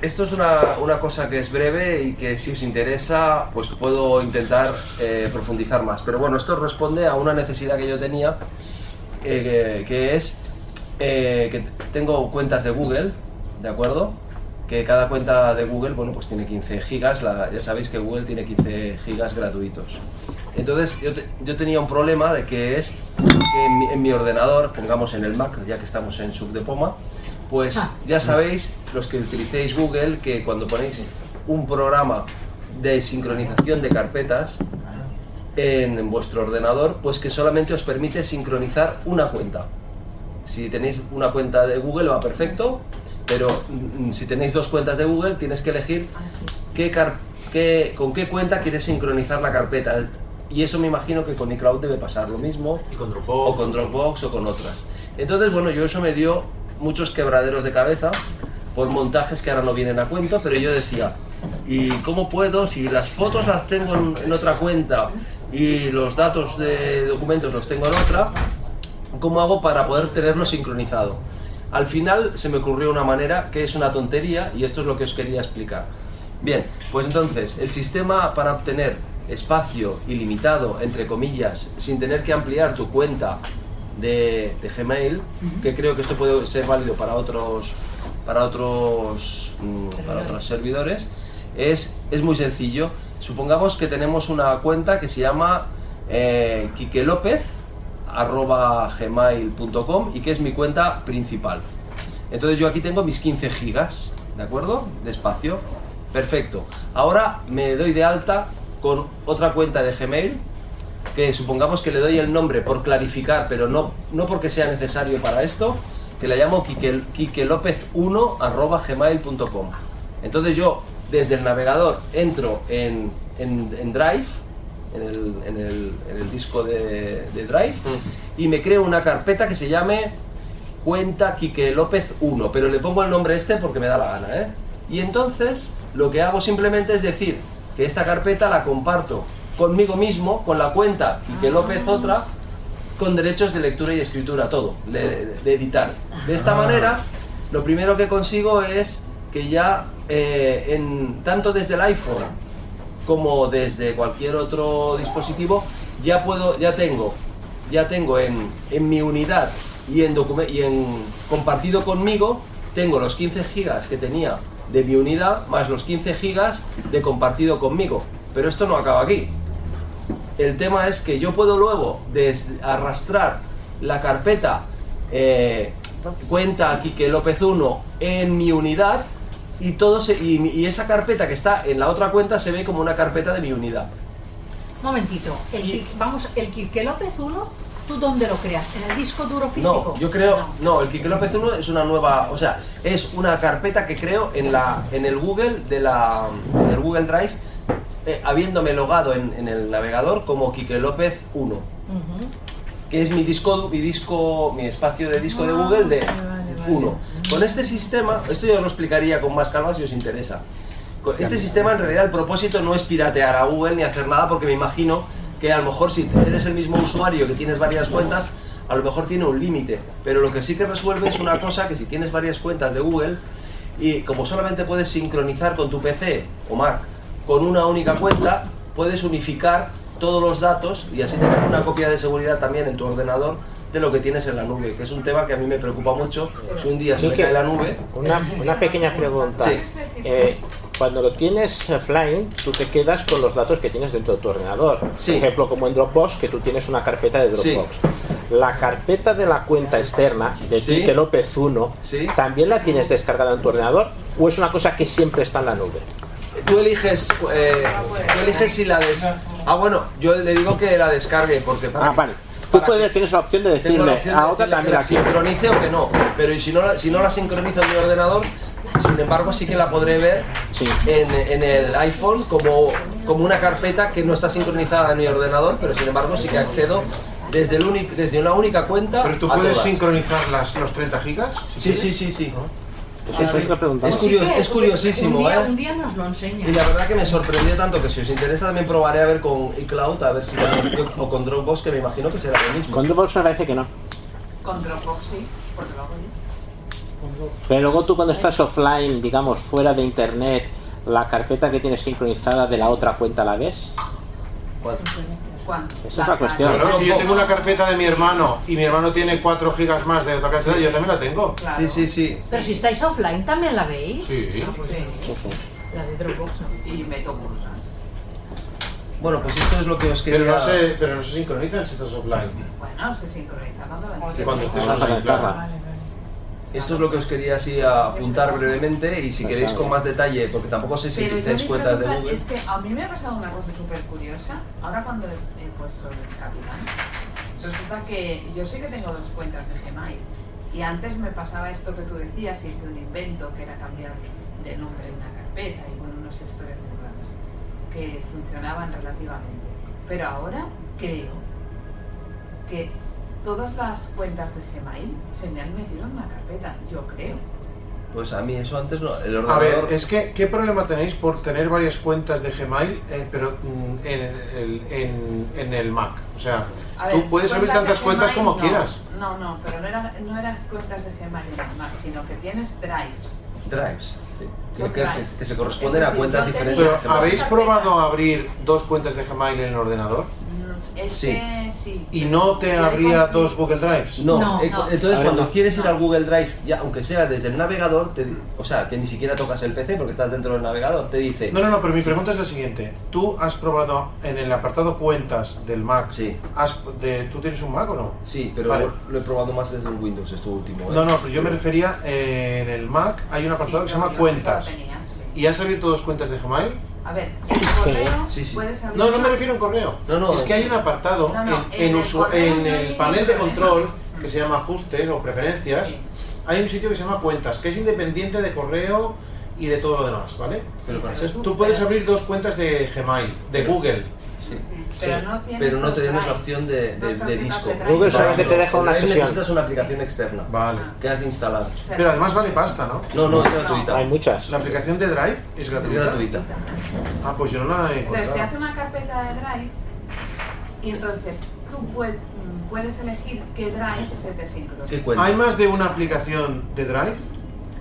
esto es una, una cosa que es breve y que si os interesa, pues puedo intentar eh, profundizar más. Pero bueno, esto responde a una necesidad que yo tenía, eh, que, que es eh, que tengo cuentas de Google, ¿de acuerdo? Que cada cuenta de Google, bueno, pues tiene 15 gigas, la- ya sabéis que Google tiene 15 gigas gratuitos. Entonces yo, te- yo tenía un problema de que es que en mi, en mi ordenador, pongamos en el Mac, ya que estamos en Sub de Poma, pues ya sabéis, los que utilicéis Google, que cuando ponéis un programa de sincronización de carpetas en vuestro ordenador, pues que solamente os permite sincronizar una cuenta. Si tenéis una cuenta de Google va perfecto, pero mm, si tenéis dos cuentas de Google tienes que elegir qué car- qué- con qué cuenta quieres sincronizar la carpeta. Y eso me imagino que con iCloud debe pasar lo mismo. Y con O con Dropbox o con otras. Entonces, bueno, yo eso me dio muchos quebraderos de cabeza por montajes que ahora no vienen a cuento, pero yo decía, ¿Y cómo puedo, si las fotos las tengo en, en otra cuenta y los datos de documentos los tengo en otra, cómo hago para poder tenerlo sincronizado? Al final se me ocurrió una manera que es una tontería y esto es lo que os quería explicar. Bien, pues entonces, el sistema para obtener espacio ilimitado, entre comillas, sin tener que ampliar tu cuenta de, de Gmail, que creo que esto puede ser válido para otros, para otros, mm, para otros servidores, es, es muy sencillo. Supongamos que tenemos una cuenta que se llama eh, Quique López, arroba gmail.com y que es mi cuenta principal. Entonces yo aquí tengo mis 15 gigas, ¿de acuerdo? De espacio. Perfecto. Ahora me doy de alta con otra cuenta de Gmail, que supongamos que le doy el nombre por clarificar, pero no, no porque sea necesario para esto, que la llamo Quique, López1 arroba gmail.com. Entonces yo desde el navegador entro en, en- en Drive, en el, en el- en el disco de, de Drive, y me creo una carpeta que se llame cuenta Quique López 1, pero le pongo el nombre este porque me da la gana, ¿eh? Y entonces lo que hago simplemente es decir que esta carpeta la comparto conmigo mismo, con la cuenta Quique López otra, con derechos de lectura y escritura, todo, de, de editar. De esta manera, lo primero que consigo es que ya, eh, en, tanto desde el iPhone como desde cualquier otro dispositivo, ya puedo, ya tengo, ya tengo en, en mi unidad y en, y en compartido conmigo, tengo los 15 gigas que tenía de mi unidad más los 15 gigas de compartido conmigo. Pero esto no acaba aquí. El tema es que yo puedo luego arrastrar la carpeta eh, cuenta Quique López 1 en mi unidad y, todo se- y, y esa carpeta que está en la otra cuenta se ve como una carpeta de mi unidad. Momentito, el, Qui- vamos, el Quique López 1, ¿tú dónde lo creas? ¿En el disco duro físico? No, yo creo, no, el Quique López 1 es una nueva, o sea, es una carpeta que creo en la en el Google de la en el Google Drive eh, habiéndome logado en, en el navegador como Quique López 1, que es mi disco mi disco mi espacio de disco de Google de 1. Con este sistema, esto ya os lo explicaría con más calma si os interesa. Con este sistema en realidad el propósito no es piratear a Google ni hacer nada porque me imagino que a lo mejor si eres el mismo usuario que tienes varias cuentas, a lo mejor tiene un límite. Pero lo que sí que resuelve es una cosa que si tienes varias cuentas de Google y como solamente puedes sincronizar con tu PC o Mac con una única cuenta, puedes unificar todos los datos y así tener una copia de seguridad también en tu ordenador de lo que tienes en la nube, que es un tema que a mí me preocupa mucho. Si un día se me cae la nube, Una, una pequeña pregunta. Sí. Eh, cuando lo tienes offline, tú te quedas con los datos que tienes dentro de tu ordenador. Por ejemplo, como en Dropbox, que tú tienes una carpeta de Sí. Dropbox. La carpeta de la cuenta externa de Sí. Quique López 1, ¿también la tienes descargada en tu ordenador? ¿O es una cosa que siempre está en la nube? tú eliges, eh, tú eliges si la des... Ah, bueno, yo le digo que la descargue porque para Ah, vale. Tú puedes, tienes la opción de decirle opción de a otra también que la sincronice o que no. Pero y si no, la, si no la sincronizo en mi ordenador, sin embargo sí que la podré ver en, en el iPhone como, como una carpeta que no está sincronizada en mi ordenador, pero sin embargo sí que accedo desde, el únic- desde una única cuenta. Pero tú a puedes todas. sincronizar las, los 30 gigas. Sí, sí, sí, sí. Sí, sí, lo Es, curio- es curiosísimo, un día, ¿eh? Un día nos lo enseña. Y la verdad que me sorprendió tanto que si os interesa también probaré a ver con iCloud, a ver si también- o con Dropbox, que me imagino que será lo mismo. Con Dropbox me parece que no. Con Dropbox sí, porque lo hago yo. Pero luego tú cuando estás offline, digamos, fuera de internet, la carpeta que tienes sincronizada de la otra cuenta la ves. Esa es la cuestión. Claro, si yo tengo una carpeta de mi hermano y mi hermano tiene 4 gigas más de otra carpeta, yo también la tengo. Sí, sí, sí. Pero si estáis offline, ¿también la veis? Sí. La de Dropbox, ¿no? Y meto cursa. Bueno, pues esto es lo que os quería... Pero no se, pero no se sincronizan si estás offline. Bueno, se sincroniza cuando la Sí, cuando estés Vamos a online, conectarla. claro. Esto es lo que os quería así apuntar brevemente y si queréis con más detalle, porque tampoco sé si mi cuentas de Google. es que a mí me ha pasado una cosa súper curiosa. Ahora cuando he puesto el capitán, resulta que yo sé que tengo dos cuentas de Gmail. Y antes me pasaba esto que tú decías, hice un invento que era cambiar de nombre una carpeta y con unas historias muy raras que funcionaban relativamente. Pero ahora creo que todas las cuentas de Gmail se me han metido en una carpeta, yo creo. Pues a mí eso antes no. El A ver, es que, ¿qué problema tenéis por tener varias cuentas de Gmail, eh, pero mm, en el, en, en el Mac? O sea, A tú ver, puedes abrir tantas cuentas Gmail, como no. quieras. No, no, pero no eran no eran cuentas de Gmail en el Mac, sino que tienes drives. Drives. sí. Que, se corresponden Es a cuentas diferentes. Pero. ¿habéis probado abrir dos cuentas de Gmail en el ordenador? Es Sí. ¿Y no te abría dos Google Drives? No, eh, no. entonces cuando no. quieres ir al Google Drive, ya aunque sea desde el navegador, te o sea, que ni siquiera tocas el PC porque estás dentro del navegador, te dice... No, no, no, pero mi pregunta es la siguiente. ¿Tú has probado en el apartado cuentas del Mac? Sí. has- de, ¿Tú tienes un Mac o no? Sí, pero Vale. lo he probado más desde un Windows, esto último. ¿eh? No, no, pero yo me refería eh, en el Mac hay un apartado que se llama cuentas. ¿Y has abierto dos cuentas de Gmail? A ver, en correo Sí, sí. puedes abrir No, no me refiero a un correo. No, no, es que hay un apartado No, no, en, el correo en panel de control que se llama ajustes o preferencias. Hay un sitio que se llama cuentas, que es independiente de correo y de todo lo demás, ¿vale? Entonces, tú puedes abrir dos cuentas de Gmail, de Google. Sí. Pero Sí, no pero no tenemos la opción de, disco. Google solamente te deja una sesión. Necesitas una aplicación externa. Vale. Que has de instalar. Pero además vale pasta, ¿no? No, no, es gratuita. Hay muchas. ¿La aplicación de Drive es Es gratuita? Ah, pues yo no la he Entonces te encontrado. hace una carpeta de drive y entonces tú puedes, puedes elegir qué drive se te sincroniza. ¿Qué cuenta? ¿Hay más de una aplicación de Drive?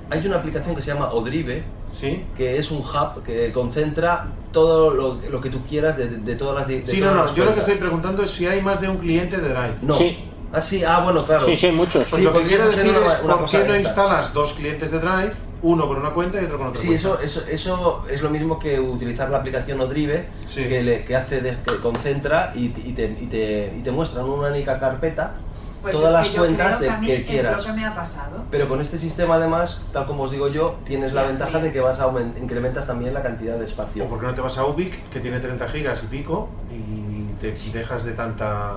Hay una aplicación que se llama Odrive, Sí. que es un hub que concentra todo lo, lo que tú quieras de, de- de todas las... de Sí, todas no, las no, yo lo que estoy preguntando es si hay más de un cliente de Drive. No. Sí. Ah, sí, ah, bueno, claro. Sí, sí, hay muchos. Pues lo que quiero decir una- es una por qué no esta. instalas dos clientes de Drive, uno con una cuenta y otro con otra Sí, cuenta. eso, eso, eso es lo mismo que utilizar la aplicación Odrive, Sí. que, le- que hace de- que concentra y, te- y te, y, te, y te muestra en una única carpeta Pues todas es las que cuentas de que, es quieras. lo que me ha pasado. Pero con este sistema además, tal como os digo yo, tienes la ventaja de que vas a incrementas también la cantidad de espacio. O por qué no te vas a Ubic, que tiene 30 gigas y pico, y te dejas de tanta...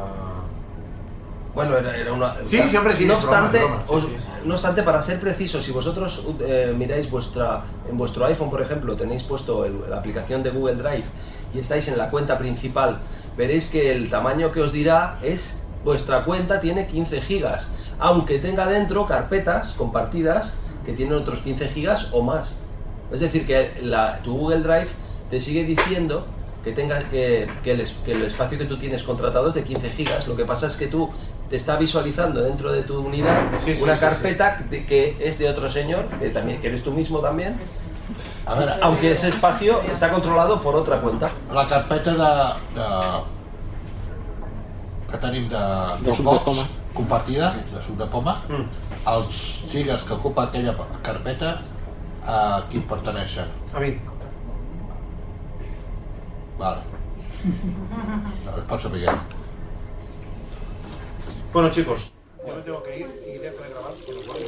Bueno, era, era una. Sí, hombre, sí, No es broma, obstante, es broma, sí, os- sí, sí. no obstante, para ser preciso, si vosotros eh, miráis vuestra, en vuestro iPhone, por ejemplo, tenéis puesto el- la aplicación de Google Drive y estáis en la cuenta principal, veréis que el tamaño que os dirá es vuestra cuenta tiene 15 gigas, aunque tenga dentro carpetas compartidas que tienen otros 15 gigas o más. Es decir, que la- tu Google Drive te sigue diciendo que, tenga, que, que el, es- que el espacio que tú tienes contratado es de 15 gigas. Lo que pasa es que tú te está visualizando dentro de tu unidad Sí, sí, una sí, carpeta de- que es de otro señor, que también que eres tú mismo también. A ver, aunque ese espacio está controlado por otra cuenta. La carpeta de, de que tenim de, De suc de poma. compartida, de suc de poma, Mm. els gigas que ocupa aquella carpeta a qui perteneixen? A mí. Vale. A ver, pots saber. Bueno, chicos, yo me tengo que ir y dejo de grabar, con lo cual...